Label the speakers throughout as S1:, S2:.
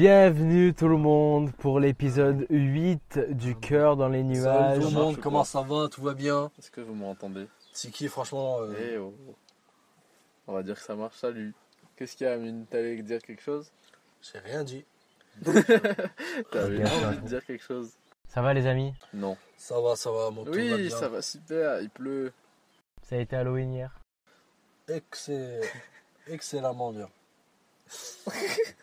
S1: Bienvenue tout le monde pour l'épisode 8 du cœur dans les
S2: Salut
S1: nuages.
S2: tout le monde, comment ça va? Tout va bien?
S3: Est-ce que vous m'entendez?
S2: C'est qui franchement euh,
S3: Eh oh. On va dire que ça marche, salut. Qu'est-ce qu'il y a, Amine? T'allais dire quelque chose?
S2: J'ai rien dit.
S3: T'avais envie de dire quelque chose?
S1: Ça va les amis?
S3: Non.
S2: Ça va, ça va, mon tout va
S3: Oui,
S2: bien.
S3: ça va super, il pleut.
S1: Ça a été Halloween hier
S2: Excellent. Excellemment bien.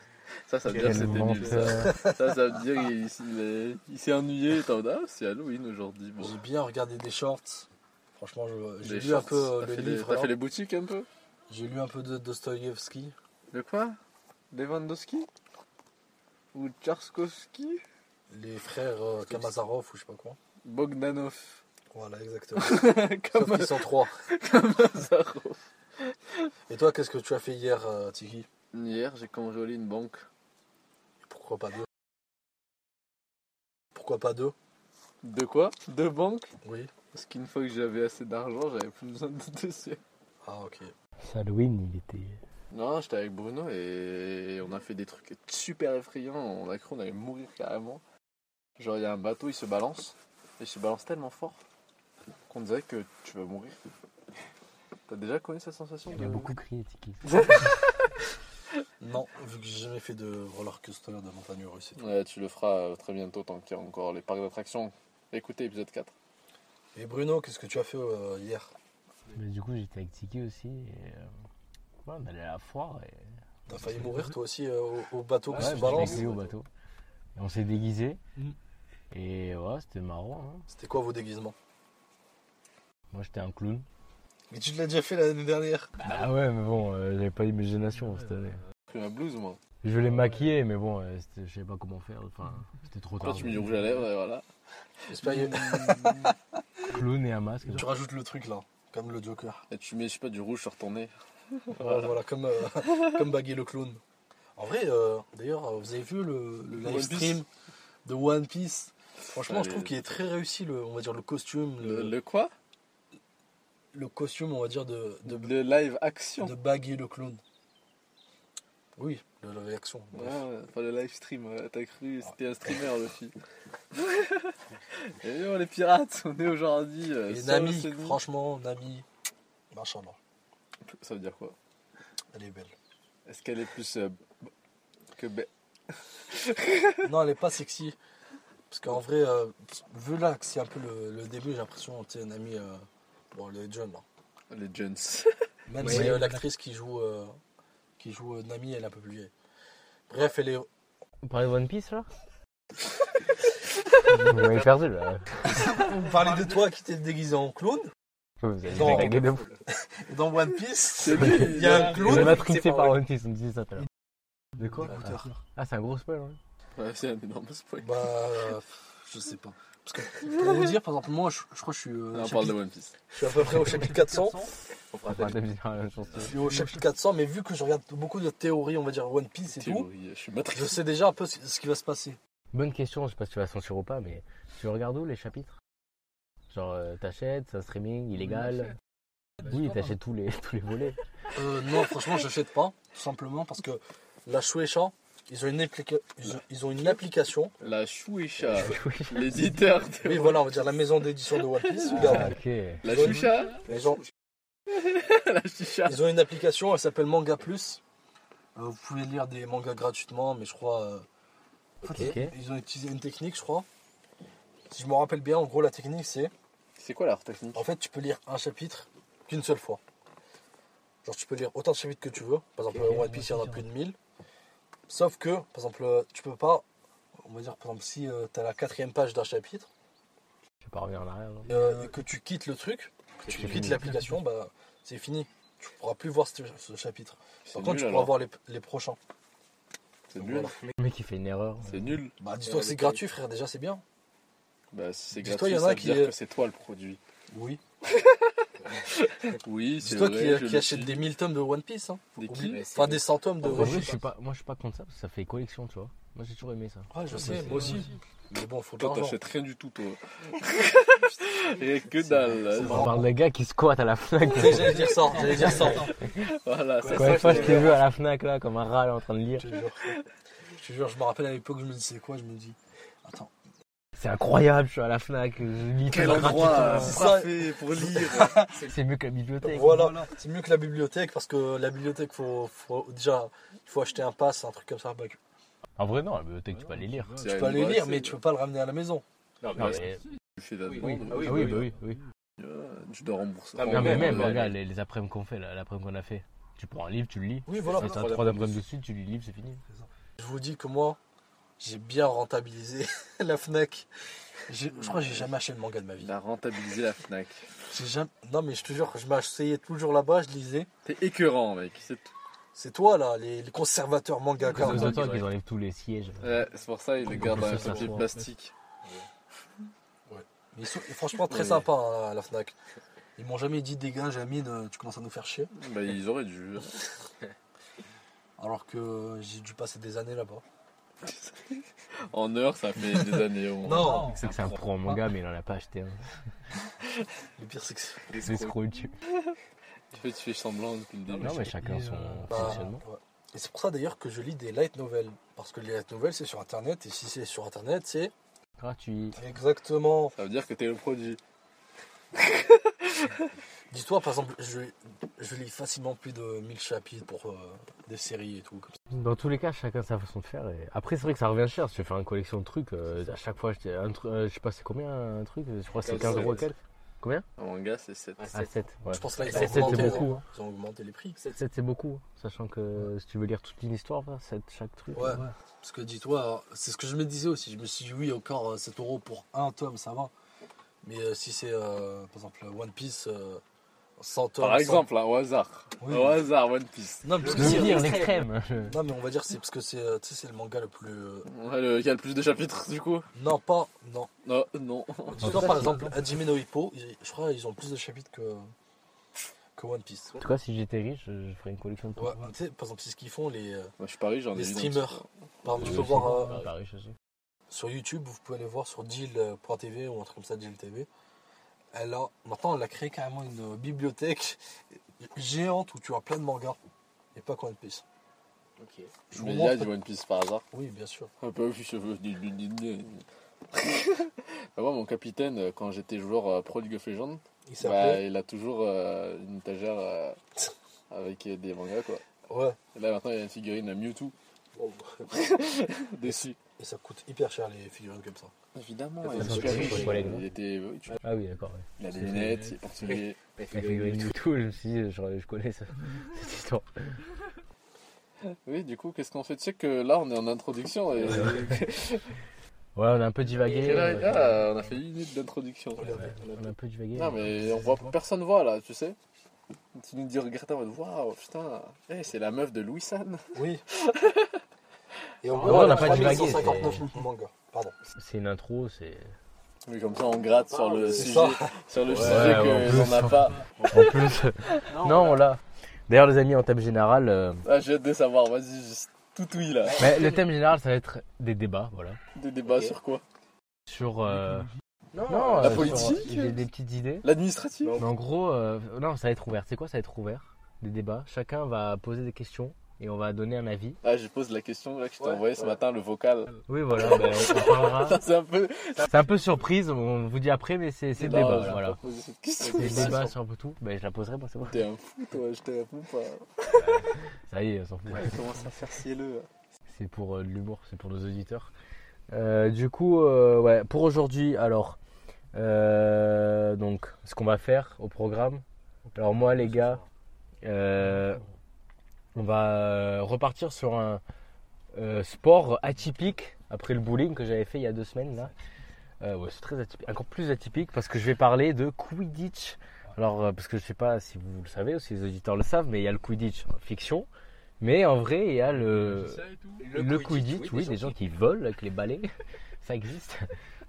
S3: Ça, ça veut dire que c'était nul. Ça. ça, ça veut dire qu'il il est- il s'est ennuyé. Ah, c'est Halloween aujourd'hui. Bon.
S2: J'ai bien regardé des shorts. Franchement, j'ai lu
S3: shorts.
S2: un peu euh, le livre.
S3: T'as
S2: là.
S3: fait les boutiques un peu?
S2: J'ai lu un peu de Dostoïevski.
S3: De quoi? Lewandowski? Ou Tcharkovsky
S2: Les frères euh, Kamazarov ou je sais pas quoi.
S3: Bogdanov
S2: Voilà, exactement.
S3: Comme
S2: Sauf qu'ils sont trois.
S3: Kamazarov.
S2: Et toi, qu'est-ce que tu as fait hier, euh, Tiki
S3: Hier, j'ai cambriolé une banque.
S2: Pourquoi pas deux? Pourquoi pas deux?
S3: De quoi? Deux banques
S2: Oui.
S3: Parce qu'une fois que j'avais assez d'argent, j'avais plus besoin de deuxième.
S2: Ah, ok.
S1: Halloween, il était.
S3: Non, j'étais avec Bruno et on a fait des trucs super effrayants. On a cru qu'on allait mourir carrément. Genre, il y a un bateau, il se balance. Et il se balance tellement fort qu'on dirait que tu vas mourir. T'as déjà connu cette sensation
S1: Il a
S3: de...
S1: beaucoup crié Tiki.
S2: Non, vu que j'ai jamais fait de roller coaster de montagne russe et tout.
S3: Ouais, tu le feras euh, très bientôt tant qu'il y a encore les parcs d'attractions. Écoutez, épisode 4.
S2: Et Bruno, qu'est-ce que tu as fait euh, hier?
S1: Mais du coup j'étais avec Tiki aussi. Et, euh, ouais, on allait à la foire et.
S2: T'as failli mourir toi aussi euh, au, au bateau qui
S1: Ouais,
S2: se balance
S1: au bateau. Et on s'est déguisé.
S2: Mm.
S1: Et ouais, c'était marrant. hein.
S2: C'était quoi vos déguisements?
S1: Moi j'étais un clown.
S2: Mais tu l'as déjà fait l'année dernière
S1: Ah ouais, mais bon, euh, j'avais pas d'imagination cette année.
S3: J'ai pris ma blouse, moi.
S1: Je voulais maquiller, mais bon, euh, c'était- je savais pas comment faire. Enfin, c'était trop
S3: Toi,
S1: tard.
S3: tu mets du rouge à lèvres et voilà.
S2: J'espère que
S1: Clown et un masque.
S2: tu rajoutes le truc là, comme le Joker.
S3: Et tu mets, je sais pas, du rouge sur ton nez.
S2: Voilà, voilà, comme, euh, comme Baggy le clown. En vrai, euh, d'ailleurs, euh, vous avez vu le, le
S3: One
S2: live stream de One Piece? Franchement, je
S3: Allez.
S2: trouve qu'il est très réussi, le, on va dire le costume,
S3: Le,
S2: le,
S3: le quoi?
S2: Le costume, on va dire de, de,
S3: Le live action.
S2: de Baggy le clown. Oui, le.
S3: Ouais,
S2: bref.
S3: ouais, enfin le live stream, ouais, t'as cru, c'était un streamer le fille. Et nous, les pirates, on est aujourd'hui. euh,
S2: Et Nami, franchement, Nami, machallah,
S3: Ça veut dire quoi?
S2: Elle est belle.
S3: Est-ce qu'elle est plus euh, que be-
S2: non, elle est pas sexy. Parce qu'en vrai, euh, vu là que c'est un peu le, le début, j'ai l'impression, tu sais, Nami, euh, bon, elle est jeune là.
S3: les Jones
S2: Même
S1: Ouais.
S2: si euh, l'actrice qui joue, euh, qui joue euh, Nami, elle est un peu plus vieille. Bref, elle est.
S1: Vous parlez de One Piece là Vous m'avez perdu là.
S2: Vous parlez de toi qui t'es déguisé en clown?
S1: Vous avez des de
S2: Dans One Piece, il y a un clown.
S1: matrixé par One Piece, on me disait ça tout à l'heure. De quoi? Ah, c'est un gros spoil, hein.
S3: Ouais, c'est un énorme spoil.
S2: Bah, euh, je sais pas. Parce que pour vous dire, par exemple, moi, je, je crois que je suis, euh,
S3: on
S2: chapitre-
S3: parle de One Piece.
S2: je suis à peu près au chapitre 400.
S3: On fera
S1: On va dire la même chose.
S2: Je suis au chapitre 400, mais vu que je regarde beaucoup de théories, on va dire One Piece et tout,
S3: je suis
S2: je sais déjà un peu ce qui va se passer.
S1: Bonne question, je sais pas si tu vas sentir ou pas, mais tu regardes où les chapitres? Genre, euh, t'achètes, c'est un streaming illégal Oui, t'achètes tous les, tous les volets.
S2: Euh, non, franchement, j'achète pas, tout simplement parce que la Shueisha, ils ont une, applica- ils ont- ils ont une application.
S3: La Shueisha,
S1: Oui.
S3: l'éditeur de...
S2: Oui, voilà, on va dire la maison d'édition de One Piece.
S1: Ah,
S2: Regarde,
S1: ok.
S3: La Shueisha
S2: ils ont,
S3: La
S2: ils ont une application, elle s'appelle Manga Plus. Euh, vous pouvez lire des mangas gratuitement, mais je crois. euh. Ils ont utilisé une technique, je crois. Si je me rappelle bien, en gros, la technique, c'est.
S3: C'est quoi l'art technique?
S2: En fait, tu peux lire un chapitre qu'une seule fois. Genre, tu peux lire autant de chapitres que tu veux. Par exemple,
S1: Ok.
S2: One Piece, il y en a plus de 1000. Sauf que, par exemple, euh, tu peux pas. On va dire, par exemple, si tu as la quatrième page d'un chapitre
S1: Je vais pas revenir en arrière. non
S2: euh, et que tu quittes le truc, que tu quittes l'application, bah, c'est fini. Tu pourras plus voir ce, ce chapitre. Par contre,
S3: nul
S2: tu pourras
S3: alors.
S2: voir les, les prochains.
S3: C'est nul.
S2: voilà.
S1: Le mec, il fait une erreur.
S3: C'est nul.
S2: Bah, dis-toi que c'est gratuit, frère, déjà, c'est bien.
S3: Bah, si c'est
S2: Dis-toi,
S3: gratuit,
S2: il y en a
S3: ça veut
S2: qui,
S3: dire
S2: euh,
S3: que c'est toi le produit.
S2: Oui.
S3: Oui, c'est vrai.
S2: qui, qui
S3: le
S2: achète
S3: suis.
S2: des 1000 tomes de One Piece. Hein.
S3: Des
S2: Enfin, des 100 tomes de One
S1: je
S2: Piece.
S1: suis pas, moi, je suis pas contre ça parce que ça fait collection, tu vois. Moi, j'ai toujours aimé ça.
S2: Ouais, je sais, moi aussi. Mais bon, faut
S3: Toi, t'achètes rien du tout, toi. Rien que dalle.
S1: On parle de gars qui squattent à la Fnac.
S2: J'allais dire ça, j'allais dire ça.
S3: Voilà, c'est
S1: Combien de
S3: ça.
S1: fois
S3: que
S1: je t'ai vu à la Fnac là, comme un rat là, en train de lire
S2: Je te jure. Je me rappelle à l'époque, je me disais quoi Je me dis,
S1: C'est incroyable, je suis à la Fnac, je lis
S3: Quel
S1: tout
S3: endroit
S2: c'est
S3: parfait pour lire.
S1: C'est mieux que la bibliothèque.
S2: voilà, c'est mieux que la bibliothèque parce que la bibliothèque, faut, faut déjà, il faut acheter un pass, un truc comme ça. bah,
S1: En vrai, non, la bibliothèque, tu peux aller lire.
S2: tu peux aller lire, mais tu peux pas le ramener à la maison.
S1: Non,
S3: mais-
S1: mais,
S3: Tu fais la
S4: Oui, ah oui,
S1: ah oui, bah oui, oui.
S3: euh, tu dois rembourser.
S4: Ah,
S1: Non, mais
S4: Ouais,
S1: même, regarde, les, les après-midi qu'on fait, l'après-midi qu'on a fait. Tu prends un livre, tu le lis.
S2: Oui, voilà.
S1: T'as
S4: voilà.
S1: trois après-midi dessus, tu lis le livre, c'est fini.
S2: Je vous dis que moi, j'ai bien rentabilisé la Fnac. Je crois que j'ai jamais acheté de manga de ma vie.
S3: Il a rentabilisé la Fnac.
S2: J'ai jamais... Non, mais je te jure, je m'asseyais toujours là-bas, je lisais.
S3: T'es écœurant, mec. C'est tout.
S2: C'est toi, là, les, les conservateurs manga.
S1: C'est
S4: Ouais,
S1: de toi
S4: ouais.
S1: qu'ils enlèvent tous les sièges.
S3: Ouais, c'est pour ça il les garde dans un papier plastique.
S2: Mais ils sont franchement très
S3: Oui.
S2: sympas, hein, la Fnac. Ils m'ont jamais dit, dégage, Amine, euh, tu commences à nous faire chier.
S3: Bah, ils auraient dû.
S2: Alors que j'ai dû passer des années là-bas.
S3: En heure, ça fait des années au moins.
S2: Non,
S1: C'est que c'est un pro en manga, mais il en a pas acheté un.
S2: le pire, c'est que c'est-
S1: dessus.
S3: Tu fais, tu fais semblant depuis le début.
S1: Non, mais chacun son
S2: Bah,
S1: fonctionnement.
S2: ouais. Et c'est pour ça d'ailleurs que je lis des light novels. Parce que les light novels, c'est sur internet. Et si c'est sur internet, c'est.
S1: Gratuit.
S2: Exactement.
S3: Ça veut dire que t'es le produit.
S2: Dis-toi, par exemple, je, je lis facilement plus de 1000 chapitres pour euh, des séries et tout. comme ça.
S1: Dans tous les cas, chacun sa façon de faire. Et... Après, c'est vrai que ça revient cher. Si tu veux faire une collection de trucs, euh, à chaque fois, je, un truc, euh, je sais pas, c'est combien un truc Je crois que c'est 15 euros et quelques. Combien?
S3: En manga, c'est 7.
S4: Ah,
S1: Ah, 7. Ouais.
S2: Je pense que là, ils
S1: Ah,
S2: ont,
S1: sept, c'est
S2: augmenté,
S1: beaucoup,
S2: hein. ils ont augmenté les prix.
S1: 7, c'est beaucoup. hein. Sachant que si tu veux lire toute une histoire, 7 chaque truc.
S2: Ouais. Parce que dis-toi, c'est ce que je me disais aussi. Je me suis dit, oui, encore euh, 7 euros pour un tome, ça va. Mais euh, si c'est, euh, par exemple, One Piece, euh, 100 tomes.
S3: Par
S2: 100
S3: exemple, là, au hasard.
S2: Oui.
S3: Au hasard, One Piece.
S2: Non, mais parce que c'est-
S1: l'extrême.
S2: non, mais on va dire c'est parce que c'est, euh, tu sais, c'est le manga le plus. euh,
S3: Ouais, le, qui a le plus de chapitres, du coup
S2: Non, pas. Non.
S3: Non, non.
S2: Par exemple, Hajime no Hippo, ils- je crois qu'ils ont plus de chapitres que, que One Piece.
S1: En tout cas, si j'étais riche, je je ferais une collection de tout.
S2: Ouais, tu sais, par exemple, c'est ce qu'ils font, les. euh,
S3: Moi, je suis Paris, j'en ai
S2: Les
S3: vu dans
S2: streamers. par exemple, tu
S1: Je
S2: peux voir euh,
S1: pas riche aussi.
S2: sur YouTube, vous pouvez aller voir sur Jill.tv ou un truc comme ça, Jill TV. Elle a, maintenant, elle a créé carrément une bibliothèque géante où tu as plein de mangas. Et pas que One Piece.
S4: Ok.
S2: Je vous
S3: Mais il y a
S2: montre-
S3: du One Piece par hasard.
S2: Oui, bien sûr.
S3: Un peu plus cheveux. Moi, mon capitaine, euh, quand j'étais joueur euh, Pro League of Legends,
S2: Il
S3: bah,
S2: s'appelait.
S3: il a toujours euh, une étagère euh, avec euh, des mangas, quoi.
S2: Ouais.
S3: Et là, maintenant, il y a une figurine à Mewtwo
S2: Bon,
S3: dessus.
S2: Et ça coûte hyper cher les figurines comme ça.
S3: Évidemment, il,
S4: riche,
S3: était, oui, tu-
S1: Ah oui, d'accord. ouais.
S3: il a des lunettes, il est portugais.
S4: La
S1: La
S4: figurine
S1: figurine
S4: du
S1: du tout, je me suis dit, je, je connais ça, cette histoire.
S3: Oui, du coup, qu'est-ce qu'on fait? Tu sais que là, on est en introduction. Et...
S1: Ouais, on a un peu divagué.
S3: Là,
S1: euh,
S3: là, on a fait une minute d'introduction.
S1: ouais, on a un peu divagué.
S3: Non, mais on voit, personne voit là, tu sais. Tu nous dis, regarde, en mode, waouh, putain, eh, c'est la meuf de Louis San.
S2: Oui. Et on
S1: Ah, on n'a pas divagué,
S2: 159 mangas. Pardon.
S1: C'est une intro, c'est.
S3: Oui, comme ça, on gratte sur le sujet, sur le
S1: Ouais,
S3: sujet l'on n'a pas.
S1: En plus. non, on l'a. D'ailleurs, les amis, en thème général. euh,
S3: Ah, j'ai hâte de savoir, vas-y, juste tout oui là.
S1: mais le thème général, ça va être des débats, voilà.
S3: Des débats sur quoi?
S1: Sur. euh,
S4: Non,
S1: Non,
S3: la
S1: euh,
S3: politique
S1: sur- J'ai des petites idées.
S3: L'administratif?
S1: En gros, euh, non, ça va être ouvert. C'est quoi, ça va être ouvert? Des débats. Chacun va poser des questions et on va donner un avis.
S3: Ah, je pose la question là que je t'ai
S4: Ouais,
S3: envoyé ce
S4: ouais.
S3: matin, le vocal.
S1: Oui, voilà, ben, on, parlera.
S3: c'est un peu.
S1: C'est un peu surprise, on vous dit après, mais c'est c'est le
S3: Non,
S1: débat,
S3: je
S1: voilà. C'est le débat sur un peu tout. Ben, je la poserai, c'est bon.
S3: T'es un fou, toi, je te réponds pas.
S1: Ça y est, on s'en fout.
S3: Il commence à faire cieleux.
S1: C'est pour euh, de l'humour, c'est pour nos auditeurs. Euh, du coup, euh, ouais, pour aujourd'hui, alors, euh, donc, ce qu'on va faire au programme. Alors moi, les gars, euh, on va euh, repartir sur un euh, sport atypique après le bowling que j'avais fait il y a deux semaines là. Euh, ouais, c'est très atypique, encore plus atypique parce que je vais parler de Quidditch. Alors, parce que je sais pas si vous le savez ou si les auditeurs le savent, mais il y a le Quidditch en fiction. Mais en vrai, il y a le, le, Quidditch, oui, des gens qui volent avec les balais, ça existe.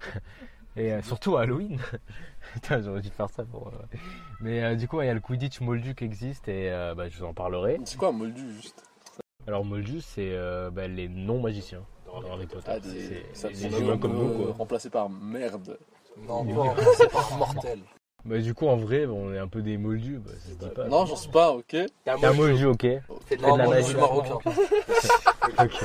S1: Et euh, surtout à Halloween. Putain, j'aurais dû faire ça pour. euh, Mais euh, du coup, il y a le Quidditch Moldu qui existe et euh, bah, je vous en parlerai.
S3: C'est quoi un moldu juste?
S1: Alors, Moldu, c'est euh, bah, les non-magiciens dans Harry Potter.
S3: Ah, des,
S1: C'est-
S3: ça,
S1: c'est
S3: des
S1: humains comme nous, quoi.
S3: Remplacés par merde.
S2: Non, pas c'est pas mortel.
S1: Bah, du coup, en vrai, on est un peu des Moldus, bah, ça se dit pas.
S3: Non, j'en suis pas, ok.
S4: T'es un
S1: T'es un
S4: moldu.
S1: Ok.
S4: Fais de
S2: Non,
S1: la
S2: moi je
S1: magie.
S2: suis marocain.
S1: Ok.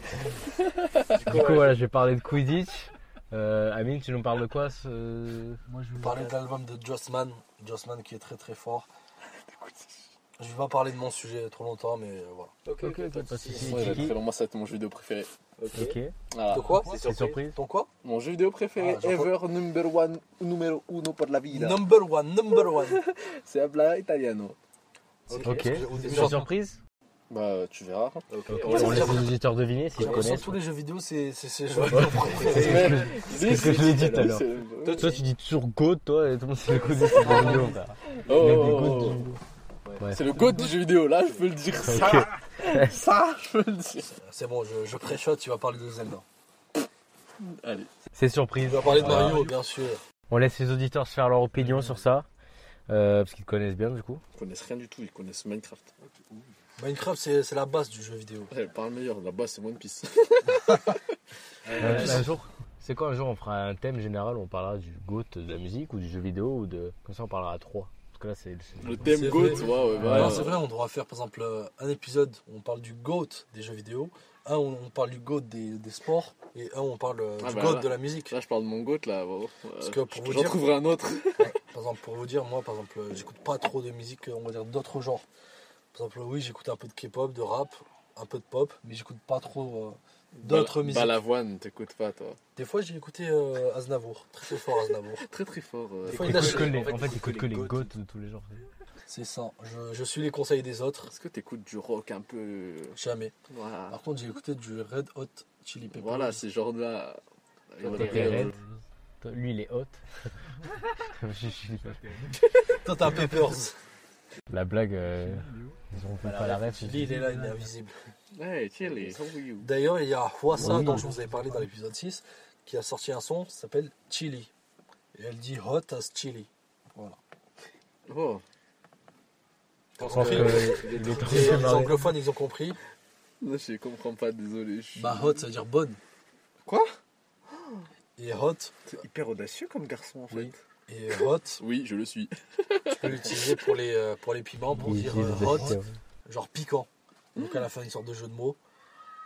S1: Du coup, voilà, je vais parler de Quidditch. Euh, Amine, tu nous parles de quoi ce...
S2: Moi, je vais parler de l'album de Jossman. Jossman qui est très très fort. Je vais pas parler de mon sujet trop longtemps, mais euh, voilà.
S4: Ok,
S1: Ok, ok, pas de.
S3: Moi, ça va être mon jeu vidéo préféré.
S1: Ok.
S3: Voilà.
S2: De quoi
S1: C'est surprise.
S2: Ton quoi
S3: Mon jeu vidéo préféré
S2: Ah,
S3: ever, number one, numéro uno pour la vida.
S2: Number one, number one.
S3: C'est habla italiano.
S1: Ok. Une
S2: j'entends-
S1: surprise
S3: Bah, tu verras.
S1: On laisse les auditeurs deviner
S2: l'impression
S1: connaissent.
S2: que tous les jeux vidéo, c'est c'est ces jeux.
S1: C'est ce que je l'ai dit tout à l'heure.
S4: Toi,
S1: Toi, tu dis toujours GOAT, toi, et tout le monde sait le Quidditch, c'est des frère.
S3: Oh,
S1: y a des GOAT
S3: oh,
S1: du
S3: oh.
S1: vidéo. Ouais.
S3: C'est le goût du jeu vidéo, là, je peux le dire. Ça, je peux le dire.
S2: C'est bon, je, je pré-shot, tu vas parler de Zelda.
S3: Allez.
S1: C'est surprise.
S2: Tu vas parler de. Mario, bien sûr.
S1: On laisse les auditeurs se faire leur opinion sur ça. euh, parce qu'ils connaissent bien, du coup.
S3: Ils connaissent rien du tout, ils connaissent Minecraft.
S2: Minecraft, c'est c'est la base du jeu vidéo.
S3: Ouais, pas le meilleur, là-bas, c'est One Piece.
S1: Euh, un jour, c'est quoi un jour on fera un thème général où on parlera du GOAT de la musique ou du jeu vidéo ou de. Comme ça on parlera à trois. Parce que là c'est.
S3: Le thème GOAT,
S2: vrai.
S3: ouais, ouais,
S1: Ouais.
S3: bah,
S2: c'est vrai, on devra faire par exemple euh, un épisode où on parle du GOAT des jeux vidéo, un où on parle du GOAT des, des sports, et un où on parle euh,
S3: Ah
S2: du
S3: bah
S2: GOAT
S3: là.
S2: de la musique.
S3: Là, je parle de mon GOAT, là. Bon,
S2: Parce que pour
S3: je-
S2: vous
S3: J'en
S2: dire-
S3: trouverai un autre.
S2: Par exemple, pour vous dire, moi par exemple, j'écoute pas trop de musique, on va dire d'autres genres. Par exemple, oui, j'écoute un peu de K-pop, de rap, un peu de pop, mais j'écoute pas trop euh, d'autres
S3: Bal-
S2: musiques.
S3: Balavoine, t'écoutes pas, toi?
S2: Des fois, j'ai écouté euh, Aznavour, très très fort Aznavour.
S3: Très très fort. euh.
S2: Des fois,
S1: Il que les-
S4: en fait,
S1: écoute que les.
S4: GOAT
S1: de tous les genres.
S2: C'est ça, je, je suis les conseils des autres,
S3: Est-ce que t'écoutes du rock un peu?
S2: jamais.
S3: Voilà.
S2: Par contre, j'ai écouté du Red Hot Chili Peppers.
S3: Voilà, ces
S1: raide. Toi, Lui, il est hot.
S2: Toi, t'as Peppers.
S1: La blague, euh, ils ont pas la ref.
S2: Chili, il est là, il est invisible.
S3: Hey, Chili, how are you?
S2: D'ailleurs, il y a Hwasa,
S1: Oui.
S2: dont je vous avais parlé dans l'épisode 6, qui a sorti un son qui s'appelle Chili. Et elle dit Hot as Chili. Voilà.
S3: Oh,
S1: Je pense que les
S2: anglophones, ils ont compris.
S3: là, je comprends pas, désolé. je
S2: Bah, hot, ça veut dire bonne.
S3: Quoi?
S2: Et hot,
S3: C'est hyper audacieux comme garçon, en fait.
S2: Oui. Et hot,
S3: Oui, je le suis.
S2: tu peux l'utiliser pour les, euh, pour les piments, pour dire euh, hot, genre piquant. Donc, à la fin, une sorte de jeu de mots.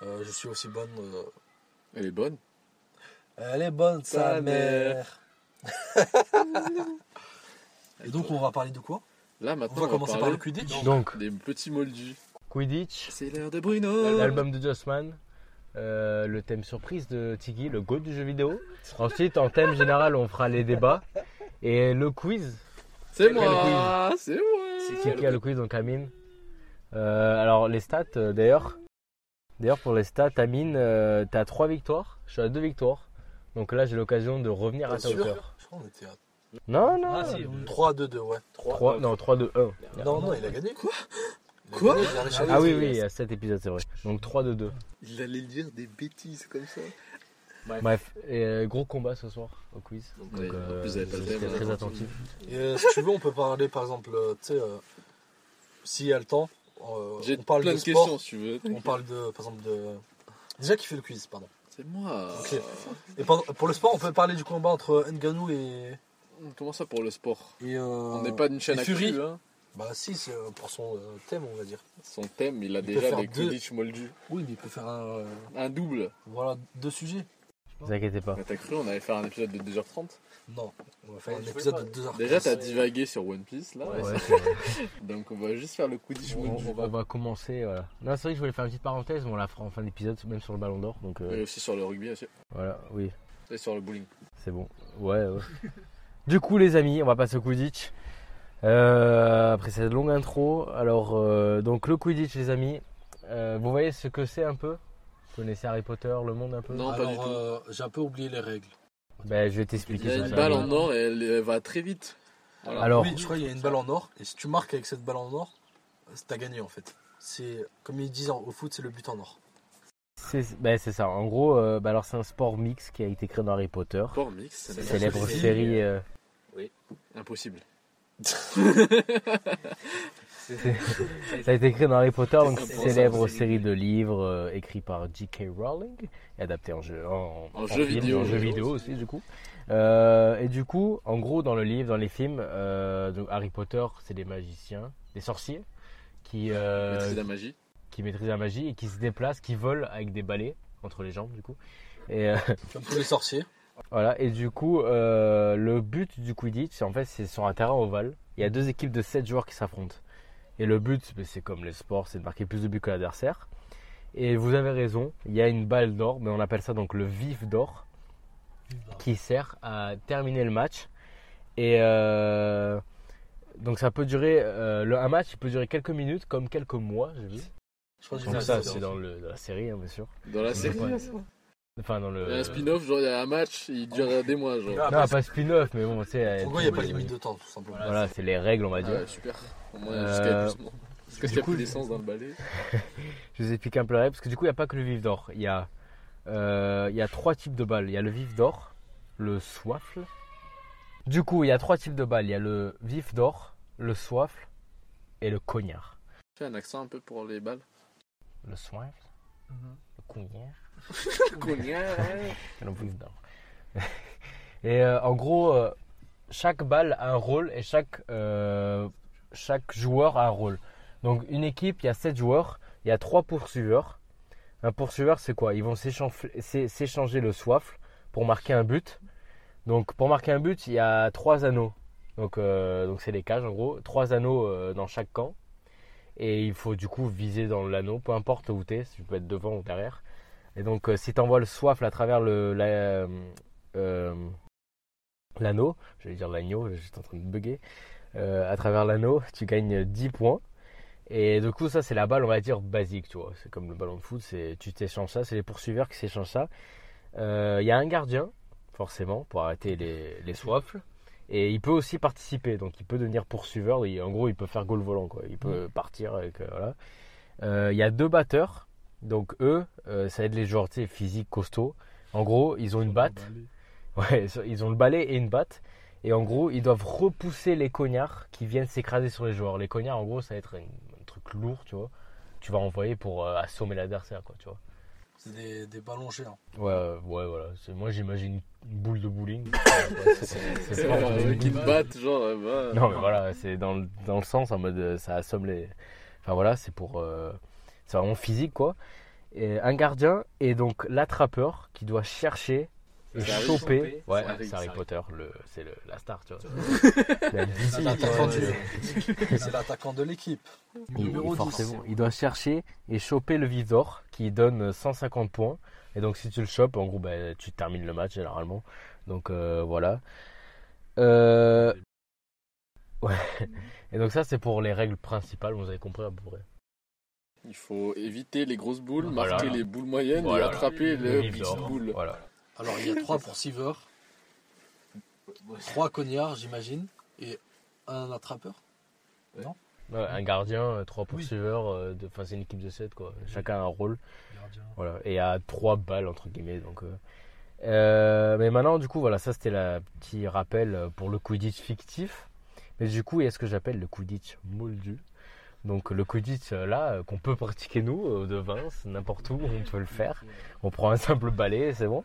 S2: Euh, je suis aussi bonne. euh,
S3: Elle est bonne.
S2: Elle est bonne, sa mère. Et donc, on va parler de quoi?
S3: Là,
S2: On
S3: maintenant,
S2: va
S3: on va
S2: commencer par le Quidditch.
S1: Donc,
S3: des petits moldus.
S1: Quidditch,
S3: C'est l'heure de Bruno.
S1: l'album de Jossman, euh, le thème surprise de Tiggy, le GOAT du jeu vidéo. Ensuite, en thème général, on fera les débats. Et le quiz.
S3: C'est moi C'est moi
S1: C'est qui a le quiz, donc Amine Euh, Alors, les stats, euh, d'ailleurs. D'ailleurs, pour les stats, Amine, euh, t'as 3 victoires. Je suis à 2 victoires. Donc là, j'ai l'occasion de revenir à ta
S2: sûr.
S1: hauteur.
S2: Je crois qu'on était à
S1: Non, non.
S4: Ah, si,
S2: 3, 2, 2, ouais.
S1: 3, non, 3, 2, 1.
S2: Non, non, il a gagné. Quoi
S3: Quoi
S1: Ah oui, oui, il y a 7 épisodes, c'est vrai. Donc 3, 2, 2.
S3: Il allait dire des bêtises comme ça.
S1: Bref, et, euh, gros combat ce soir au quiz. Donc,
S3: en
S1: euh,
S3: plus, vous avez pas le
S1: j'étais
S3: thème,
S1: très
S3: hein.
S1: attentif.
S2: Et euh, si tu veux, on peut parler par exemple, tu sais, euh, s'il y a le temps, euh,
S3: J'ai
S2: on parle
S3: plein
S2: de
S3: de
S2: sport,
S3: questions si tu veux.
S2: on parle de, par exemple, de. Déjà qui fait le quiz, pardon.
S3: C'est moi.
S2: Ok. Et par- pour le sport, on peut parler du combat entre Nganou et.
S3: Comment ça pour le sport
S2: et euh,
S3: On n'est pas d'une chaîne
S2: et Fury.
S3: Hein.
S2: Bah si, c'est pour son euh, thème, on va dire.
S3: Son thème, il a
S2: Il
S3: déjà des
S2: deux.
S3: Quidditch moldus.
S2: Oui, mais il peut faire un, euh,
S3: Un double.
S2: voilà, deux sujets.
S1: Ne vous inquiétez pas.
S3: Mais t'as cru, on allait faire un épisode de 2h30
S2: Non, on va faire
S4: Ouais,
S2: un épisode de 2 heures.
S3: Déjà, t'as divagué sur One Piece là.
S4: Ouais.
S3: Donc, on va juste faire le Quidditch
S1: on, on va, on va commencer. Voilà. Non, c'est vrai que je voulais faire une petite parenthèse, mais on la fera en fin d'épisode, même sur le ballon d'or. Donc euh,
S3: Et aussi sur le rugby aussi.
S1: voilà, oui,
S3: Et sur le bowling.
S1: c'est bon. Ouais, ouais. du coup, les amis, on va passer au Quidditch. Euh, après cette longue intro, alors euh, donc le Quidditch, les amis, euh, vous voyez ce que c'est un peu? Vous connaissez Harry Potter, le monde un peu
S3: Non, pas
S2: Alors,
S3: du tout.
S2: euh, j'ai un peu oublié les règles.
S1: Ben, je vais
S3: Il
S1: t'expliquer.
S3: y a
S1: ça,
S3: une
S1: ça
S3: balle en or et elle, elle va très vite. Voilà.
S1: Alors,
S2: Oui, je crois qu'il y a une balle en or, et si tu marques avec cette balle en or, euh, t'as gagné en fait. C'est comme ils disent en- au foot, c'est le but en or.
S1: c'est ben, c'est ça. En gros, euh, ben, alors c'est un sport mix qui a été créé dans Harry Potter.
S3: Sport mix, ça
S1: Célèbre série. euh,
S3: impossible.
S1: Ça a été créé dans Harry Potter, donc célèbre série de livres euh, écrits par J.K. Rowling et adapté en jeu, en,
S3: En jeu
S1: film,
S3: vidéo.
S1: en jeu vidéo aussi du coup. Euh, et du coup, en gros, dans le livre, dans les films, euh, donc Harry Potter, c'est des magiciens, des sorciers qui euh,
S3: Maîtrise de la magie.
S1: qui maîtrisent la magie et qui se déplacent, qui volent avec des balais entre les jambes du coup. Et euh,
S2: Comme tous les sorciers.
S1: voilà. Et du coup, euh, le but du Quidditch, en fait, c'est sur un terrain ovale. Il y a deux équipes de 7 joueurs qui s'affrontent. Et le but, c'est comme les sports, c'est de marquer plus de buts que l'adversaire. Et vous avez raison, il y a une balle d'or, mais on appelle ça donc le vif d'or, qui sert à terminer le match. Et euh, donc ça peut durer, euh, le, un match il peut durer quelques minutes comme quelques mois, j'ai vu.
S2: Je crois que
S1: Donc ça c'est dans, la série hein, bien sûr.
S3: Dans la série.
S1: Enfin dans le...
S3: Il y a un spin-off, genre il y a un match, il dure des mois, genre.
S2: Ah,
S1: Non pas spin-off mais bon tu sais...
S2: Pourquoi il n'y a pas de limite de temps, tout simplement
S1: Voilà c'est les règles on va
S3: Ah
S1: dire.
S3: ouais, super. Au moins,
S1: Euh,
S3: jusqu'à épuisement. Jusqu'à ce qu'il n'y a
S1: coup,
S3: plus d'essence dans le balai.
S1: Je vous explique un peu la règle, parce que du coup, il n'y a pas que le vif d'or. Il y, a, euh, il y a trois types de balles. Il y a le vif d'or, le soifle. Du coup, il y a trois types de balles. Il y a le vif d'or, le soifle et le cognard.
S3: Fais un accent un peu pour les balles.
S1: Le soifle, le cognard Et euh, en gros, euh, chaque balle a un rôle et chaque, euh, chaque joueur a un rôle. Donc, une équipe, il y a sept joueurs, il y a trois poursuiveurs. Un poursuiveur, c'est quoi? Ils vont s'échanger le soifle pour marquer un but. Donc, pour marquer un but, il y a trois anneaux. Donc, donc c'est les cages en gros. Trois anneaux dans chaque camp. Et il faut du coup viser dans l'anneau, peu importe où tu es, tu peux être devant ou derrière. Et donc, euh, si tu envoies le soifle à travers le, la- euh, euh, l'anneau, j'allais dire l'agneau, j'étais en train de bugger, euh, à travers l'anneau, tu gagnes 10 points. Et du coup, ça, c'est la balle, on va dire, basique, tu vois. C'est comme le ballon de foot, c'est, tu t'échanges ça, c'est les poursuiveurs qui s'échangent ça. Euh, Il y a un gardien, forcément, pour arrêter les, les soifles. Et il peut aussi participer, donc il peut devenir poursuiveur. En gros, il peut faire goal volant, quoi. Il peut partir avec. euh, voilà. Il y a deux batteurs, donc eux, euh, ça aide les joueurs tu sais, physiques, costauds. En gros, ils ont une batte. Ouais, ils ont le balai et une batte. Et en gros, ils doivent repousser les cognards qui viennent s'écraser sur les joueurs. Les cognards, en gros, ça va être un, un truc lourd, tu vois. Tu vas envoyer pour euh, assommer l'adversaire, quoi, tu vois.
S2: C'est des, des ballons géants.
S1: Ouais, euh, ouais, voilà. C'est- Moi, j'imagine une boule de bowling. C'est- pas-
S3: euh, qu'ils te battent, genre. bah,
S1: Non, mais voilà, c'est dans, le- dans le sens en mode ça assomme les. Enfin voilà, c'est pour. euh, c'est vraiment physique quoi. Et un gardien et donc l'attrapeur qui doit chercher et choper. Ouais,
S3: C'est Harry-
S1: Potter, le, c'est le- la star, tu vois. La
S2: C'est l'attaquant de l'équipe.
S1: il,
S2: Numéro
S1: il-
S2: 10.
S1: forcément, il doit chercher et choper le vif d'or qui donne 150 points. Et donc si tu le chopes, en gros, bah, tu termines le match généralement. Donc euh, voilà. Euh, Ouais. Et donc ça c'est pour les règles principales, vous avez compris à peu près.
S3: Il faut éviter les grosses boules,
S1: Voilà.
S3: marquer les boules moyennes
S1: Voilà.
S3: et attraper
S1: Le
S3: les petites boules.
S1: Voilà.
S2: Alors, il y a trois poursuiveurs, trois cognards, j'imagine, et un attrapeur.
S1: Ouais, un gardien, euh, trois poursuiveurs, euh, de- enfin c'est une équipe de 7 quoi. Chacun a un rôle. Voilà. Et à trois balles entre guillemets. Donc, euh, euh, mais maintenant du coup voilà, ça c'était le petit rappel euh, pour le Quidditch fictif. Mais du coup il y a ce que j'appelle le Quidditch moldu. Donc le Quidditch euh, là euh, qu'on peut pratiquer nous euh, de Vince, n'importe où on peut le faire. On prend un simple balai c'est bon.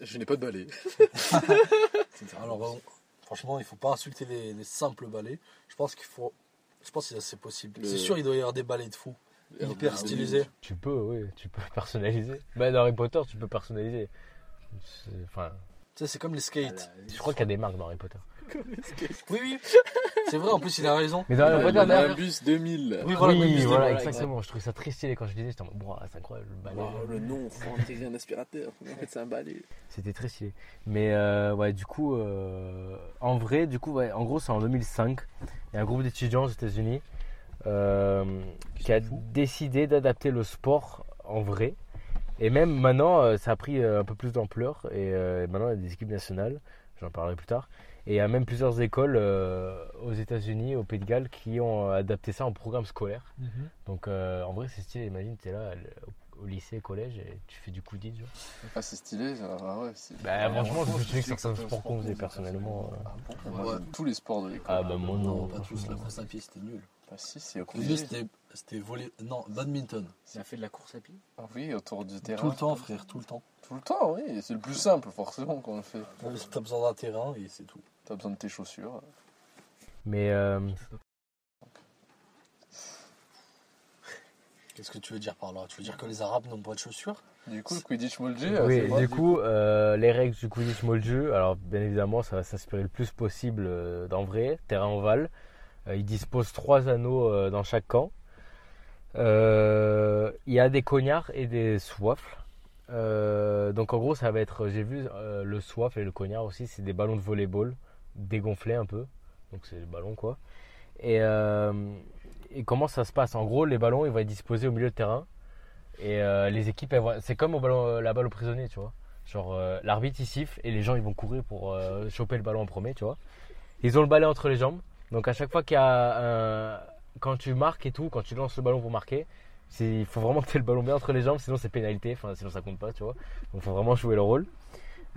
S3: Je n'ai pas de balai.
S2: Alors, euh, franchement, il faut pas insulter les, les simples balais. Je pense qu'il faut. Je pense que c'est possible.
S3: Le-
S2: C'est sûr, il doit y avoir des balais de fou. Hyper stylisés.
S1: Tu peux, oui, tu peux personnaliser. Bah, dans Harry Potter, tu peux personnaliser. C'est- Enfin,
S2: Tu sais, c'est comme les skates.
S1: je crois qu'il y a des marques dans Harry Potter.
S2: Oui, oui. C'est vrai, en plus, il a raison.
S1: Mais dans Harry
S3: Il y
S1: Potter,
S3: a
S1: d'ailleurs-
S3: un bus 2000.
S2: Oui, voilà,
S1: oui, exactement. Je trouvais ça très stylé quand je disais. J'étais en mode, c'est incroyable, le balai.
S3: Oh, le nom, faut intégrer un aspirateur. En fait, c'est un balai.
S1: C'était très stylé. Mais euh, ouais, du coup, euh, en vrai, du coup, ouais, en gros, c'est en 2005. Il y a un groupe d'étudiants aux États-Unis euh, qui a décidé d'adapter le sport en vrai. Et même maintenant, ça a pris un peu plus d'ampleur. Et maintenant, il y a des équipes nationales. J'en parlerai plus tard. Et il y a même plusieurs écoles euh, aux États-Unis, au Pays de Galles, qui ont adapté ça en programme scolaire. Donc euh, en vrai, c'est stylé. Imagine, tu es là au- au lycée, collège, et tu fais du Quidditch.
S3: Ah, c'est stylé. ça. Ah ouais, c'est-
S1: Bah, franchement, je me souviens que certains sports qu'on faisait personnellement. euh,
S3: Ah bon Moi,
S2: Ouais.
S3: j'aime tous les sports de l'école.
S1: Ah bah, moi non.
S2: Non, pas tous. La course à pied, c'était nul.
S3: Bah si, c'est au
S2: c'était voler. Non, badminton.
S4: Ça fait de la course à pied
S3: Ah oui, autour du terrain.
S2: Tout le temps, frère, tout le temps.
S3: Tout le temps, oui. C'est le plus simple, forcément, qu'on le fait.
S2: T'as besoin d'un terrain et c'est tout.
S3: T'as besoin de tes chaussures.
S1: Mais euh,
S2: Qu'est-ce que tu veux dire par là? Tu veux dire que les Arabes n'ont pas de chaussures?
S3: Du coup, le Quidditch Moldu,
S1: Oui, du coup, euh, les règles du Quidditch Moldu, alors bien évidemment, ça va s'inspirer le plus possible euh, d'en vrai, terrain ovale. Euh, ils disposent trois anneaux euh, dans chaque camp. Euh, Il y a des cognards et des soifles. Euh, donc en gros, ça va être, j'ai vu euh, le soif et le cognard aussi, c'est des ballons de volleyball dégonflés un peu. Donc c'est des ballons quoi. Et, euh, et comment ça se passe? En gros, les ballons, ils vont être disposés au milieu de terrain. Et euh, les équipes, c'est comme au ballon, euh, la balle au prisonnier, tu vois. Genre, l'arbitre il siffle et les gens ils vont courir pour choper le ballon en premier, tu vois. Ils ont le balai entre les jambes. Donc à chaque fois qu'il y a. Quand tu marques et tout, quand tu lances le ballon pour marquer, il faut vraiment que tu aies le ballon bien entre les jambes, sinon c'est pénalité, sinon ça compte pas, tu vois. Donc il faut vraiment jouer le rôle.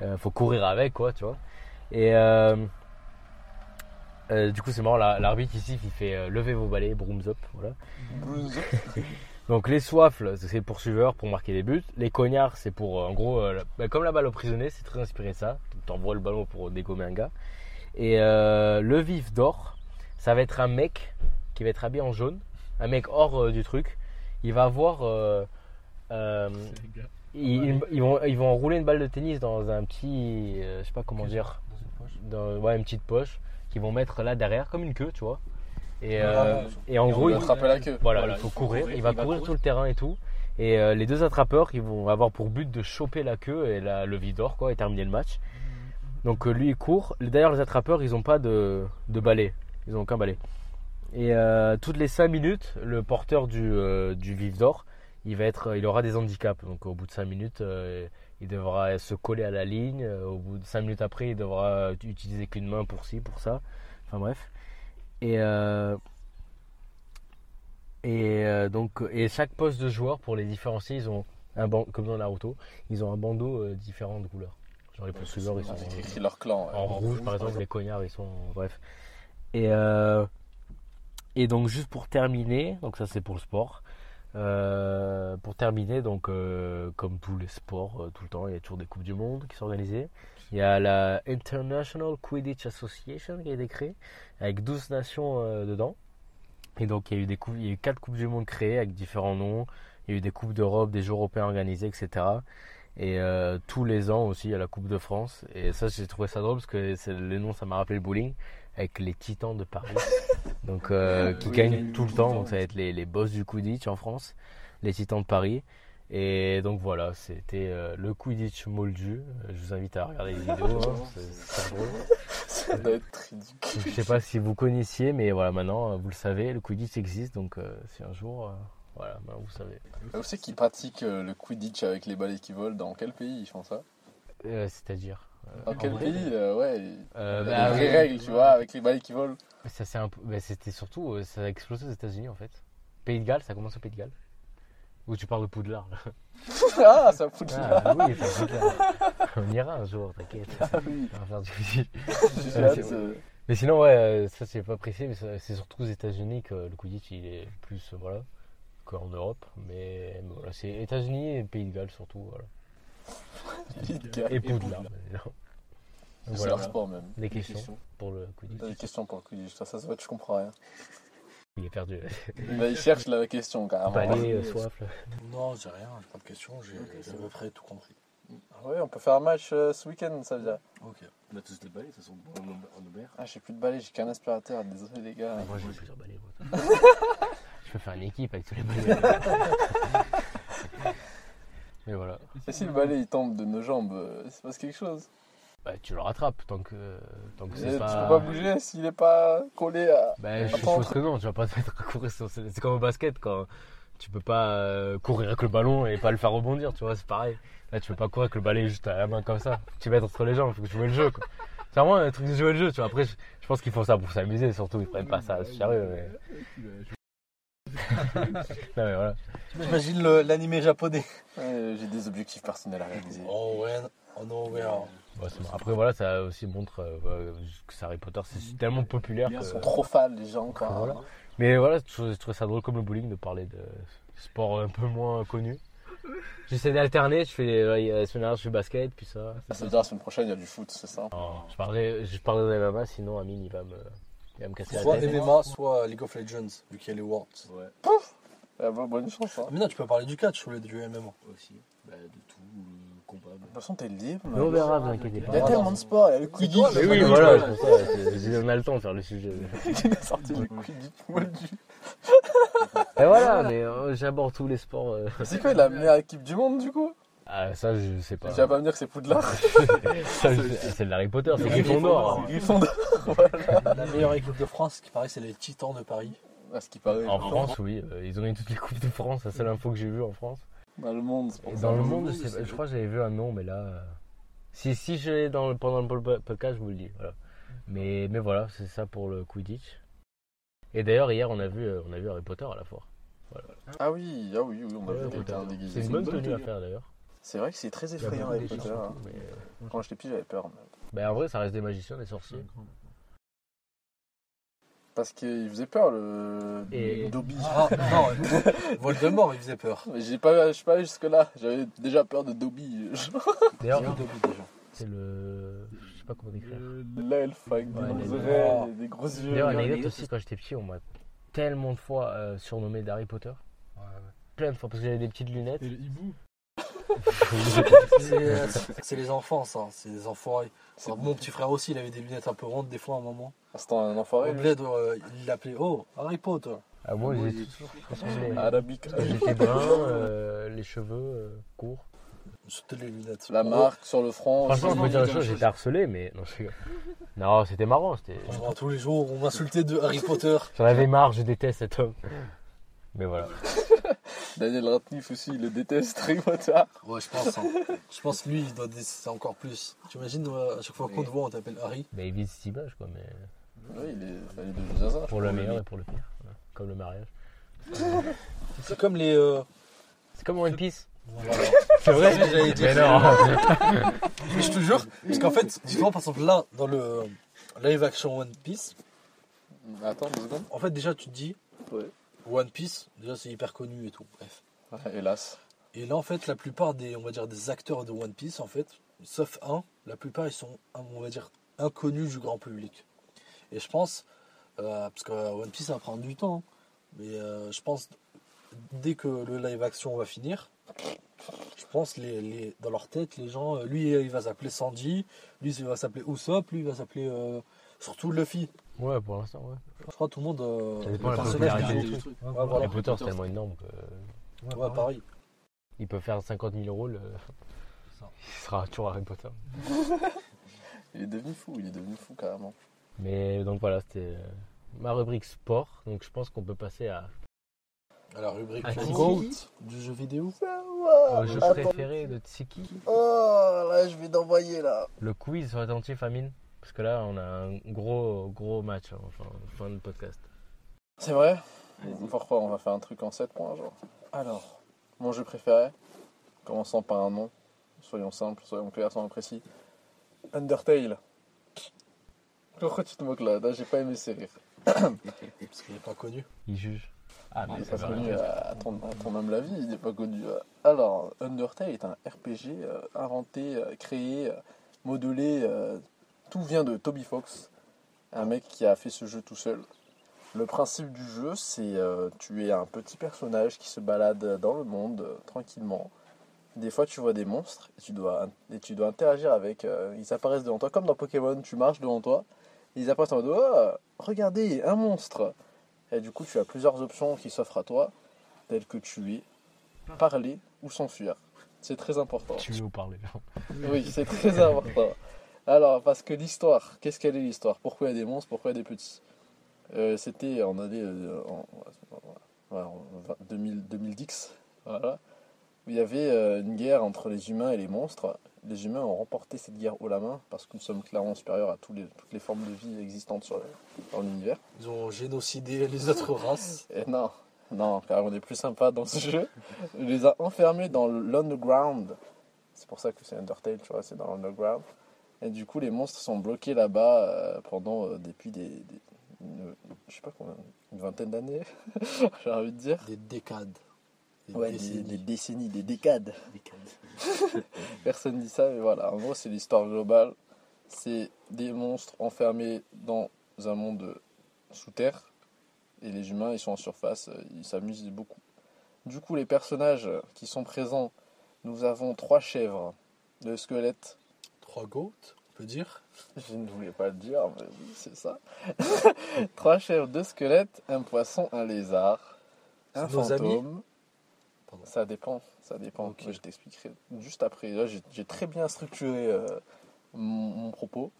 S1: Il faut courir avec, quoi, tu vois. Et euh, du coup, c'est marrant, la- l'arbitre ici il fait euh, levez vos balais, brooms up, voilà. Donc les soifles, c'est les poursuiveurs pour marquer des buts. Les cognards, c'est pour, euh, en gros, euh, la- bah, comme la balle au prisonnier, c'est très inspiré de ça. T'envoies le ballon pour dégommer un gars. Et euh, le vif d'or, ça va être un mec qui va être habillé en jaune, un mec hors euh, du truc. Il va avoir, euh, euh, ils, ils vont, ils vont enrouler une balle de tennis dans un petit, euh, je sais pas comment dire,
S2: Dans une poche.
S1: dans ouais, une petite poche qu'ils vont mettre là derrière comme une queue, tu vois. Et,
S2: Ah,
S1: euh, et en
S3: Et
S1: gros, il,
S3: la queue.
S1: voilà, il faut courir. Il va courir tout le terrain et tout. Et euh, les deux attrapeurs, ils vont avoir pour but de choper la queue et la, le vide d'or, quoi, et terminer le match. Donc euh, lui, il court. D'ailleurs, les attrapeurs, ils n'ont pas de, de balai. Ils n'ont aucun balai. Et toutes les 5 minutes, le porteur du, du vif d'or, il, va être, il aura des handicaps. Donc au bout de 5 minutes, il devra se coller à la ligne. Euh, Au bout de 5 minutes après, il devra utiliser qu'une main pour ci, pour ça. Enfin bref. Et, euh, et euh, donc et chaque poste de joueur pour les différencier, ils ont un comme dans Naruto, ils ont un bandeau euh, différent de couleurs. Genre les poursuiveurs, ils sont
S3: leur clan.
S1: en rouge par exemple, les cognards ils sont bref. Et et donc juste pour terminer, donc ça c'est pour le sport. Euh, pour terminer, donc euh, comme tous les sports, euh, tout le temps, il y a toujours des coupes du monde qui sont organisées. Il y a la International Quidditch Association qui a été créée avec 12 nations dedans. Et donc il y a eu des coupes, il y a eu quatre coupes du monde créées avec différents noms. Il y a eu des coupes d'Europe, des Jeux européens organisés, etc. Et tous les ans aussi, il y a la Coupe de France. Et ça, j'ai trouvé ça drôle parce que le nom, ça m'a rappelé le bowling avec les Titans de Paris. donc, euh, qui gagnent tout le temps. Donc, ça va être les, les boss du Quidditch en France, les Titans de Paris. Et donc voilà, c'était euh, le Quidditch moldu. Je vous invite à regarder les vidéos, hein, c'est drôle.
S3: Ça doit être ridicule.
S1: Je sais pas si vous connaissiez, mais voilà, maintenant euh, vous le savez, le Quidditch existe. Donc, euh, si un jour, voilà, vous savez.
S3: Vous savez qui pratique euh, le Quidditch avec les balais qui volent Dans quel pays ils font ça?
S1: C'est-à-dire.
S3: Dans quel pays? Ouais. Y
S1: bah,
S3: vraies
S1: oui.
S3: règles, tu vois, avec les balais qui volent.
S1: Ça c'est un peu, mais c'était surtout, euh, ça a explosé aux États-Unis en fait. Pays de Galles, ça commence au Pays de Galles. Où tu parles de Poudlard. Là.
S3: ah, ça
S1: Ah oui, c'est Poudlard. On ira un jour, t'inquiète.
S3: Ah oui.
S1: On va faire du Euh,
S3: hâte, euh,
S1: Mais sinon ouais, euh, ça c'est pas précis, mais c'est surtout aux États-Unis que le Quidditch il est plus voilà qu'en Europe. Mais, mais voilà, c'est États-Unis et Pays de Galles surtout. Voilà. Et Poudlard.
S3: C'est
S1: voilà,
S3: leur sport même.
S1: des questions pour le Quidditch.
S3: T'as des questions pour le Quidditch, ça, ça se voit, tu comprends rien.
S1: Il est perdu.
S3: Il cherche la question carrément.
S1: Balai, euh, soif.
S2: Non, j'ai rien, j'ai pas de questions, j'ai à peu près tout compris.
S3: Ah Ouais, on peut faire un match euh, ce week-end, ça veut dire.
S2: Ok.
S4: On a tous des balais, de toute façon, en Aubert.
S3: Ah, j'ai plus de balai, j'ai qu'un aspirateur, désolé les gars.
S1: Moi j'ai plusieurs balais. moi. Je peux faire une équipe avec tous les balais. Mais voilà.
S3: Et si le balai il tombe de nos jambes, euh, il se passe quelque chose.
S1: Bah, tu le rattrapes tant que, tant que c'est
S3: Tu
S1: pas.
S3: peux pas bouger s'il est pas collé à.
S1: Bah, je suppose que non, tu vas pas te mettre à courir sur. C'est c'est comme au basket quand tu peux pas euh, courir avec le ballon et pas le faire rebondir, tu vois, c'est pareil. Là, tu peux pas courir avec le balai juste à la main comme ça. Tu mets entre les jambes, il faut jouer le jeu quoi. C'est vraiment un truc de jouer le jeu, tu vois. Après, je, je pense qu'ils font ça pour s'amuser, surtout, ils prennent pas ça sérieux. Mais... non, mais voilà.
S2: J'imagine l'animé japonais.
S3: Ouais, j'ai des objectifs personnels à réaliser.
S2: Oh ouais, oh no, ouais.
S1: Après, voilà, ça aussi montre euh, que Harry Potter, c'est tellement populaire
S3: Ils sont
S1: que.
S3: trop fans les gens quoi.
S1: Voilà. Mais voilà, je trouve ça drôle comme le bowling de parler de sport un peu moins connu. J'essaie d'alterner, je fais la semaine dernière je fais basket, puis ça.
S3: Ça veut dire la semaine prochaine il y a du foot, c'est ça
S1: Non, je parlerai, je parlerai de MMA, sinon Amine il va me, il va me casser la
S2: Soit
S1: tête.
S2: MMA, soit League of Legends, vu qu'il y a les Worlds.
S4: Ouais.
S3: Ah bah, bonne chance. Hein.
S2: Mais non, tu peux parler du catch ou du MMA.
S4: Aussi. Bah, de tout,
S3: De toute façon, t'es libre.
S1: Mais on verra, vous inquiétez
S3: Il y a
S1: pas.
S3: tellement de sport, il y a le Quidditch.
S1: Mais oui, voilà, c'est pour ça. On a le temps de faire le sujet.
S3: Il a sorti le Quidditch.
S1: Et voilà, mais euh, j'aborde tous les sports. euh.
S3: C'est quoi la meilleure équipe du monde du coup?
S1: Ah, ça, je sais pas.
S3: Tu vas pas me dire que c'est Poudlard
S1: C'est de l'Harry Potter, c'est Gryffondor.
S3: C'est Gryffondor.
S2: La meilleure équipe de France, qui paraît, c'est les Titans de Paris.
S3: À ce qui paraît.
S1: En France, oui, euh, ils ont eu toutes les coupes de France, c'est la seule info que j'ai vue en France.
S3: Dans le monde, c'est pour ça.
S1: dans le monde, je, sais
S2: c'est-
S1: pas, je crois que j'avais vu un nom, mais là. euh, Si, si je l'ai dans le, pendant le pod- podcast, je vous le dis. Voilà. Mais, mais voilà, c'est ça pour le Quidditch. Et d'ailleurs, hier, on a vu, euh, on a vu Harry Potter à la foire.
S3: Ah oui, ah oui, oui, on a
S1: Ouais,
S3: vu
S1: Harry
S3: quelqu'un
S1: Potter.
S3: déguisé.
S1: C'est une bonne tenue à faire d'ailleurs.
S3: C'est vrai que c'est très effrayant Harry Potter. hein.
S1: mais, euh,
S3: Quand j'étais petit, j'avais peur.
S1: bah, en vrai, ça reste des magiciens, des sorciers.
S3: Parce qu'il faisait peur le
S1: Et-
S3: Dobby.
S2: Ah, non, Voldemort, il faisait peur.
S3: Mais j'ai pas, je suis pas allé jusque là. J'avais déjà peur de Dobby.
S1: D'ailleurs,
S2: Dobby, déjà.
S1: c'est le. Je sais pas comment décrire.
S3: L'elfe avec des
S1: Ouais,
S3: gros
S1: l'elfe.
S3: oreilles, et des gros yeux.
S1: D'ailleurs, anecdote aussi, quand j'étais petit, on m'a tellement de fois euh, surnommé d'Harry Potter. Plein de fois, parce que j'avais des petites lunettes.
S4: Et le hibou
S2: C'est c'est les enfants, ça. C'est les enfoirés. Alors, Mon petit frère aussi, il avait des lunettes un peu rondes des fois à un moment.
S3: Ah, C'était un enfoiré.
S2: Au bled, euh, il l'appelait Oh, Harry Potter.
S1: Ah, moi, toujours ressemblé.
S3: Arabique.
S1: J'étais brun, euh, les cheveux euh, courts.
S2: C'était les lunettes.
S3: La marque sur le front.
S1: Franchement, je peux dire une chose, j'étais harcelé, mais non, je. Non, c'était marrant. C'était...
S2: Franchement, tous les jours, on m'insultait de Harry Potter.
S1: J'en avais marre, je déteste cet homme. Mais voilà.
S3: Daniel Radcliffe aussi, il le déteste, Potter.
S2: Ouais, je pense. hein. Je pense lui, il doit détester encore plus. Tu imagines, euh, à chaque fois qu'on te voit, on t'appelle Harry.
S1: Mais il vise cette image, quoi. Mais
S3: Oui, il est, enfin, il est devenu zinzin. je
S1: pour le
S3: crois.
S1: meilleur et pour le pire. Voilà. Comme le mariage.
S2: C'est comme les. euh,
S1: C'est comme One Piece.
S2: voilà.
S1: C'est vrai
S2: J'allais dire.
S1: Mais non.
S2: Mais je te jure, parce qu'en fait, dis-toi, par exemple, là, dans le live action One Piece,
S3: Attends deux secondes.
S2: en fait, déjà, tu te dis,
S3: Ouais.
S2: One Piece, déjà, c'est hyper connu et tout. Bref.
S3: Ouais, hélas.
S2: Et là, en fait, la plupart des, on va dire, des acteurs de One Piece, en fait, sauf un, la plupart, ils sont, on va dire, inconnus du grand public. Et je pense, euh, parce que One Piece, ça va prendre du temps, hein, mais euh, je pense, dès que le live action va finir, je pense, les, les- dans leur tête, les gens, euh, lui, il va s'appeler Sandy, lui, il va s'appeler Usopp, lui, il va s'appeler, euh, surtout Luffy.
S1: Ouais, pour l'instant, ouais.
S2: Je crois tout le monde, euh,
S1: Ça dépend
S2: le
S1: de la
S2: personnage
S1: popularité
S2: qu'il
S1: du
S2: joue.
S4: truc.
S2: Ouais, voilà.
S1: Harry Potter, c'est tellement énorme que.
S2: Ouais, pareil.
S1: Il peut faire 50 000 euros. Le...
S2: Ça.
S1: Il sera toujours Harry Potter.
S3: Il est devenu fou, il est devenu fou carrément.
S1: Mais donc voilà, c'était euh, ma rubrique sport. Donc je pense qu'on peut passer à
S2: À la rubrique
S1: Ah.
S2: GOAT du jeu vidéo.
S1: au jeu préféré de Tsiki.
S3: Oh, là, je vais t'envoyer là.
S1: Le quiz sur attentif, Amine. Parce que là, on a un gros, gros match, hein, enfin, fin de podcast.
S3: C'est vrai? Pourquoi on va faire un truc en 7 points, genre Alors, mon jeu préféré, commençant par un nom, soyons simples, soyons clairs, soyons précis. Undertale. Pourquoi tu te moques là? Là, J'ai pas aimé ces rires.
S2: Parce qu'il n'est pas connu.
S1: Il juge. Ah,
S3: Il
S1: mais
S3: n'est
S1: ça
S3: pas connu
S1: dire.
S3: à, à ton, à ton homme la vie, il n'est pas connu. euh. Alors, Undertale est un RPG euh, inventé, euh, créé, euh, modelé. Tout vient de Toby Fox, un mec qui a fait ce jeu tout seul. Le principe du jeu, c'est euh, tu es un petit personnage qui se balade dans le monde euh, tranquillement. Des fois, tu vois des monstres et tu dois, et tu dois interagir avec. euh, ils apparaissent devant toi, comme dans Pokémon, tu marches devant toi. Ils apparaissent en mode Oh, regardez, un monstre Et du coup, tu as plusieurs options qui s'offrent à toi, telles que tuer, parler ou s'enfuir. C'est très important.
S1: Tu veux parler
S3: Oui, c'est très important. Alors, parce que l'histoire, qu'est-ce qu'elle est l'histoire? Pourquoi il y a des monstres Pourquoi il y a des petits? Euh, C'était en année euh, en, ouais, en 2000, 2010, voilà. Il y avait euh, une guerre entre les humains et les monstres. Les humains ont remporté cette guerre haut la main parce que nous sommes clairement supérieurs à tous les, toutes les formes de vie existantes sur le- dans l'univers.
S2: Ils ont génocidé les autres races.
S3: Et non, non, car on est plus sympa dans ce jeu. On les a enfermés dans l'underground. C'est pour ça que c'est Undertale, tu vois, c'est dans l'underground. Et du coup, les monstres sont bloqués là-bas euh, pendant euh, depuis des, des- une, je sais pas combien, une vingtaine d'années, j'ai envie de dire.
S2: Des décades. Des
S3: Ouais, des,
S2: décennies.
S3: des décennies, des décades. Personne dit ça, mais voilà. En gros, c'est l'histoire globale. C'est des monstres enfermés dans un monde sous terre. Et les humains, ils sont en surface. euh, Ils s'amusent beaucoup. Du coup, les personnages qui sont présents, nous avons trois chèvres, deux squelettes.
S2: Trois goats, on peut dire.
S3: Je ne voulais pas le dire, mais oui, c'est ça. trois chèvres, deux squelettes, un poisson, un lézard, un
S2: nos
S3: fantôme. Ça dépend, ça dépend.
S2: Ok.
S3: Moi, je t'expliquerai juste après. Là, j'ai très bien structuré euh, mon, mon propos.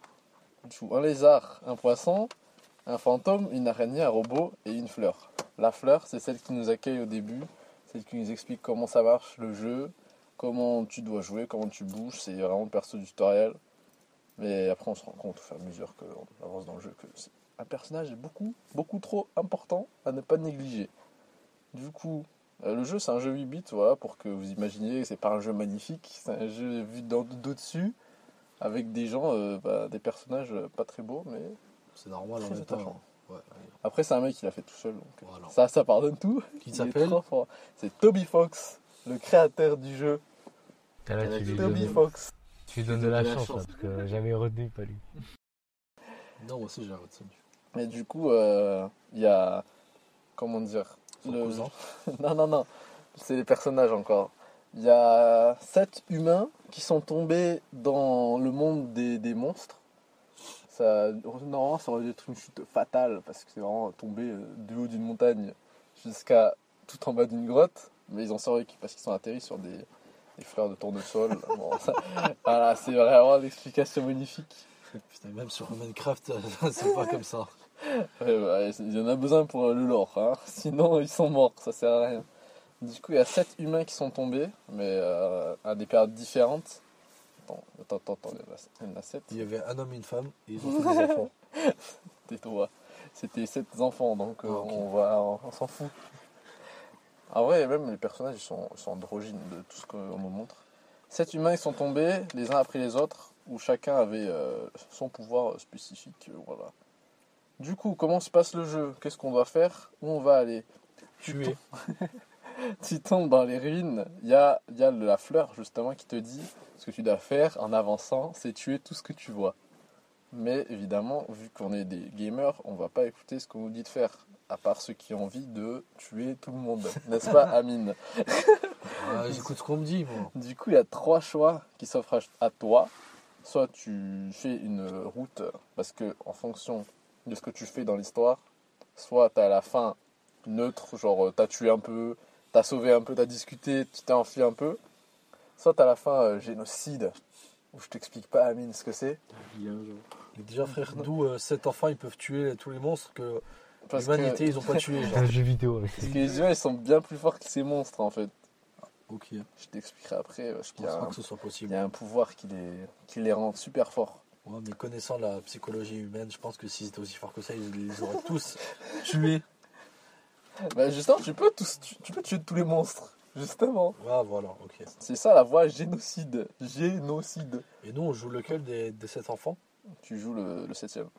S3: Un lézard, un poisson, un fantôme, une araignée, un robot et une fleur. La fleur, c'est celle qui nous accueille au début, celle qui nous explique comment ça marche le jeu, comment tu dois jouer, comment tu bouges. C'est vraiment le perso du tutoriel. Mais après, on se rend compte au fur et à mesure qu'on avance dans le jeu que c'est un personnage est beaucoup, beaucoup trop important à ne pas négliger. Du coup, euh, le jeu, c'est un jeu 8 bits, voilà, pour que vous imaginiez c'est pas un jeu magnifique, c'est un jeu vu d'au-dessus, avec des gens, euh, bah, des personnages pas très beaux, mais
S2: C'est normal en
S3: Très
S2: même temps.
S3: attachant.
S2: Ouais.
S3: après, c'est un mec qui l'a fait tout seul, donc
S2: Voilà.
S3: ça, ça pardonne tout.
S2: Qui
S3: est
S2: s'appelle.
S3: C'est Toby Fox, le créateur du jeu.
S1: Ah, là, tu, lui
S3: Toby
S1: donnes,
S3: Fox.
S1: tu lui donnes de la
S4: De la
S1: chance,
S4: chance.
S1: là, parce que j'avais retenu, pas lui.
S2: Non, moi aussi j'ai retenu.
S3: Et du coup, euh, il y a. Comment dire
S2: Son
S3: le-
S2: cousin.
S3: Non, non, non. C'est les personnages encore. Il y a sept humains qui sont tombés dans le monde des, des monstres. Ça, normalement, ça aurait dû être une chute fatale parce que c'est vraiment tombé euh, du haut d'une montagne jusqu'à tout en bas d'une grotte. Mais ils ont survécu parce qu'ils sont atterris sur des, des fleurs de tournesol. Bon, voilà, c'est vraiment l'explication magnifique.
S2: Putain, même sur Minecraft, c'est pas comme ça.
S3: Ouais, bah, il y en a besoin pour le lore, hein. sinon ils sont morts, ça sert à rien. Du coup, il y a 7 humains qui sont tombés, mais euh, à des périodes différentes. Attends, attends, attends, il y en a- il y en a 7.
S2: Il y avait un homme et une femme et ils ont fait des enfants.
S3: Tais-toi. C'était 7 enfants, donc euh,
S2: Ah,
S3: on, va, on, on s'en fout. En vrai, même les personnages ils sont, ils sont androgynes de tout ce qu'on nous montre. 7 humains ils sont tombés les uns après les autres, où chacun avait euh, son pouvoir spécifique. euh, voilà. Du coup, comment se passe le jeu? Qu'est-ce qu'on doit faire? Où on va aller?
S2: Tuer.
S3: tu tombes dans les ruines, il y a, y a la fleur justement qui te dit ce que tu dois faire en avançant, c'est tuer tout ce que tu vois. Mais évidemment, vu qu'on est des gamers, on va pas écouter ce qu'on nous dit de faire, à part ceux qui ont envie de tuer tout le monde, n'est-ce pas Amine?
S2: Ah, J'écoute ce qu'on me dit, moi.
S3: Du coup, il y a trois choix qui s'offrent à- toi. Soit tu fais une route, parce que en fonction de ce que tu fais dans l'histoire, soit tu à la fin neutre, genre euh, t'as tué un peu, t'as sauvé un peu, t'as discuté, tu t'es enfui un peu. Soit à la fin euh, génocide, où je t'explique pas Amine ce que c'est.
S4: Bien, genre.
S2: Mais déjà, frère, d'où euh, cet enfant ils peuvent tuer tous les monstres que
S3: Parce
S2: l'humanité
S3: que,
S2: ils ont pas tué.
S1: C'est
S2: Genre.
S1: un jeu vidéo.
S3: parce que les humains ils sont bien plus forts que ces monstres en fait.
S2: Ok. Je
S3: Je t'expliquerai après, parce qu'il y,
S2: pense pas
S3: un-
S2: que ce soit
S3: il
S2: possible.
S3: y a un pouvoir qui les, qui les rend super forts.
S2: Ouais, mais connaissant la psychologie humaine, je pense que s'ils étaient aussi forts que ça, ils les auraient tous tués.
S3: Bah justement, tu peux, tous, tu, tu peux tuer tous les monstres, justement.
S2: Ouais, voilà, ok.
S3: C'est ça la voie génocide. Génocide.
S2: Et nous, on joue lequel des, des sept enfants?
S3: Tu joues le, le septième,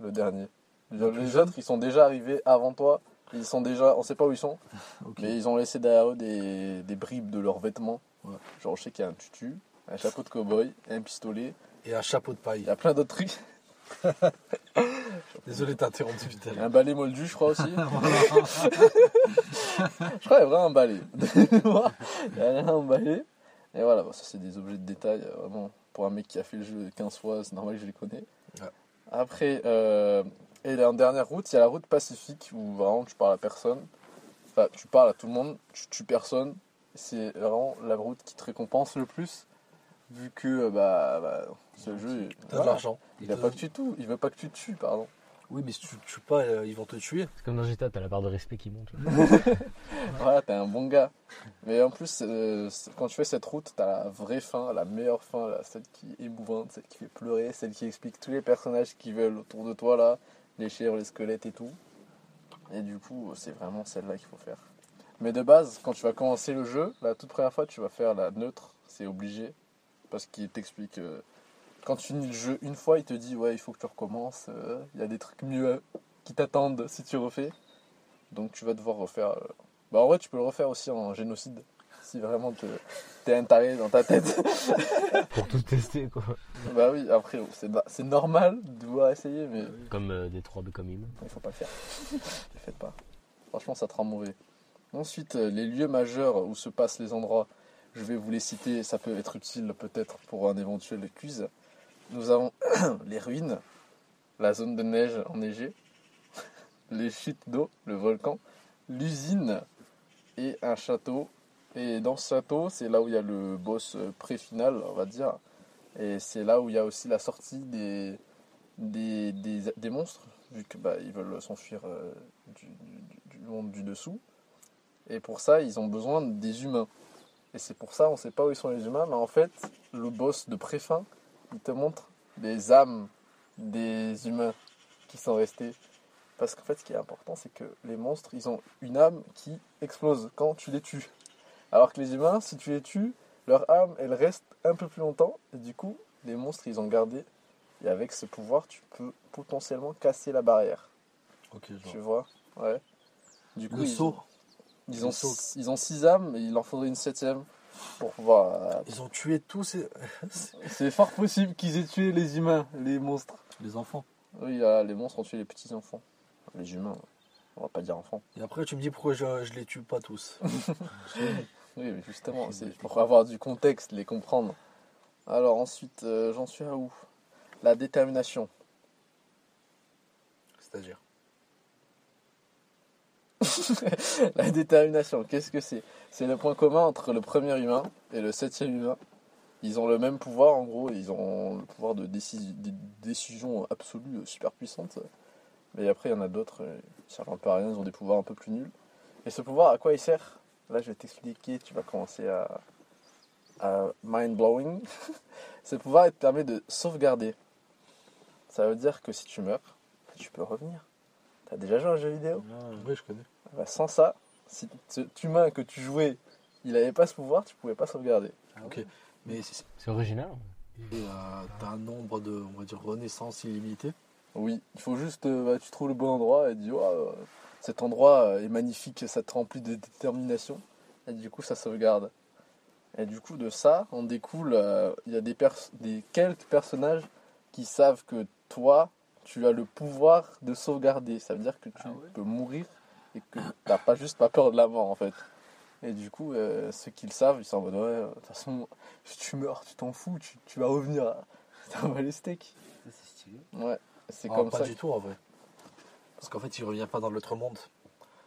S3: le dernier. Les, autres, ils sont déjà arrivés avant toi. Ils sont déjà, on sait pas où ils sont, mais ils ont laissé derrière eux des, des bribes de leurs vêtements.
S2: Ouais.
S3: Genre, je sais qu'il y a un tutu, un chapeau de cow-boy, un pistolet.
S2: Et un chapeau de
S3: Il
S2: paille.
S3: y a plein d'autres trucs.
S2: Désolé de t'interrompre tout
S3: Il un balai moldu, je crois aussi. je crois qu'il y a vraiment un balai. Il y a un balai. Et voilà, bon, ça c'est des objets de détail. euh, Vraiment, pour un mec qui a fait le jeu 15 fois, c'est normal que je les connais.
S2: Ouais.
S3: Après, euh, et en dernière route, il y a la route pacifique où vraiment tu parles à personne. Enfin, tu parles à tout le monde, tu tues personne. C'est vraiment la route qui te récompense le plus. Vu que euh, bah, bah, ce jeu,
S2: T'as de l'argent.
S3: il veut pas que tu tues, il veut pas que tu tues, pardon.
S2: Oui, mais si tu tues pas, euh, ils vont te tuer.
S1: C'est comme dans GTA, t'as la barre de respect qui monte. là.
S3: Voilà, t'es un bon gars. Mais en plus, euh, quand tu fais cette route, t'as la vraie fin, la meilleure fin, là, celle qui est émouvante, celle qui fait pleurer, celle qui explique tous les personnages qui veulent autour de toi, là, les chèvres, les squelettes et tout. Et du coup, c'est vraiment celle-là qu'il faut faire. Mais de base, quand tu vas commencer le jeu, la toute première fois, tu vas faire la neutre, c'est obligé. Parce qu'il t'explique. euh, quand tu finis le jeu une fois, il te dit Ouais, il faut que tu recommences, euh, il y a des trucs mieux euh, qui t'attendent si tu refais. Donc tu vas devoir refaire. Bah en vrai, tu peux le refaire aussi en génocide. Si vraiment te- t'es un taré dans ta tête.
S1: Pour tout tester, quoi.
S3: bah oui, après, c'est no- c'est normal de devoir essayer, mais
S1: Comme euh, des 3 Become Human.
S3: il faut pas le faire. Ne le faites pas. Franchement, ça te rend mauvais. Ensuite, euh, les lieux majeurs où se passent les endroits, je vais vous les citer, ça peut être utile peut-être pour un éventuel quiz. Nous avons les ruines, la zone de neige enneigée, les chutes d'eau, le volcan, l'usine et un château. Et dans ce château, c'est là où il y a le boss euh, pré-final, on va dire. Et c'est là où il y a aussi la sortie des, des, des, des monstres, vu que bah, veulent s'enfuir euh, du, du- monde du dessous. Et pour ça, ils ont besoin des humains. Et c'est pour ça, on ne sait pas où ils sont les humains, mais en fait, le boss de pré-fin, il te montre les âmes des humains qui sont restés. Parce qu'en fait, ce qui est important, c'est que les monstres, ils ont une âme qui explose quand tu les tues. Alors que les humains, si tu les tues, leur âme, elle reste un peu plus longtemps. Et du coup, les monstres, ils ont gardé. Et avec ce pouvoir, tu peux potentiellement casser la barrière.
S2: Ok,
S3: Tu
S2: genre.
S3: vois? Ouais. Du coup,
S2: Le
S3: ils,
S2: saut.
S3: ils, ont, ils ont six âmes, et il en faudrait une septième pour pouvoir. euh,
S2: Ils ont tué tous ces...
S3: C'est fort possible qu'ils aient tué les humains, les monstres.
S2: les enfants.
S3: Oui, là, les monstres ont tué les petits enfants. Les humains, on va pas dire enfants.
S2: Et après, tu me dis pourquoi je, je les tue pas tous.
S3: Oui, mais justement, c'est pour avoir du contexte, les comprendre. Alors ensuite, euh, j'en suis à où? La détermination.
S2: C'est-à-dire?
S3: La détermination, qu'est-ce que c'est? C'est le point commun entre le premier humain et le septième humain. Ils ont le même pouvoir, en gros, ils ont le pouvoir de décis- décision absolue super puissante. Mais après, il y en a d'autres, euh, ils servent un peu à rien, ils ont des pouvoirs un peu plus nuls. Et ce pouvoir, à quoi il sert? Là, je vais t'expliquer, tu vas commencer à, à mind-blowing. ce pouvoir, te permet de sauvegarder. Ça veut dire que si tu meurs, tu peux revenir. T'as déjà joué à un jeu vidéo?
S2: Oui, je connais.
S3: bah, sans ça, si cet humain que tu jouais, il n'avait pas ce pouvoir, tu pouvais pas sauvegarder.
S2: Ok. Mais c'est-
S1: original.
S2: et, euh, t'as un nombre de, on va dire, renaissances illimité.
S3: Oui, il faut juste, euh, bah, tu trouves le bon endroit et tu dis, Oh, cet endroit euh, est magnifique, ça te remplit de détermination. Et du coup, ça sauvegarde. Et du coup, de ça, on découle, euh, il y a des, pers- des quelques personnages qui savent que toi, tu as le pouvoir de sauvegarder. Ça veut dire que tu
S4: Ah ouais
S3: peux mourir et que t'as pas juste pas peur de la mort en fait. Et du coup, euh, ceux qui le savent, ils sont en mode ouais, de toute façon, si tu meurs, tu t'en fous, tu, tu vas revenir. T'en vas les steaks.
S4: Ça, c'est stylé.
S3: Ouais, c'est
S2: Ah,
S3: comme
S2: pas
S3: ça.
S2: du tout en vrai. Parce qu'en fait, il revient pas dans l'autre monde.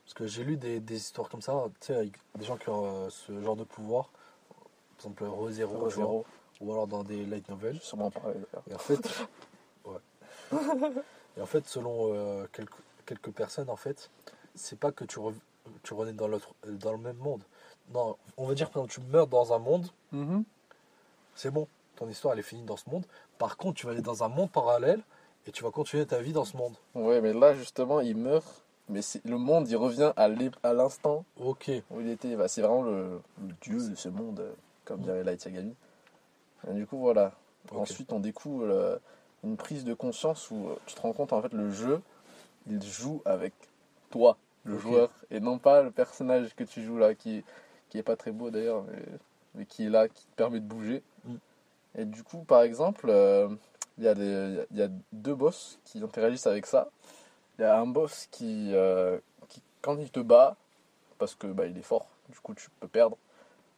S2: Parce que j'ai lu des, des histoires comme ça, tu sais, avec des gens qui ont euh, ce genre de pouvoir. Par exemple, Re Zero,
S3: Re
S2: ou alors dans des light novels.
S3: Sûrement d'ailleurs.
S2: Et en fait, ouais. Et en fait, selon euh, quelques, quelques personnes, en fait, c'est pas que tu, rev- tu renais dans, l'autre, dans le même monde. Non, on va dire, par exemple, tu meurs dans un monde,
S3: Mhm.
S2: c'est bon, ton histoire elle est finie dans ce monde. Par contre, tu vas aller dans un monde parallèle et tu vas continuer ta vie dans ce monde.
S3: Ouais, mais là justement, il meurt. Mais le monde, il revient à l'instant
S2: Ok.
S3: où il était. Bah, c'est vraiment le, le dieu de ce monde, euh, comme dirait Light Yagami. Et du coup, voilà. Ensuite, on découvre euh, une prise de conscience où euh, tu te rends compte, en fait, le jeu, il joue avec toi, le joueur, et non pas le personnage que tu joues là, qui, qui est pas très beau d'ailleurs, mais, mais qui est là, qui te permet de bouger.
S2: Mm.
S3: Et du coup, par exemple, euh, il y, a des- il y a deux boss qui interagissent avec ça. Il y a un boss qui, euh, qui, quand il te bat, parce que bah, il est fort, du coup tu peux perdre,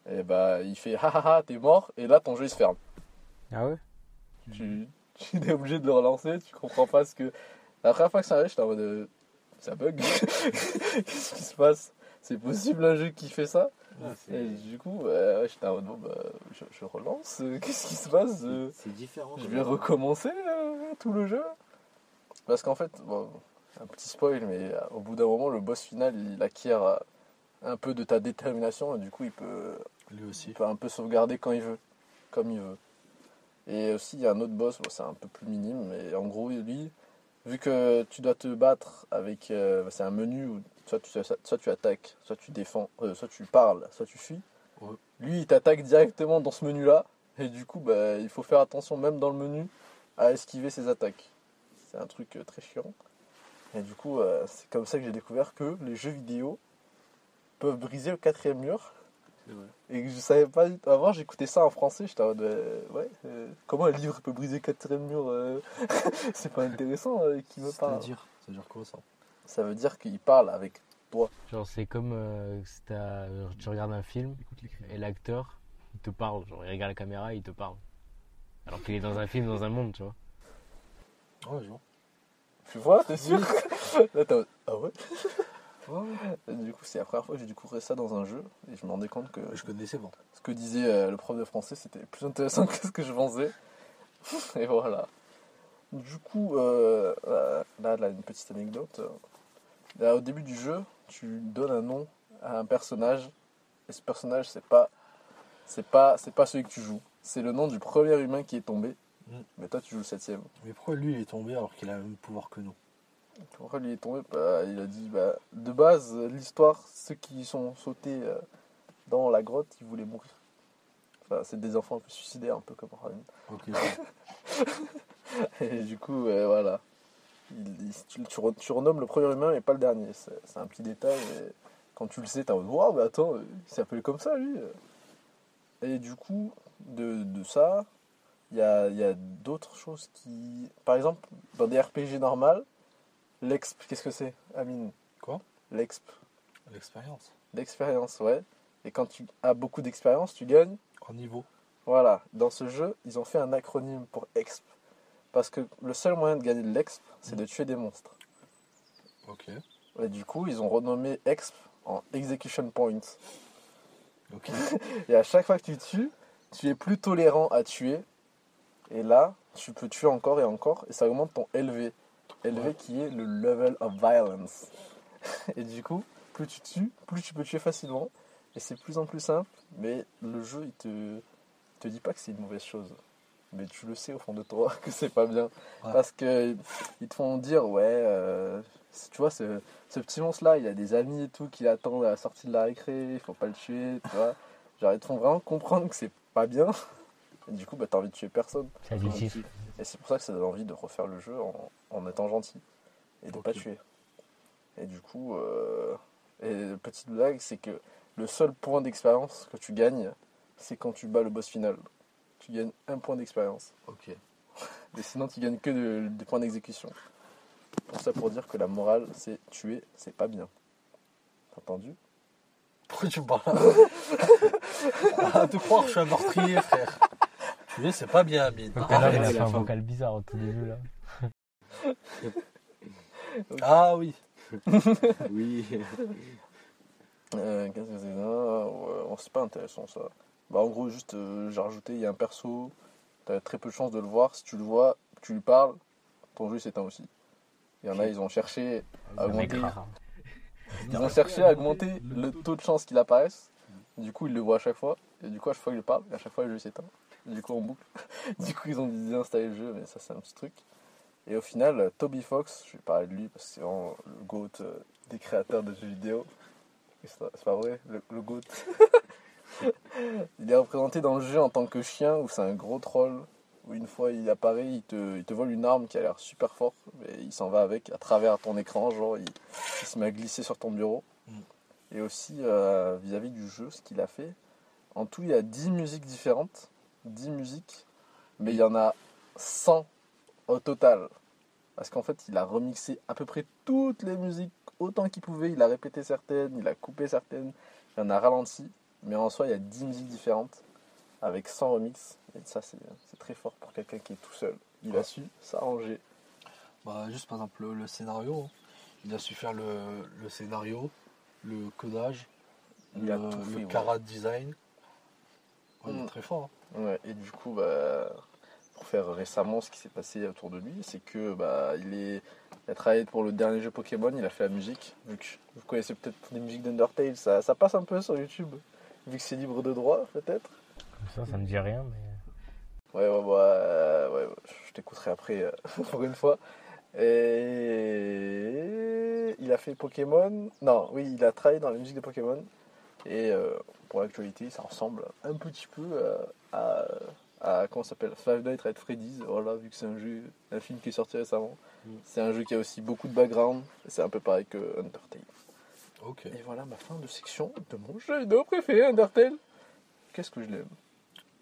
S3: et bah il fait ha, t'es mort, et là ton jeu il se ferme.
S1: Ah ouais?
S3: Tu, tu es obligé de le relancer, tu comprends pas ce que. La première fois que ça arrive, j'étais en mode. euh, Ça bug Qu'est-ce qui se passe? C'est possible un jeu qui fait ça? Et du coup, euh, ouais, j'étais en mode bon, bah, je, je relance, euh, qu'est-ce qui se passe euh,
S4: C'est différent.
S3: Je vais recommencer euh, tout le jeu Parce qu'en fait, bon, un petit spoil, mais euh, au bout d'un moment, le boss final il acquiert euh, un peu de ta détermination et du coup, il peut,
S2: Lui aussi.
S3: il peut un peu sauvegarder quand il veut, comme il veut. Et aussi, il y a un autre boss, bon, c'est un peu plus minime, mais en gros, lui, vu que tu dois te battre avec. euh, c'est un menu où soit tu, soit tu attaques, soit tu défends, euh, soit tu parles, soit tu fuis.
S2: Ouais.
S3: Lui, il t'attaque directement dans ce menu-là, et du coup, bah, il faut faire attention, même dans le menu, à esquiver ses attaques. C'est un truc euh, très chiant. Et du coup, euh, c'est comme ça que j'ai découvert que les jeux vidéo peuvent briser le quatrième mur
S4: vrai.
S3: et que je savais pas. Avant, j'écoutais ça en français, j'étais en mode, euh, ouais, comment un livre peut briser le quatrième mur C'est pas intéressant qui me parle.
S2: C'est-à-dire C'est-à-dire quoi ça?
S3: Ça veut dire qu'il parle avec toi.
S1: Genre, c'est comme euh, si t'as- genre, tu regardes un film et l'acteur, il te parle. Genre, il regarde la caméra, il te parle. Alors qu'il est dans un film, dans un monde, tu vois.
S2: Ouais, je vois.
S3: Tu vois, t'es sûr Là, Ah ouais?
S2: Ouais,
S3: Et Du coup, c'est la première fois que j'ai découvert ça dans un jeu et je me rendais compte que
S2: Je connaissais bon.
S3: ce que disait euh, le prof de français c'était plus intéressant que ce que je pensais. Et voilà. Du coup, euh, euh, là, là, une petite anecdote. Là, au début du jeu, tu donnes un nom à un personnage et ce personnage, c'est pas, c'est pas, c'est pas celui que tu joues. C'est le nom du premier humain qui est tombé.
S2: Mm.
S3: Mais toi, tu joues le septième.
S2: Mais pourquoi lui il est tombé alors qu'il a le même pouvoir que nous?
S3: Pourquoi lui est tombé? Bah, Il a dit bah, de base, l'histoire, ceux qui sont sautés euh, dans la grotte, ils voulaient mourir. Enfin, c'est des enfants un peu suicidaires, un peu comme Ryan.
S2: Ok.
S3: Et du coup, euh, voilà. Il- il- tu, tu re- tu renommes le premier humain et pas le dernier. C'est un petit détail, mais quand tu le sais, en mode Waouh, mais attends, euh, il s'appelle comme ça lui. Et du coup, de, de ça, il y a, il y a d'autres choses qui. Par exemple, dans des RPG normales, l'exp, qu'est-ce que c'est, Amine?
S2: Quoi?
S3: L'exp.
S2: L'expérience.
S3: L'expérience, ouais. Et quand tu as beaucoup d'expérience, tu gagnes
S2: En niveau.
S3: voilà, dans ce jeu, ils ont fait un acronyme pour EXP. Parce que le seul moyen de gagner de l'EXP, c'est de tuer des monstres.
S2: Ok.
S3: Et du coup, ils ont renommé EXP en Execution Points.
S2: Ok.
S3: Et à chaque fois que tu tues, tu es plus tolérant à tuer. Et là, tu peux tuer encore et encore. Et ça augmente ton LV. LV
S2: Ouais.
S3: qui est le Level of Violence. Et du coup, plus tu tues, plus tu peux tuer facilement. Et c'est de plus en plus simple. Mais le jeu, il te, il te dit pas que c'est une mauvaise chose. Mais tu le sais au fond de toi que c'est pas bien.
S2: Ouais.
S3: Parce que ils te font dire, ouais, euh, tu vois, ce, ce petit monstre-là, il a des amis et tout qui l'attendent à la sortie de la récré, il faut pas le tuer, tu vois. Genre, ils te font vraiment comprendre que c'est pas bien. Et du coup, bah, t'as envie de tuer personne.
S1: C'est addictif.
S3: Et c'est pour ça que ça donne envie de refaire le jeu en, en étant gentil et de pas tuer. Et du coup, euh, et petite blague, c'est que le seul point d'expérience que tu gagnes, c'est quand tu bats le boss final. Tu gagnes un point d'expérience.
S2: Ok.
S3: Mais sinon, tu gagnes que de- des points d'exécution. Pour ça, pour dire que la morale, c'est tuer, c'est pas bien. T'as entendu?
S2: Pourquoi tu me parles Arrête de croire que je suis un meurtrier, frère. Tu sais, c'est pas bien, Amine.
S1: Tout à l'heure, il a un vocal bizarre au tout début là.
S2: Ah oui.
S4: Oui.
S3: Euh, Qu'est-ce que c'est? Ça Ouais, C'est pas intéressant ça. Bah, en gros, juste, euh, j'ai rajouté, il y a un perso, t'as très peu de chances de le voir. Si tu le vois, que tu lui parles, ton jeu s'éteint aussi. Il y en a, ils ont cherché à augmenter, ils ont cherché à augmenter le taux de chance qu'il apparaisse. Du coup, ils le voient à chaque fois. Et du coup, à chaque fois qu'il parle, et à chaque fois, le jeu s'éteint. Du coup, on boucle. du coup, ils ont désinstallé le jeu, mais ça, c'est un petit truc. Et au final, Toby Fox, je vais parler de lui parce que c'est vraiment le GOAT euh, des créateurs de jeux vidéo. C'est pas vrai, le, le GOAT. il est représenté dans le jeu en tant que chien où c'est un gros troll. Où une fois il apparaît, il te, il te vole une arme qui a l'air super forte, mais il s'en va avec à travers ton écran, genre il, il se met à glisser sur ton bureau.
S2: Mm.
S3: Et aussi euh, vis-à-vis du jeu, ce qu'il a fait. En tout, il y a 10 musiques différentes. 10 musiques, mais il y en a 100 au total. Parce qu'en fait, il a remixé à peu près toutes les musiques autant qu'il pouvait. Il a répété certaines, il a coupé certaines, il en a ralenti. Mais en soi, il y a 10 musiques différentes avec 100 remixes. Et ça, c'est très fort pour quelqu'un qui est tout seul. Il a su s'arranger.
S2: Bah, juste par exemple le, le scénario. hein. Il a su faire le, le scénario, le codage,
S3: Il
S2: le,
S3: a tout
S2: le
S3: ouais.
S2: carat design. Ouais, Il est
S3: Mm.
S2: très fort. hein.
S3: Ouais, et du coup, bah, pour faire récemment ce qui s'est passé autour de lui, c'est que bah, il, est, il a travaillé pour le dernier jeu Pokémon, il a fait la musique. Vu que vous connaissez peut-être les musiques d'Undertale, ça, ça passe un peu sur YouTube. Vu que c'est libre de droit, peut-être.
S1: Comme ça, ça me dit rien, mais.
S3: Ouais, ouais, ouais, euh, ouais, ouais, je t'écouterai après euh, pour une fois. Et il a fait Pokémon. Non, oui, il a travaillé dans la musique de Pokémon. Et euh, pour l'actualité, ça ressemble un petit peu euh, à, à comment s'appelle? Five Nights at Freddy's. Voilà, vu que c'est un jeu, un film qui est sorti récemment.
S4: Mm.
S3: C'est un jeu qui a aussi beaucoup de background. C'est un peu pareil que Undertale.
S2: Ok.
S3: Et voilà ma fin de section de mon jeu vidéo préféré, Undertale. Qu'est-ce que je l'aime?